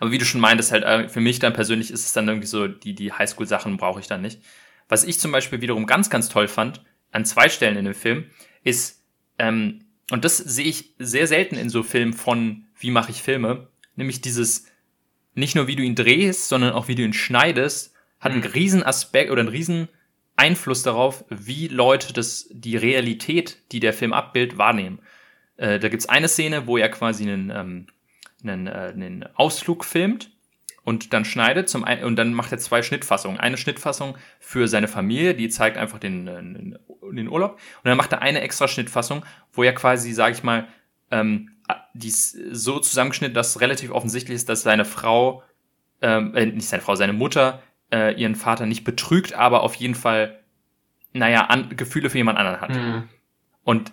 Aber wie du schon meintest, halt äh, für mich dann persönlich ist es dann irgendwie so, die, die Highschool-Sachen brauche ich dann nicht. Was ich zum Beispiel wiederum ganz, ganz toll fand, an zwei Stellen in dem Film, ist, ähm, und das sehe ich sehr selten in so Filmen von Wie mache ich Filme, nämlich dieses, nicht nur wie du ihn drehst, sondern auch wie du ihn schneidest, hat einen mhm. riesen Aspekt oder einen riesen Einfluss darauf, wie Leute das, die Realität, die der Film abbildet, wahrnehmen. Äh, da gibt's eine Szene, wo er quasi einen, ähm, einen, äh, einen Ausflug filmt und dann schneidet zum ein, und dann macht er zwei Schnittfassungen. Eine Schnittfassung für seine Familie, die zeigt einfach den, den, den Urlaub. Und dann macht er eine extra Schnittfassung, wo er quasi, sag ich mal, ähm, die ist so zusammengeschnitten, dass relativ offensichtlich ist, dass seine Frau, ähm, äh, nicht seine Frau, seine Mutter äh, ihren Vater nicht betrügt, aber auf jeden Fall, naja, an, Gefühle für jemand anderen hat. Mhm. Und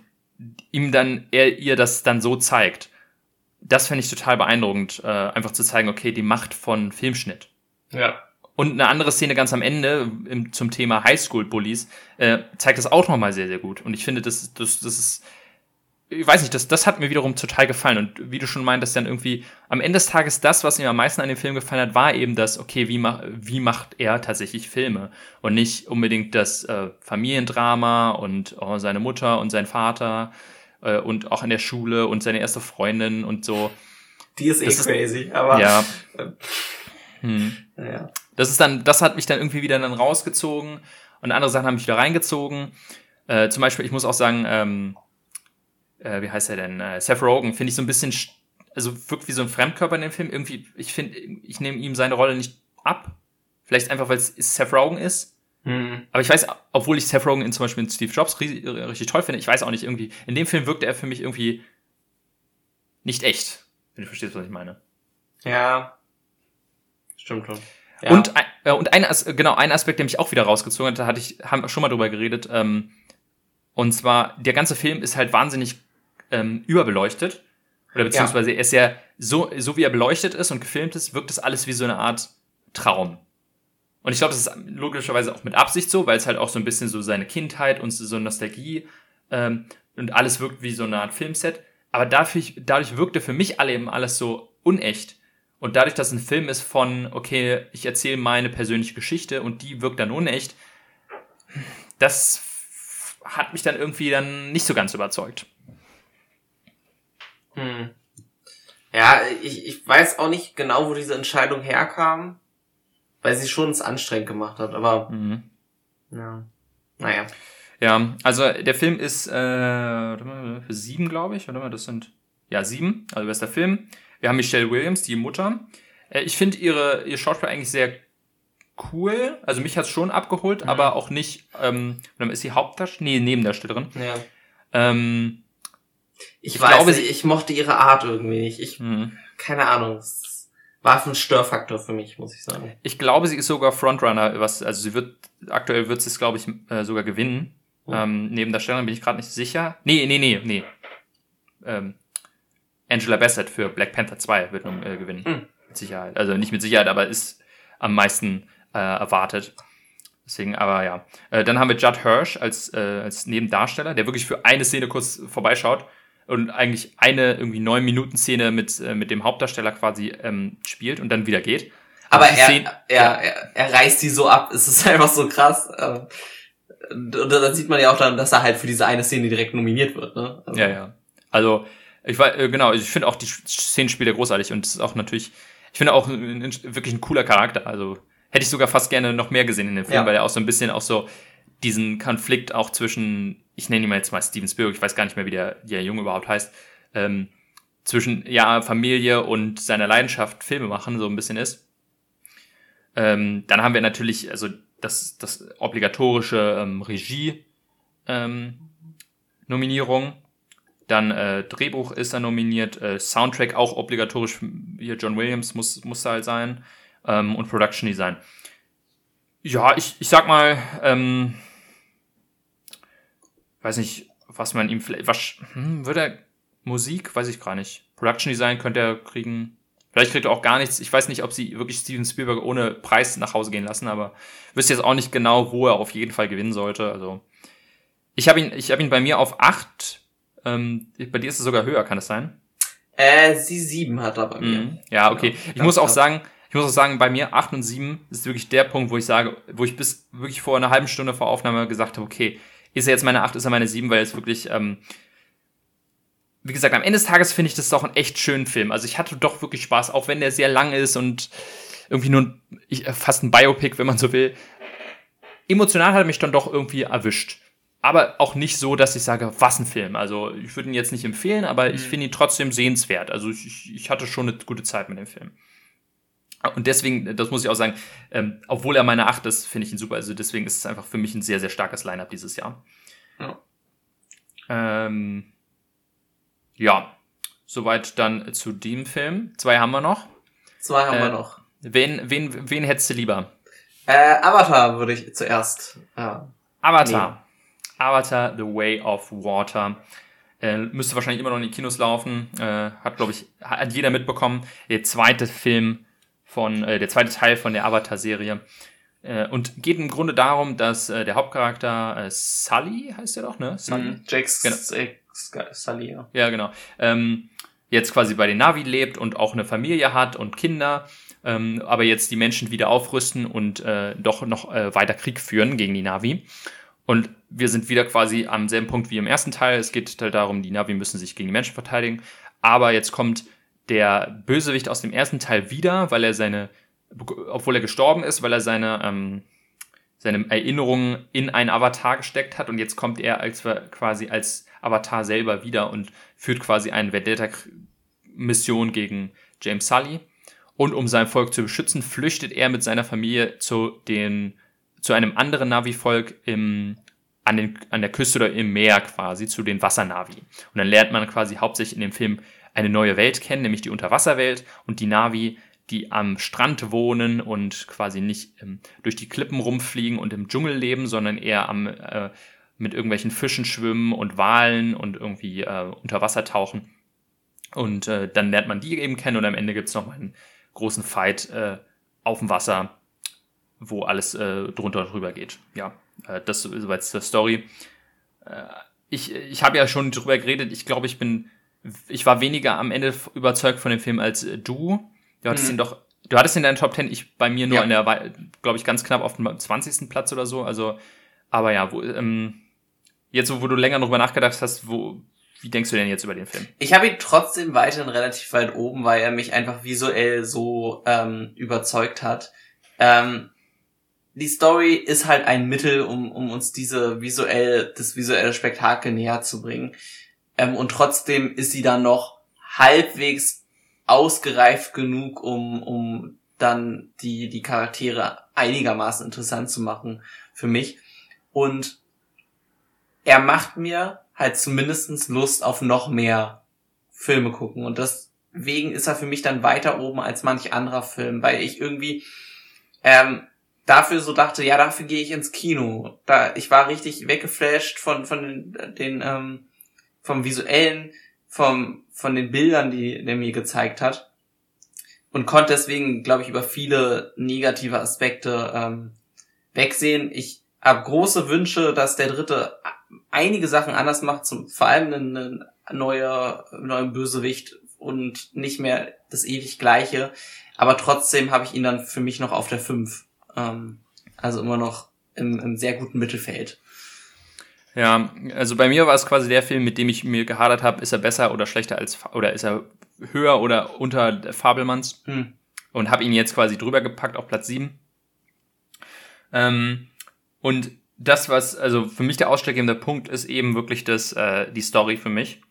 ihm dann, er ihr das dann so zeigt das fände ich total beeindruckend, äh, einfach zu zeigen, okay, die Macht von Filmschnitt. Ja. Und eine andere Szene ganz am Ende im, zum Thema Highschool-Bullies äh, zeigt das auch nochmal sehr, sehr gut. Und ich finde, das, das, das ist, ich weiß nicht, das, das hat mir wiederum total gefallen. Und wie du schon meintest, dann irgendwie am Ende des Tages das, was mir am meisten an dem Film gefallen hat, war eben das, okay, wie, ma wie macht er tatsächlich Filme? Und nicht unbedingt das äh, Familiendrama und oh, seine Mutter und sein Vater äh, und auch in der Schule und seine erste Freundin und so. Die ist eh das eh crazy, ist, aber. Ja. Hm. ja. Das ist dann, das hat mich dann irgendwie wieder dann rausgezogen und andere Sachen haben mich wieder reingezogen. Äh, zum Beispiel, ich muss auch sagen, ähm, äh, wie heißt er denn? Äh, Seth Rogen finde ich so ein bisschen, also wirkt wie so ein Fremdkörper in dem Film. Irgendwie, ich finde, ich nehme ihm seine Rolle nicht ab. Vielleicht einfach, weil es Seth Rogen ist. Mhm. Aber ich weiß, obwohl ich Seth Rogen in zum Beispiel in Steve Jobs richtig, richtig toll finde, ich weiß auch nicht irgendwie, in dem Film wirkte er für mich irgendwie nicht echt. Wenn du verstehst, was ich meine. Ja. Stimmt schon. Ja. Und, äh, und ein, genau, ein Aspekt, der mich auch wieder rausgezogen hat, da hatte ich, haben wir schon mal drüber geredet, ähm, und zwar, der ganze Film ist halt wahnsinnig ähm, überbeleuchtet. Oder beziehungsweise ja. er ist ja, so, so wie er beleuchtet ist und gefilmt ist, wirkt das alles wie so eine Art Traum. Und ich glaube, das ist logischerweise auch mit Absicht so, weil es halt auch so ein bisschen so seine Kindheit und so Nostalgie ähm, und alles wirkt wie so eine Art Filmset. Aber dadurch, dadurch wirkte für mich alle eben alles so unecht. Und dadurch, dass ein Film ist von, okay, ich erzähle meine persönliche Geschichte und die wirkt dann unecht, das hat mich dann irgendwie dann nicht so ganz überzeugt. Hm. Ja, ich, ich weiß auch nicht genau, wo diese Entscheidung herkam weil sie schon es anstrengend gemacht hat, aber mhm. ja, naja. Ja, also der Film ist äh, für sieben, glaube ich, oder? Das sind ja sieben, also bester Film. Wir haben Michelle Williams, die Mutter. Äh, ich finde ihre ihr Schauspiel eigentlich sehr cool. Also mich hat's schon abgeholt, mhm. aber auch nicht. Ähm, ist die Hauptdarstellerin, nee, Nebendarstellerin. Ja. Ähm, ich, ich weiß, glaube, sie, ich mochte ihre Art irgendwie nicht. Ich, mhm. keine Ahnung. Es war ein Störfaktor für mich, muss ich sagen. Ich glaube, sie ist sogar Frontrunner, was, also sie wird, aktuell wird sie es, glaube ich, äh, sogar gewinnen. Oh. Ähm, Nebendarstellerin bin ich gerade nicht sicher. Nee, nee, nee, nee. Ähm, Angela Bassett für Black Panther 2 wird nun äh, gewinnen. Mhm. Mit Sicherheit. Also nicht mit Sicherheit, aber ist am meisten äh, erwartet. Deswegen, aber ja. Äh, dann haben wir Judd Hirsch als, äh, als Nebendarsteller, der wirklich für eine Szene kurz vorbeischaut und eigentlich eine irgendwie neun Minuten Szene mit, äh, mit dem Hauptdarsteller quasi ähm, spielt und dann wieder geht. Aber er, Szene, er, ja. er, er reißt die so ab, es ist einfach so krass. Ähm, und dann sieht man ja auch dann, dass er halt für diese eine Szene direkt nominiert wird. Ne? Also. Ja, ja. Also ich war, äh, genau, ich finde auch die Szenen spielt er großartig und es ist auch natürlich, ich finde auch ein, ein, wirklich ein cooler Charakter. Also hätte ich sogar fast gerne noch mehr gesehen in dem Film, ja. weil er auch so ein bisschen auch so diesen Konflikt auch zwischen, ich nenne ihn mal jetzt mal Steven Spielberg, ich weiß gar nicht mehr, wie der, der Junge überhaupt heißt, ähm, zwischen ja Familie und seiner Leidenschaft Filme machen so ein bisschen ist. Ähm, dann haben wir natürlich also das das obligatorische ähm, Regie ähm, Nominierung dann äh, Drehbuch ist er nominiert, äh, Soundtrack auch obligatorisch, hier John Williams muss, muss halt sein ähm, und Production Design. Ja, ich, ich sag mal, ähm, weiß nicht, was man ihm vielleicht, was, hm, wird er Musik, weiß ich gar nicht. Production Design könnte er kriegen. Vielleicht kriegt er auch gar nichts. Ich weiß nicht, ob sie wirklich Steven Spielberg ohne Preis nach Hause gehen lassen, aber wüsste jetzt auch nicht genau, wo er auf jeden Fall gewinnen sollte. Also ich habe ihn, ich habe ihn bei mir auf acht ähm, bei dir ist es sogar höher, kann es sein? Äh, sie sieben hat er bei mir. Mhm. Ja, okay. Genau. Ich muss auch sagen, ich muss auch sagen, bei mir acht und sieben ist wirklich der Punkt, wo ich sage, wo ich bis wirklich vor einer halben Stunde vor Aufnahme gesagt habe, okay, ist er jetzt meine acht, ist er meine sieben, weil es wirklich, ähm, wie gesagt, am Ende des Tages finde ich das doch einen echt schönen Film. Also ich hatte doch wirklich Spaß, auch wenn der sehr lang ist und irgendwie nur ich, fast ein Biopic, wenn man so will. Emotional hat er mich dann doch irgendwie erwischt aber auch nicht so, dass ich sage, was ein Film. Also ich würde ihn jetzt nicht empfehlen, aber mhm. ich finde ihn trotzdem sehenswert. Also ich, ich hatte schon eine gute Zeit mit dem Film. Und deswegen, das muss ich auch sagen, ähm, obwohl er meine Acht ist, finde ich ihn super. Also deswegen ist es einfach für mich ein sehr, sehr starkes Line-Up dieses Jahr. Ja. Ähm, ja, soweit dann zu dem Film. Zwei haben wir noch. Zwei haben äh, wir noch. Wen, wen, wen hättest du lieber? Äh, Avatar würde ich zuerst. Ja. Avatar. Nee. Avatar The Way of Water. Äh, müsste wahrscheinlich immer noch in die Kinos laufen. Äh, hat, glaube ich, hat jeder mitbekommen. Der zweite Film von, äh, der zweite Teil von der Avatar-Serie. Äh, und geht im Grunde darum, dass äh, der Hauptcharakter äh, Sully heißt er doch, ne? Sully. Mm, Jax, genau. Sully, ja. Ja, genau. Ähm, jetzt quasi bei den Navi lebt und auch eine Familie hat und Kinder. Ähm, aber jetzt die Menschen wieder aufrüsten und äh, doch noch äh, weiter Krieg führen gegen die Navi. Und wir sind wieder quasi am selben Punkt wie im ersten Teil. Es geht halt darum, die Navi müssen sich gegen die Menschen verteidigen. Aber jetzt kommt der Bösewicht aus dem ersten Teil wieder, weil er seine, obwohl er gestorben ist, weil er seine, ähm, seine Erinnerungen in einen Avatar gesteckt hat. Und jetzt kommt er als quasi als Avatar selber wieder und führt quasi eine Vendetta-Mission gegen James Sully. Und um sein Volk zu beschützen, flüchtet er mit seiner Familie zu den zu einem anderen Navi-Volk im, an, den, an der Küste oder im Meer quasi, zu den Wassernavi. Und dann lernt man quasi hauptsächlich in dem Film eine neue Welt kennen, nämlich die Unterwasserwelt und die Navi, die am Strand wohnen und quasi nicht ähm, durch die Klippen rumfliegen und im Dschungel leben, sondern eher am, äh, mit irgendwelchen Fischen schwimmen und Walen und irgendwie äh, unter Wasser tauchen. Und äh, dann lernt man die eben kennen und am Ende gibt's noch mal einen großen Fight äh, auf dem Wasser wo alles äh, drunter und drüber geht. Ja, äh, das ist soweit zur Story. Äh, ich ich habe ja schon drüber geredet. Ich glaube, ich bin, ich war weniger am Ende überzeugt von dem Film als äh, du. Du hattest mhm. ihn doch, du hattest ihn in deinen Top 10, ich bei mir nur ja. in der, glaube ich, ganz knapp auf dem 20. Platz oder so. Also, aber ja, wo, ähm, jetzt, wo du länger drüber nachgedacht hast, wo, wie denkst du denn jetzt über den Film? Ich habe ihn trotzdem weiterhin relativ weit oben, weil er mich einfach visuell so ähm, überzeugt hat. Ähm, die Story ist halt ein Mittel, um, um uns diese visuell, das visuelle Spektakel näher zu bringen. Ähm, und trotzdem ist sie dann noch halbwegs ausgereift genug, um, um dann die, die Charaktere einigermaßen interessant zu machen für mich. Und er macht mir halt zumindestens Lust auf noch mehr Filme gucken. Und deswegen ist er für mich dann weiter oben als manch anderer Film, weil ich irgendwie ähm, dafür so dachte, ja, dafür gehe ich ins Kino. Da, ich war richtig weggeflasht von, von den, den ähm, vom visuellen, vom, von den Bildern, die der mir gezeigt hat. Und konnte deswegen, glaube ich, über viele negative Aspekte ähm, wegsehen. Ich habe große Wünsche, dass der dritte einige Sachen anders macht, zum, vor allem einen neuer, neuen Bösewicht und nicht mehr das ewig gleiche. Aber trotzdem habe ich ihn dann für mich noch auf der 5. Ähm, also immer noch im, im sehr guten Mittelfeld. Ja, also bei mir war es quasi der Film, mit dem ich mir gehadert habe, ist er besser oder schlechter als oder ist er höher oder unter Fabelmanns hm. und habe ihn jetzt quasi drüber gepackt auf Platz 7. Ähm, und das, was, also für mich der ausschlaggebende Punkt ist eben wirklich das, äh, die Story für mich.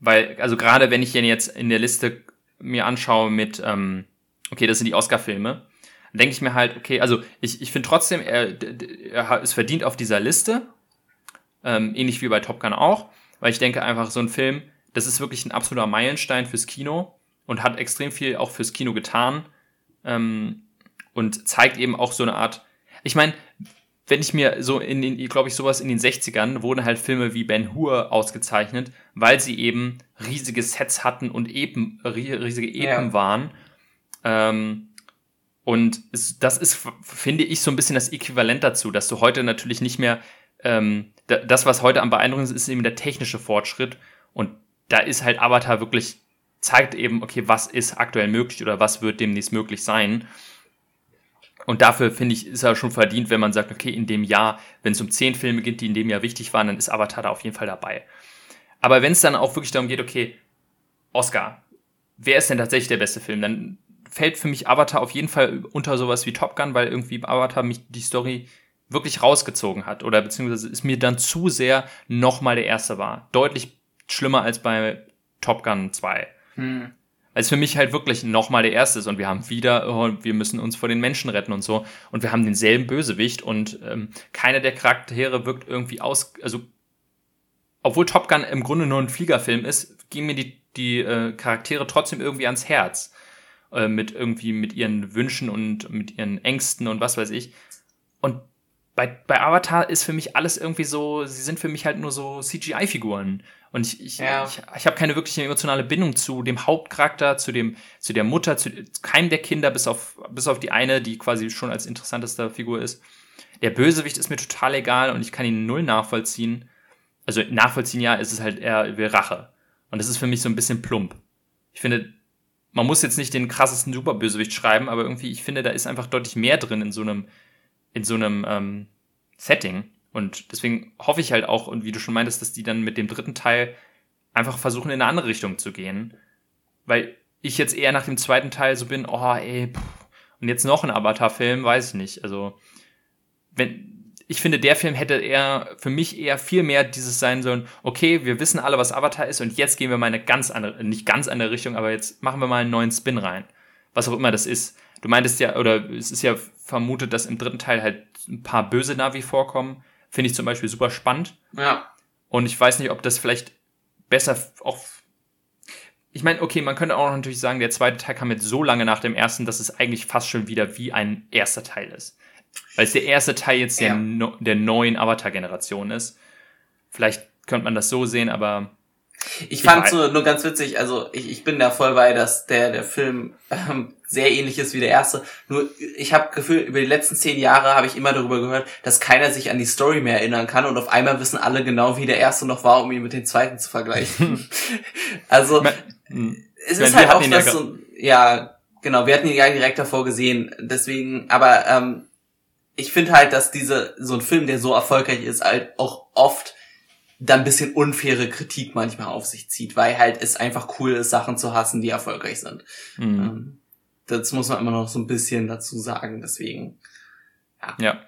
Weil, also gerade wenn ich ihn jetzt in der Liste mir anschaue mit, ähm, okay, das sind die Oscar-Filme, denke ich mir halt, okay, also ich, ich finde trotzdem, er, er ist verdient auf dieser Liste, ähm, ähnlich wie bei Top Gun auch, weil ich denke einfach, so ein Film, das ist wirklich ein absoluter Meilenstein fürs Kino und hat extrem viel auch fürs Kino getan ähm, und zeigt eben auch so eine Art, ich meine, wenn ich mir so in den, glaube ich, sowas in den 60ern wurden halt Filme wie Ben Hur ausgezeichnet, weil sie eben riesige Sets hatten und eben riesige Epen ja. waren. Ähm, und es, das ist, finde ich, so ein bisschen das Äquivalent dazu, dass du heute natürlich nicht mehr, ähm, das, was heute am beeindruckendsten ist, ist eben der technische Fortschritt. Und da ist halt Avatar wirklich, zeigt eben, okay, was ist aktuell möglich oder was wird demnächst möglich sein. Und dafür finde ich, ist er schon verdient, wenn man sagt, okay, in dem Jahr, wenn es um zehn Filme geht, die in dem Jahr wichtig waren, dann ist Avatar da auf jeden Fall dabei. Aber wenn es dann auch wirklich darum geht, okay, Oscar, wer ist denn tatsächlich der beste Film? Dann fällt für mich Avatar auf jeden Fall unter sowas wie Top Gun, weil irgendwie Avatar mich die Story wirklich rausgezogen hat oder beziehungsweise ist mir dann zu sehr nochmal der erste war. Deutlich schlimmer als bei Top Gun 2. Hm. Weil es für mich halt wirklich nochmal der erste ist und wir haben wieder, oh, wir müssen uns vor den Menschen retten und so und wir haben denselben Bösewicht und ähm, keiner der Charaktere wirkt irgendwie aus, also obwohl Top Gun im Grunde nur ein Fliegerfilm ist, gehen mir die, die äh, Charaktere trotzdem irgendwie ans Herz. Äh, mit irgendwie mit ihren Wünschen und mit ihren Ängsten und was weiß ich. Und bei, bei Avatar ist für mich alles irgendwie so, sie sind für mich halt nur so CGI-Figuren. Und ich, ich, ja. ich, ich habe keine wirkliche emotionale Bindung zu dem Hauptcharakter, zu dem, zu der Mutter, zu keinem der Kinder, bis auf, bis auf die eine, die quasi schon als interessanteste Figur ist. Der Bösewicht ist mir total egal und ich kann ihn null nachvollziehen. Also nachvollziehen, ja, ist es halt eher wie Rache. Und das ist für mich so ein bisschen plump. Ich finde, man muss jetzt nicht den krassesten Superbösewicht schreiben, aber irgendwie, ich finde, da ist einfach deutlich mehr drin in so einem, in so einem ähm, Setting. Und deswegen hoffe ich halt auch, und wie du schon meintest, dass die dann mit dem dritten Teil einfach versuchen, in eine andere Richtung zu gehen. Weil ich jetzt eher nach dem zweiten Teil so bin, oh ey, pff, und jetzt noch ein Avatar-Film, weiß ich nicht. Also, wenn, ich finde, der Film hätte eher, für mich eher viel mehr dieses sein sollen, okay, wir wissen alle, was Avatar ist und jetzt gehen wir mal eine ganz andere, nicht ganz andere Richtung, aber jetzt machen wir mal einen neuen Spin rein. Was auch immer das ist. Du meintest ja, oder es ist ja vermutet, dass im dritten Teil halt ein paar böse Navi vorkommen. Finde ich zum Beispiel super spannend. Ja. Und ich weiß nicht, ob das vielleicht besser auch. Ich meine, okay, man könnte auch natürlich sagen, der zweite Teil kam jetzt so lange nach dem ersten, dass es eigentlich fast schon wieder wie ein erster Teil ist. Weil es der erste Teil jetzt ja. der, der neuen Avatar-Generation ist. Vielleicht könnte man das so sehen, aber. Ich, ich fand so nur ganz witzig, also ich, ich bin da voll bei, dass der, der Film ähm, sehr ähnlich ist wie der erste. Nur ich habe Gefühl, über die letzten zehn Jahre habe ich immer darüber gehört, dass keiner sich an die Story mehr erinnern kann und auf einmal wissen alle genau, wie der erste noch war, um ihn mit dem zweiten zu vergleichen. also hm. es ist halt auch das so, ja, genau, wir hatten ihn ja direkt davor gesehen, deswegen, aber ähm, ich finde halt, dass diese, so ein Film, der so erfolgreich ist, halt auch oft dann ein bisschen unfaire Kritik manchmal auf sich zieht, weil halt es einfach cool ist, Sachen zu hassen, die erfolgreich sind. Mhm. Ähm, das muss man immer noch so ein bisschen dazu sagen, deswegen. Ja. ja.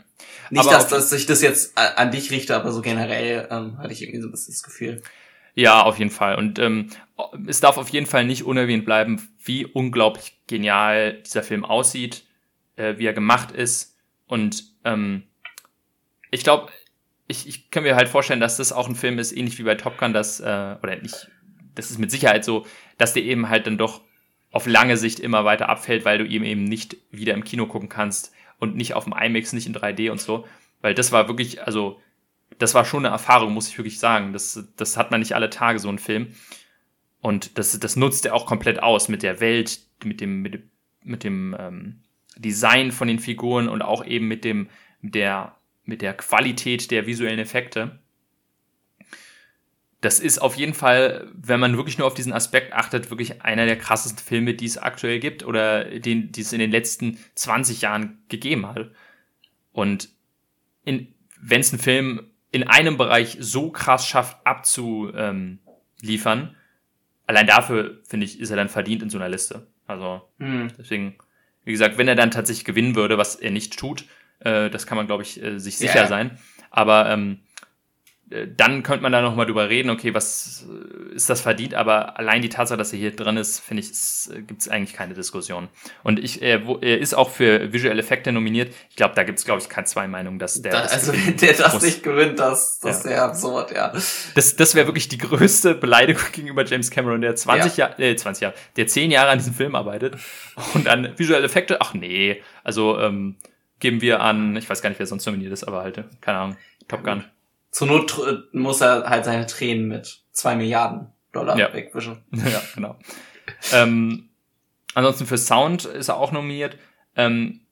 Nicht, dass, dass ich das jetzt an dich richte, aber so generell ähm, hatte ich irgendwie so ein bisschen das Gefühl. Ja, auf jeden Fall. Und ähm, es darf auf jeden Fall nicht unerwähnt bleiben, wie unglaublich genial dieser Film aussieht, äh, wie er gemacht ist. Und ähm, ich glaube, ich, ich kann mir halt vorstellen, dass das auch ein Film ist, ähnlich wie bei Top Gun, dass, äh, oder nicht, das ist mit Sicherheit so, dass der eben halt dann doch auf lange Sicht immer weiter abfällt, weil du ihm eben nicht wieder im Kino gucken kannst und nicht auf dem IMAX, nicht in 3D und so. Weil das war wirklich, also, das war schon eine Erfahrung, muss ich wirklich sagen. Das, das hat man nicht alle Tage, so ein Film. Und das, das nutzt er auch komplett aus mit der Welt, mit dem, mit mit dem ähm, Design von den Figuren und auch eben mit dem, mit der, mit der Qualität der visuellen Effekte das ist auf jeden Fall, wenn man wirklich nur auf diesen Aspekt achtet, wirklich einer der krassesten Filme, die es aktuell gibt oder den, die es in den letzten 20 Jahren gegeben hat. Und wenn es ein Film in einem Bereich so krass schafft, abzuliefern, allein dafür, finde ich, ist er dann verdient in so einer Liste. Also, mhm. deswegen, wie gesagt, wenn er dann tatsächlich gewinnen würde, was er nicht tut, äh, das kann man, glaube ich, äh, sich sicher ja. sein. Aber ähm, äh, dann könnte man da nochmal drüber reden, okay, was äh, ist das verdient, aber allein die Tatsache, dass er hier drin ist, finde ich, gibt es eigentlich keine Diskussion. Und ich, er, er, ist auch für visuelle Effekte nominiert. Ich glaube, da gibt es, glaube ich, keine zwei Meinungen, dass der. Da, das also wenn der das muss. nicht gewinnt, das, das ja. wäre absurd, ja. Das, das wäre wirklich die größte Beleidigung gegenüber James Cameron, der 20 ja. Jahre, äh, 20 Jahre, der 10 Jahre an diesem Film arbeitet und dann visuelle Effekte, ach nee, also ähm, geben wir an, ich weiß gar nicht, wer sonst nominiert ist, aber halt, keine Ahnung, Top Gun. Zur Not muss er halt seine Tränen mit zwei Milliarden Dollar ja. wegwischen. Ja, genau. ähm, ansonsten für Sound ist er auch nominiert. Ähm,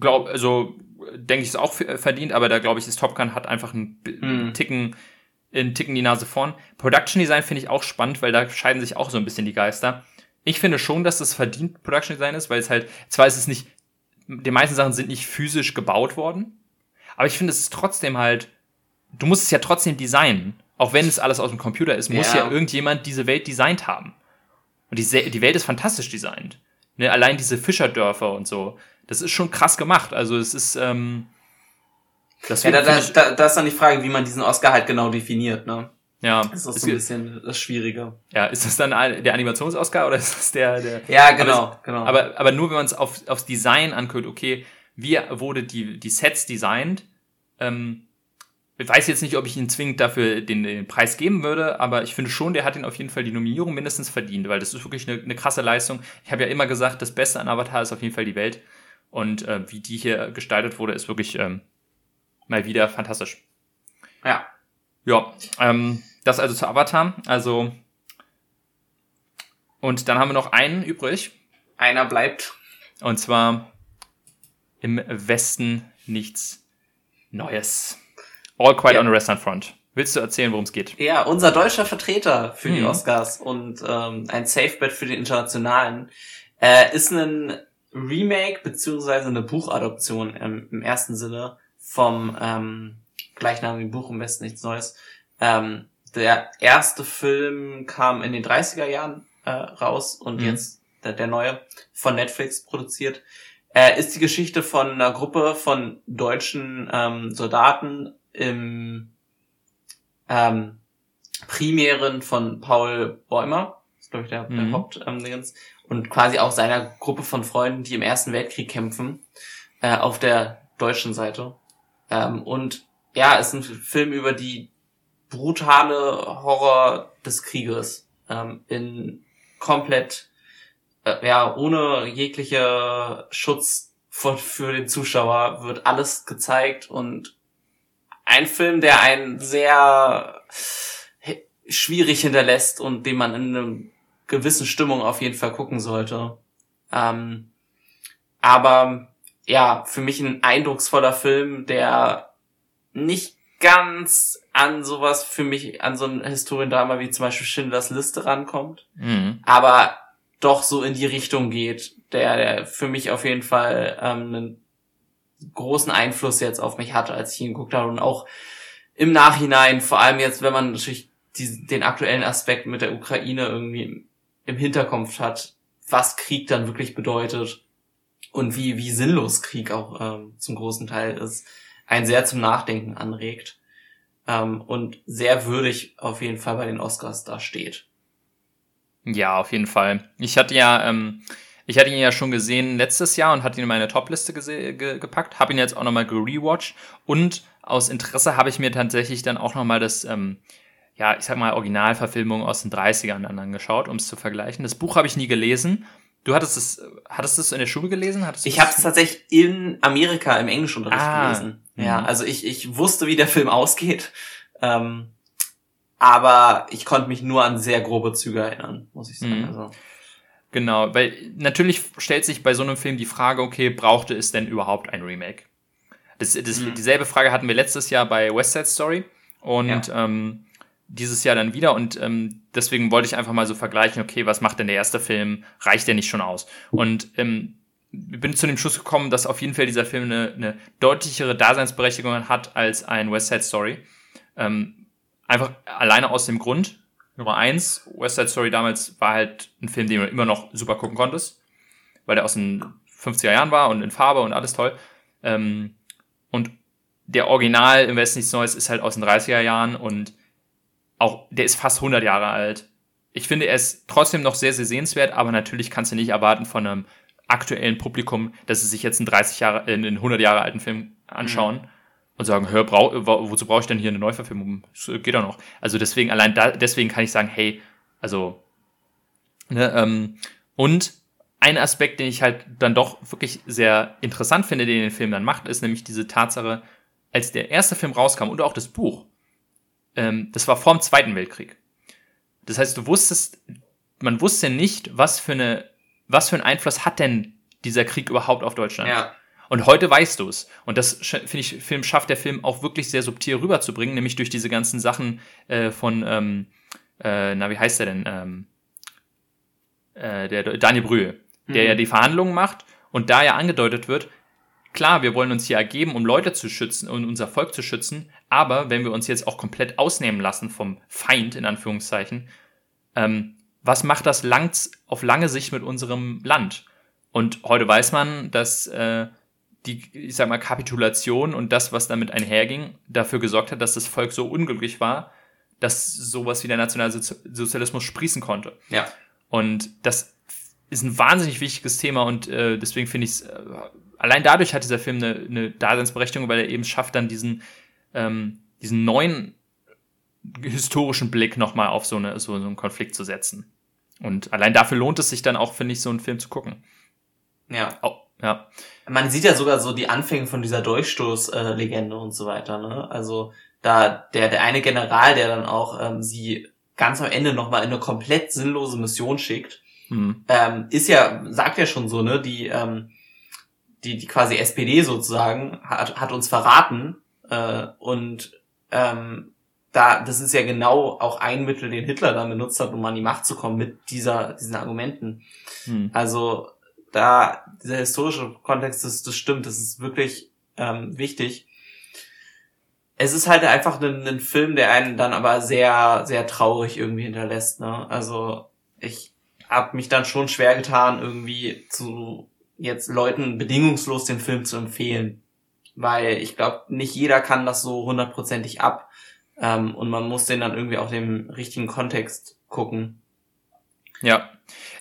glaub, also denke ich, ist auch verdient, aber da glaube ich, ist Top Gun hat einfach einen hm. Ticken, einen Ticken die Nase vorn. Production Design finde ich auch spannend, weil da scheiden sich auch so ein bisschen die Geister. Ich finde schon, dass das verdient Production Design ist, weil es halt, zwar ist es nicht, die meisten Sachen sind nicht physisch gebaut worden, aber ich finde es ist trotzdem halt du musst es ja trotzdem designen. Auch wenn es alles aus dem Computer ist, muss ja, ja irgendjemand diese Welt designt haben. Und die, die Welt ist fantastisch designt. Ne, allein diese Fischerdörfer und so. Das ist schon krass gemacht. Also es ist, ähm, das ja, da, da, da, da ist dann die Frage, wie man diesen Oscar halt genau definiert, ne? Ja. Das ist so ein bisschen das Schwierige. Ja, ist das dann der Animations-Oscar oder ist das der, der Ja, genau, aber, genau. Aber, aber nur wenn man es auf, aufs Design anguckt, okay, wie wurde die, die Sets designt, ähm, ich weiß jetzt nicht, ob ich ihn zwingend dafür den, den, Preis geben würde, aber ich finde schon, der hat ihn auf jeden Fall die Nominierung mindestens verdient, weil das ist wirklich eine, eine krasse Leistung. Ich habe ja immer gesagt, das Beste an Avatar ist auf jeden Fall die Welt. Und äh, wie die hier gestaltet wurde, ist wirklich ähm, mal wieder fantastisch. Ja. Ja, ähm, das also zu Avatar. Also und dann haben wir noch einen übrig. Einer bleibt. Und zwar im Westen nichts Neues. All Quiet ja. on the Restaurant Front. Willst du erzählen, worum es geht? Ja, unser deutscher Vertreter für mhm. die Oscars und ähm, ein Safebet für den Internationalen äh, ist ein Remake beziehungsweise eine Buchadoption im, im ersten Sinne vom ähm, gleichnamigen Buch im Westen nichts Neues. Ähm, der erste Film kam in den 30er Jahren äh, raus und mhm. jetzt der, der neue von Netflix produziert. Äh, ist die Geschichte von einer Gruppe von deutschen ähm, Soldaten im ähm, Primären von Paul Bäumer, ist glaube ich der, mhm. der Hauptdingens, ähm, und quasi auch seiner Gruppe von Freunden, die im Ersten Weltkrieg kämpfen, äh, auf der deutschen Seite. Ähm, und ja, ist ein Film über die brutale Horror des Krieges ähm, in komplett äh, ja ohne jegliche Schutz für, für den Zuschauer wird alles gezeigt und ein Film, der einen sehr schwierig hinterlässt und den man in einer gewissen Stimmung auf jeden Fall gucken sollte. Ähm, aber ja, für mich ein eindrucksvoller Film, der nicht ganz an sowas für mich, an so ein Historiendrama wie zum Beispiel Schindlers Liste rankommt, mhm. aber doch so in die Richtung geht, der, der für mich auf jeden Fall ähm, einen großen Einfluss jetzt auf mich hatte, als ich ihn geguckt habe und auch im Nachhinein, vor allem jetzt, wenn man natürlich die, den aktuellen Aspekt mit der Ukraine irgendwie im Hinterkopf hat, was Krieg dann wirklich bedeutet und wie, wie sinnlos Krieg auch ähm, zum großen Teil ist, einen sehr zum Nachdenken anregt. Ähm, und sehr würdig auf jeden Fall bei den Oscars da steht. Ja, auf jeden Fall. Ich hatte ja, ähm, ich hatte ihn ja schon gesehen letztes Jahr und hatte ihn in meine Topliste ge gepackt, habe ihn jetzt auch nochmal gerewatcht und aus Interesse habe ich mir tatsächlich dann auch nochmal das, ähm, ja, ich sag mal, Originalverfilmung aus den 30ern dann angeschaut, um es zu vergleichen. Das Buch habe ich nie gelesen. Du hattest es, hattest du es in der Schule gelesen? Hattest ich habe es tatsächlich in Amerika im Englischunterricht ah, gelesen. Ja, mhm. also ich, ich wusste, wie der Film ausgeht. Ähm, aber ich konnte mich nur an sehr grobe Züge erinnern, muss ich sagen. Mhm. Also. Genau, weil natürlich stellt sich bei so einem Film die Frage, okay, brauchte es denn überhaupt ein Remake? Das, das, mhm. Dieselbe Frage hatten wir letztes Jahr bei West Side Story und ja. ähm, dieses Jahr dann wieder und ähm, deswegen wollte ich einfach mal so vergleichen, okay, was macht denn der erste Film? Reicht der nicht schon aus? Und ähm, bin zu dem Schluss gekommen, dass auf jeden Fall dieser Film eine, eine deutlichere Daseinsberechtigung hat als ein West Side Story. Ähm, einfach alleine aus dem Grund. Nummer eins, West Side Story damals war halt ein Film, den du immer noch super gucken konntest, weil der aus den 50er Jahren war und in Farbe und alles toll. Ähm, und der Original im Westen nichts Neues ist halt aus den 30er Jahren und auch, der ist fast 100 Jahre alt. Ich finde, er ist trotzdem noch sehr, sehr sehenswert, aber natürlich kannst du nicht erwarten von einem aktuellen Publikum, dass sie sich jetzt einen 30 Jahre, äh, einen 100 Jahre alten Film anschauen. Mhm und sagen, hör, brau, wozu brauche ich denn hier eine Neuverfilmung? Das geht doch noch. Also deswegen, allein da, deswegen kann ich sagen, hey, also, ne, ähm, und ein Aspekt, den ich halt dann doch wirklich sehr interessant finde, den den Film dann macht, ist nämlich diese Tatsache, als der erste Film rauskam und auch das Buch, ähm, das war vorm Zweiten Weltkrieg. Das heißt, du wusstest, man wusste nicht, was für eine, was für einen Einfluss hat denn dieser Krieg überhaupt auf Deutschland? Ja. Und heute weißt du es. Und das finde ich, Film schafft der Film auch wirklich sehr subtil rüberzubringen, nämlich durch diese ganzen Sachen äh, von, ähm, äh, na, wie heißt der denn? Ähm, äh, der Daniel Brühl, der mhm. ja die Verhandlungen macht und da ja angedeutet wird, klar, wir wollen uns hier ergeben, um Leute zu schützen und unser Volk zu schützen, aber wenn wir uns jetzt auch komplett ausnehmen lassen vom Feind, in Anführungszeichen, ähm, was macht das lang, auf lange Sicht mit unserem Land? Und heute weiß man, dass äh, die, ich sag mal, Kapitulation und das, was damit einherging, dafür gesorgt hat, dass das Volk so unglücklich war, dass sowas wie der Nationalsozialismus sprießen konnte. Ja. Und das ist ein wahnsinnig wichtiges Thema und äh, deswegen finde ich es, äh, allein dadurch hat dieser Film eine, eine Daseinsberechtigung, weil er eben schafft, dann diesen, ähm, diesen neuen historischen Blick nochmal auf so, eine, so, so einen Konflikt zu setzen. Und allein dafür lohnt es sich dann auch, finde ich, so einen Film zu gucken. Ja. Auch, ja. Man sieht ja sogar so die Anfänge von dieser Durchstoßlegende und so weiter, ne? Also da der, der eine General, der dann auch ähm, sie ganz am Ende nochmal in eine komplett sinnlose Mission schickt, mhm. ähm, ist ja, sagt ja schon so, ne, die, ähm, die, die quasi SPD sozusagen hat, hat uns verraten äh, und ähm, da, das ist ja genau auch ein Mittel, den Hitler dann benutzt hat, um an die Macht zu kommen mit dieser, diesen Argumenten. Mhm. Also da dieser historische Kontext, das, das stimmt, das ist wirklich ähm, wichtig. Es ist halt einfach ein, ein Film, der einen dann aber sehr, sehr traurig irgendwie hinterlässt. Ne? Also ich habe mich dann schon schwer getan, irgendwie zu jetzt Leuten bedingungslos den Film zu empfehlen. Weil ich glaube, nicht jeder kann das so hundertprozentig ab. Ähm, und man muss den dann irgendwie auch dem richtigen Kontext gucken. Ja,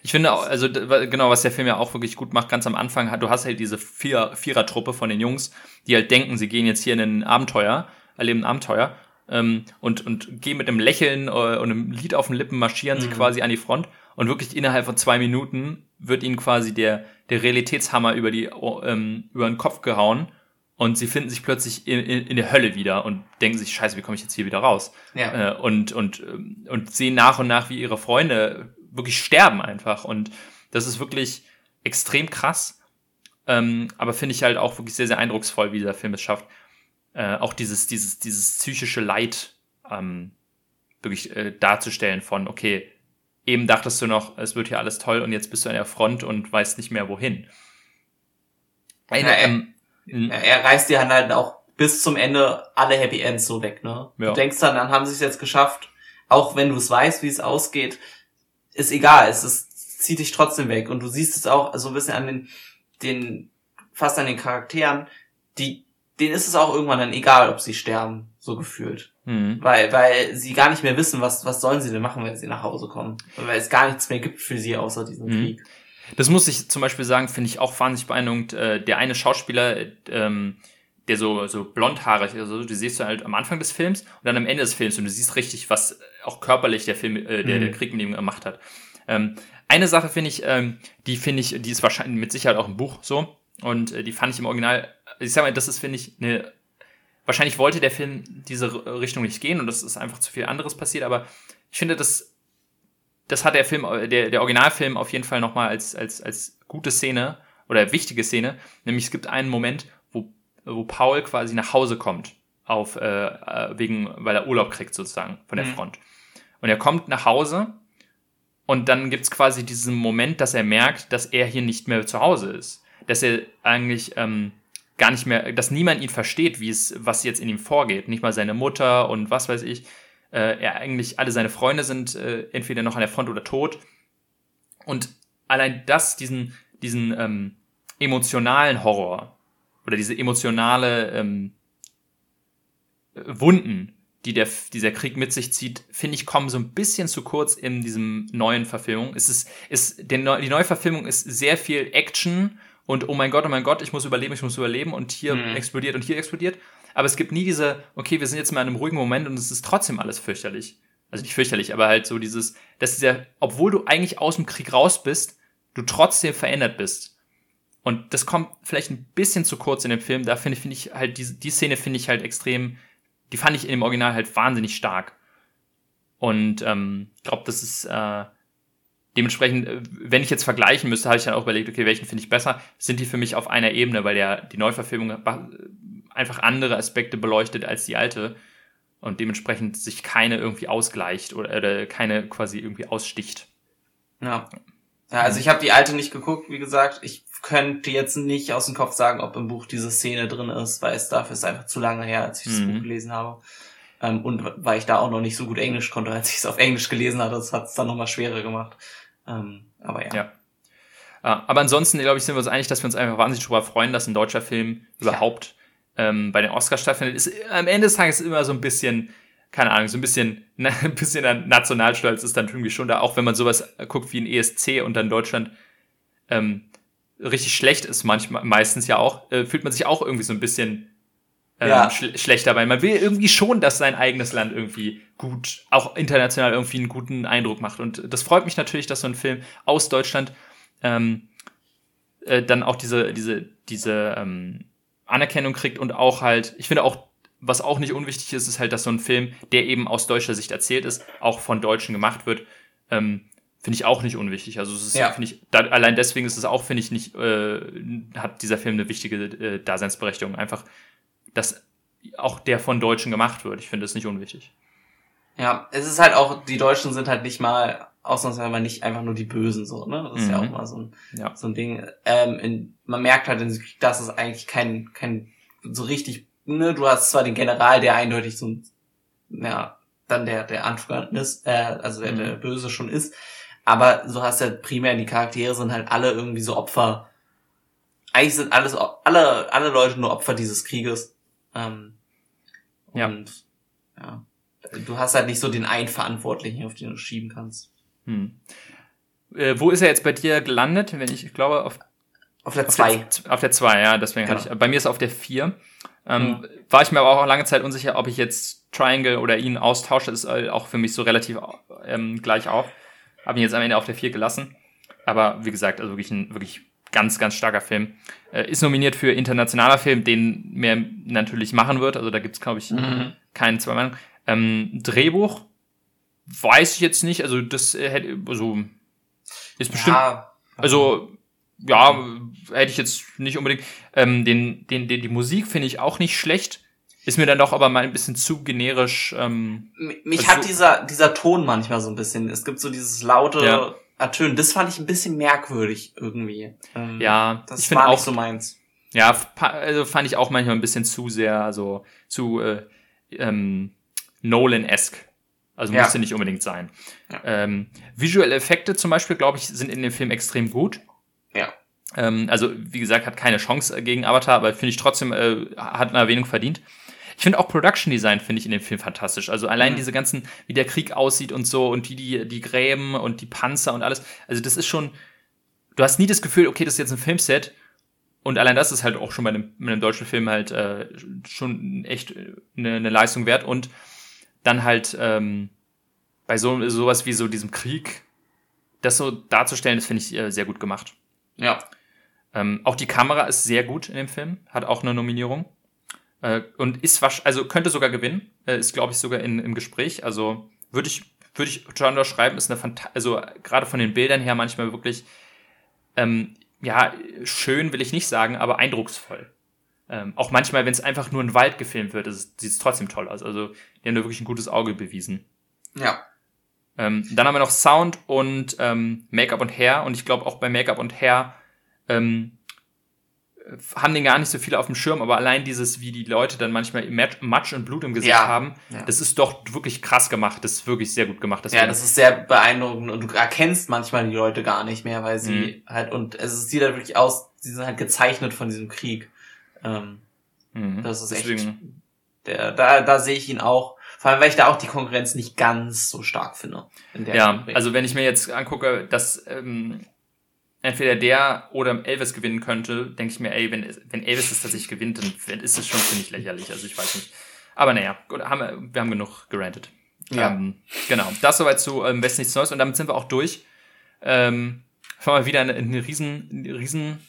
ich finde auch, also genau, was der Film ja auch wirklich gut macht, ganz am Anfang, du hast halt diese Vier, Vierer-Truppe von den Jungs, die halt denken, sie gehen jetzt hier in ein Abenteuer, erleben ein Abenteuer ähm, und, und gehen mit einem Lächeln äh, und einem Lied auf den Lippen, marschieren mhm. sie quasi an die Front und wirklich innerhalb von zwei Minuten wird ihnen quasi der, der Realitätshammer über, die, ähm, über den Kopf gehauen und sie finden sich plötzlich in, in, in der Hölle wieder und denken sich, scheiße, wie komme ich jetzt hier wieder raus? Ja. Äh, und, und, und sehen nach und nach, wie ihre Freunde wirklich sterben einfach. Und das ist wirklich extrem krass. Ähm, aber finde ich halt auch wirklich sehr, sehr eindrucksvoll, wie dieser Film es schafft, äh, auch dieses, dieses, dieses psychische Leid ähm, wirklich äh, darzustellen von, okay, eben dachtest du noch, es wird hier alles toll und jetzt bist du an der Front und weißt nicht mehr wohin. Eine, ähm, er, er reißt dir halt auch bis zum Ende alle Happy Ends so weg, ne? Ja. Du denkst dann, dann haben sie es jetzt geschafft, auch wenn du es weißt, wie es ausgeht, ist egal, es ist, zieht dich trotzdem weg. Und du siehst es auch so ein bisschen an den, den, fast an den Charakteren, die, denen ist es auch irgendwann dann egal, ob sie sterben. so gefühlt. Mhm. Weil, weil sie gar nicht mehr wissen, was, was sollen sie denn machen, wenn sie nach Hause kommen. Weil es gar nichts mehr gibt für sie außer diesen mhm. Krieg. Das muss ich zum Beispiel sagen, finde ich auch wahnsinnig beeindruckend. Äh, der eine Schauspieler, ähm, der so, so blondhaarig, also du siehst du halt am Anfang des Films und dann am Ende des Films und du siehst richtig, was auch körperlich der Film, äh, der, mhm. der Krieg mit ihm gemacht hat. Ähm, eine Sache finde ich, ähm, die finde ich, die ist wahrscheinlich mit Sicherheit auch im Buch so und äh, die fand ich im Original, ich sag mal, das ist, finde ich, eine, wahrscheinlich wollte der Film diese Richtung nicht gehen und das ist einfach zu viel anderes passiert, aber ich finde, das, das hat der Film, der, der Originalfilm auf jeden Fall nochmal als, als, als gute Szene oder wichtige Szene, nämlich es gibt einen Moment, wo, wo Paul quasi nach Hause kommt, auf, äh, äh wegen, weil er Urlaub kriegt sozusagen von der mhm. Front. Und er kommt nach Hause und dann gibt's quasi diesen Moment, dass er merkt, dass er hier nicht mehr zu Hause ist. Dass er eigentlich ähm, gar nicht mehr, dass niemand ihn versteht, wie es, was jetzt in ihm vorgeht. Nicht mal seine Mutter und was weiß ich. Äh, er eigentlich, alle seine Freunde sind äh, entweder noch an der Front oder tot. Und allein das, diesen, diesen ähm, emotionalen Horror oder diese emotionale ähm, Wunden, die der, dieser Krieg mit sich zieht, finde ich, kommen so ein bisschen zu kurz in diesem neuen Verfilmung. Es ist, ist, der, die neue Verfilmung ist sehr viel Action und oh mein Gott, oh mein Gott, ich muss überleben, ich muss überleben und hier mhm. explodiert und hier explodiert. Aber es gibt nie diese, okay, wir sind jetzt mal in einem ruhigen Moment und es ist trotzdem alles fürchterlich. Also nicht fürchterlich, aber halt so dieses, dass dieser, obwohl du eigentlich aus dem Krieg raus bist, du trotzdem verändert bist. Und das kommt vielleicht ein bisschen zu kurz in dem Film. Da finde ich, finde ich halt, die, die Szene finde ich halt extrem die fand ich in dem Original halt wahnsinnig stark. Und ähm, glaube, das ist äh, dementsprechend, äh, wenn ich jetzt vergleichen müsste, habe ich dann auch überlegt, okay, welchen finde ich besser, sind die für mich auf einer Ebene, weil der die Neuverfilmung einfach andere Aspekte beleuchtet als die alte und dementsprechend sich keine irgendwie ausgleicht oder, oder keine quasi irgendwie aussticht. Ja. Ja, also ich habe die alte nicht geguckt, wie gesagt. Ich könnte jetzt nicht aus dem Kopf sagen, ob im Buch diese Szene drin ist, weil es dafür ist einfach zu lange her, als ich das mhm. Buch gelesen habe. Ähm, und weil ich da auch noch nicht so gut Englisch konnte, als ich es auf Englisch gelesen hatte, das hat es dann nochmal schwerer gemacht. Ähm, aber ja. ja. Ah, aber ansonsten, glaube ich, sind wir uns einig, dass wir uns einfach wahnsinnig darüber freuen, dass ein deutscher Film überhaupt ja. Ähm, bei den Oscars stattfindet. Ist am Ende des Tages immer so ein bisschen keine Ahnung, so ein bisschen, ein bisschen Nationalstolz ist dann irgendwie schon da, auch wenn man sowas guckt wie ein ESC und dann Deutschland ähm, richtig schlecht ist, manchmal, meistens ja auch, äh, fühlt man sich auch irgendwie so ein bisschen ähm, ja. schl schlecht dabei. Man will irgendwie schon, dass sein eigenes Land irgendwie gut, auch international irgendwie einen guten Eindruck macht. Und das freut mich natürlich, dass so ein Film aus Deutschland ähm, äh, dann auch diese, diese, diese ähm, Anerkennung kriegt und auch halt, ich finde auch was auch nicht unwichtig ist, ist halt, dass so ein Film, der eben aus deutscher Sicht erzählt ist, auch von Deutschen gemacht wird. Ähm, finde ich auch nicht unwichtig. Also es ist, ja. finde ich, da, allein deswegen ist es auch, finde ich, nicht, äh, hat dieser Film eine wichtige äh, Daseinsberechtigung. Einfach, dass auch der von Deutschen gemacht wird. Ich finde es nicht unwichtig. Ja, es ist halt auch, die Deutschen sind halt nicht mal ausnahmsweise nicht einfach nur die Bösen so, ne? Das ist mhm. ja auch mal so ein, ja. so ein Ding. Ähm, in, man merkt halt, dass es eigentlich kein, kein so richtig ne, du hast zwar den General, der eindeutig so ein, ja, dann der, der Anführer ist, äh, also der, mhm. der Böse schon ist, aber so hast du halt primär die Charaktere sind halt alle irgendwie so Opfer. Eigentlich sind alles, alle, alle Leute nur Opfer dieses Krieges. Ähm, ja. Und, ja. Du hast halt nicht so den einen Verantwortlichen, auf den du schieben kannst. Hm. Äh, wo ist er jetzt bei dir gelandet? Wenn ich, ich glaube, auf auf der 2. Auf der 2, ja, deswegen genau. hatte ich, bei mir ist er auf der 4. Ähm, ja. War ich mir aber auch lange Zeit unsicher, ob ich jetzt Triangle oder ihn austausche. Das ist auch für mich so relativ ähm, gleich auf. Habe ihn jetzt am Ende auf der 4 gelassen. Aber wie gesagt, also wirklich ein wirklich ganz, ganz starker Film. Äh, ist nominiert für internationaler Film, den mehr natürlich machen wird. Also da gibt's glaube ich, mhm. keinen zwei Meinungen. Ähm, Drehbuch weiß ich jetzt nicht. Also das äh, hätte, also ist bestimmt, ja. also ja, hätte ich jetzt nicht unbedingt. Ähm, den, den, den, die Musik finde ich auch nicht schlecht. Ist mir dann doch aber mal ein bisschen zu generisch. Ähm, Mich also hat dieser, dieser Ton manchmal so ein bisschen. Es gibt so dieses laute ja. Ertönen. Das fand ich ein bisschen merkwürdig irgendwie. Ähm, ja, das ich war auch, nicht so meins. Ja, also fand ich auch manchmal ein bisschen zu sehr, also zu äh, ähm, Nolan-esque. Also ja. musste nicht unbedingt sein. Ja. Ähm, visuelle Effekte zum Beispiel, glaube ich, sind in dem Film extrem gut. Ja. Ähm, also, wie gesagt, hat keine Chance gegen Avatar, aber finde ich trotzdem, äh, hat eine Erwähnung verdient. Ich finde auch Production Design finde ich in dem Film fantastisch. Also allein Mhm. diese ganzen, wie der Krieg aussieht und so und wie die, die Gräben und die Panzer und alles. Also das ist schon, du hast nie das Gefühl, okay, das ist jetzt ein Filmset. Und allein das ist halt auch schon bei einem, bei einem deutschen Film halt äh, schon echt äh, eine, eine Leistung wert. Und dann halt ähm, bei so sowas wie so diesem Krieg, das so darzustellen, das finde ich äh, sehr gut gemacht. Ja. Ähm, auch die Kamera ist sehr gut in dem Film, hat auch eine Nominierung. Äh, und ist wasch also könnte sogar gewinnen, äh, ist glaube ich sogar in, im Gespräch. Also würde ich würde ich schon schreiben, ist eine Fanta also gerade von den Bildern her manchmal wirklich ähm, ja schön will ich nicht sagen, aber eindrucksvoll. Ähm, auch manchmal, wenn es einfach nur ein Wald gefilmt wird, sieht es trotzdem toll aus. Also die haben da wirklich ein gutes Auge bewiesen. Ja. Ähm, dann haben wir noch Sound und ähm, Make-up und Hair. Und ich glaube auch bei Make-up und Hair ähm, äh, haben den gar nicht so viele auf dem Schirm, aber allein dieses, wie die Leute dann manchmal Mat- Matsch und Blut im Gesicht Ja. haben, Ja. das ist doch wirklich krass gemacht. Das ist wirklich sehr gut gemacht. Ja, das ist sehr beeindruckend und du erkennst manchmal die Leute gar nicht mehr, weil sie Mhm. halt, und es sieht halt wirklich aus, sie sind halt gezeichnet von diesem Krieg. Ähm, mhm. das ist echt- Deswegen, der, da, da sehe ich ihn auch, vor allem, weil ich da auch die Konkurrenz nicht ganz so stark finde. Ja, Kategorie. also wenn ich mir jetzt angucke, dass ähm, entweder der oder Elvis gewinnen könnte, denke ich mir, ey, wenn, wenn Elvis das tatsächlich gewinnt, dann ist es schon ziemlich lächerlich. Also ich weiß nicht. Aber naja, gut, haben wir, wir haben genug gerantet. Ja. Ähm, genau, das soweit zu ähm, Westen nichts Neues und damit sind wir auch durch. Ähm, war mal wieder eine, eine riesen, eine riesen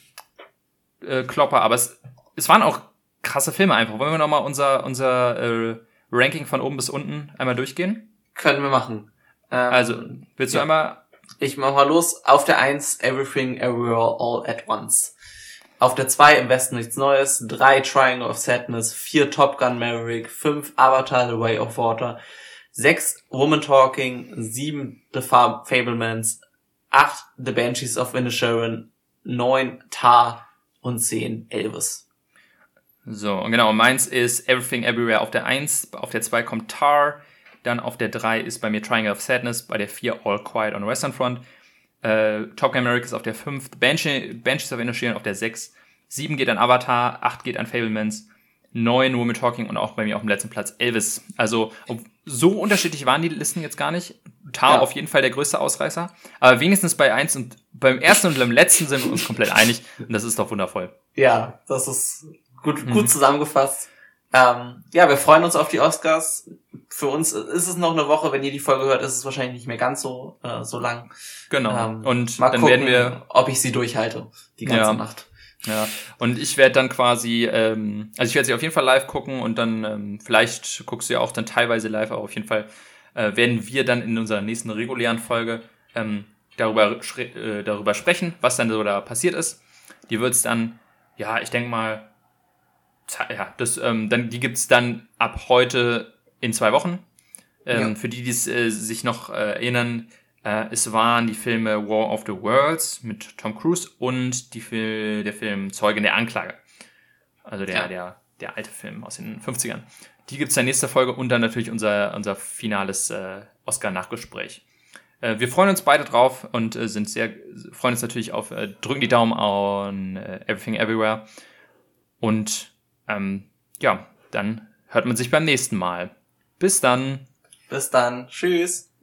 äh, Klopper, aber es, es waren auch krasse Filme einfach. Wollen wir nochmal unser, unser äh, Ranking von oben bis unten einmal durchgehen? Können wir machen. Ähm, Also, willst du ja. einmal Ich mach mal los. Auf der 1 Everything Everywhere All at Once. Auf der 2 Im Westen nichts Neues. 3 Triangle of Sadness. 4 Top Gun Maverick. 5 Avatar The Way of Water. 6 Woman Talking. 7 The Fab Fablemans. 8 The Banshees of Inisherin. 9 Tar. Und 10 Elvis. So, und genau, meins ist Everything Everywhere auf der 1, auf der 2 kommt Tar, dann auf der 3 ist bei mir Triangle of Sadness, bei der 4 All Quiet on the Western Front, äh, Top Gun America ist auf der 5, Banshee, Banshees of Inisherin auf der 6, 7 geht an Avatar, 8 geht an Fablemans, 9 Woman Talking und auch bei mir auf dem letzten Platz Elvis. Also so unterschiedlich waren die Listen jetzt gar nicht. Tar Ja. auf jeden Fall der größte Ausreißer, aber wenigstens bei 1 und beim ersten und beim letzten sind wir uns komplett einig und das ist doch wundervoll. Ja, das ist gut, Mhm. gut zusammengefasst. Ähm, ja, wir freuen uns auf die Oscars. Für uns ist es noch eine Woche. Wenn ihr die Folge hört, ist es wahrscheinlich nicht mehr ganz so, äh, so lang. Genau. Ähm, und Mal dann gucken, werden wir ob ich sie durchhalte. Die ganze Ja. Nacht. Ja, und ich werde dann quasi, ähm, also ich werde sie auf jeden Fall live gucken und dann ähm, vielleicht guckst du ja auch dann teilweise live, aber auf jeden Fall äh, werden wir dann in unserer nächsten regulären Folge ähm, darüber, äh, darüber sprechen, was dann so da passiert ist. Die wird's dann, ja, ich denke mal, ja, das, ähm, dann, die gibt's dann ab heute in zwei Wochen. Ähm, Ja. Für die, die es, äh, sich noch äh, erinnern, äh, es waren die Filme War of the Worlds mit Tom Cruise und die Fil der Film Zeugen der Anklage. Also der, Ja. der, der alte Film aus den 50ern. Die gibt's in der nächsten Folge und dann natürlich unser, unser finales äh, Oscar-Nachgespräch. Äh, wir freuen uns beide drauf und äh, sind sehr, freuen uns natürlich auf, äh, drücken die Daumen on äh, Everything Everywhere. Und ähm, ja, dann hört man sich beim nächsten Mal. Bis dann. Bis dann. Tschüss.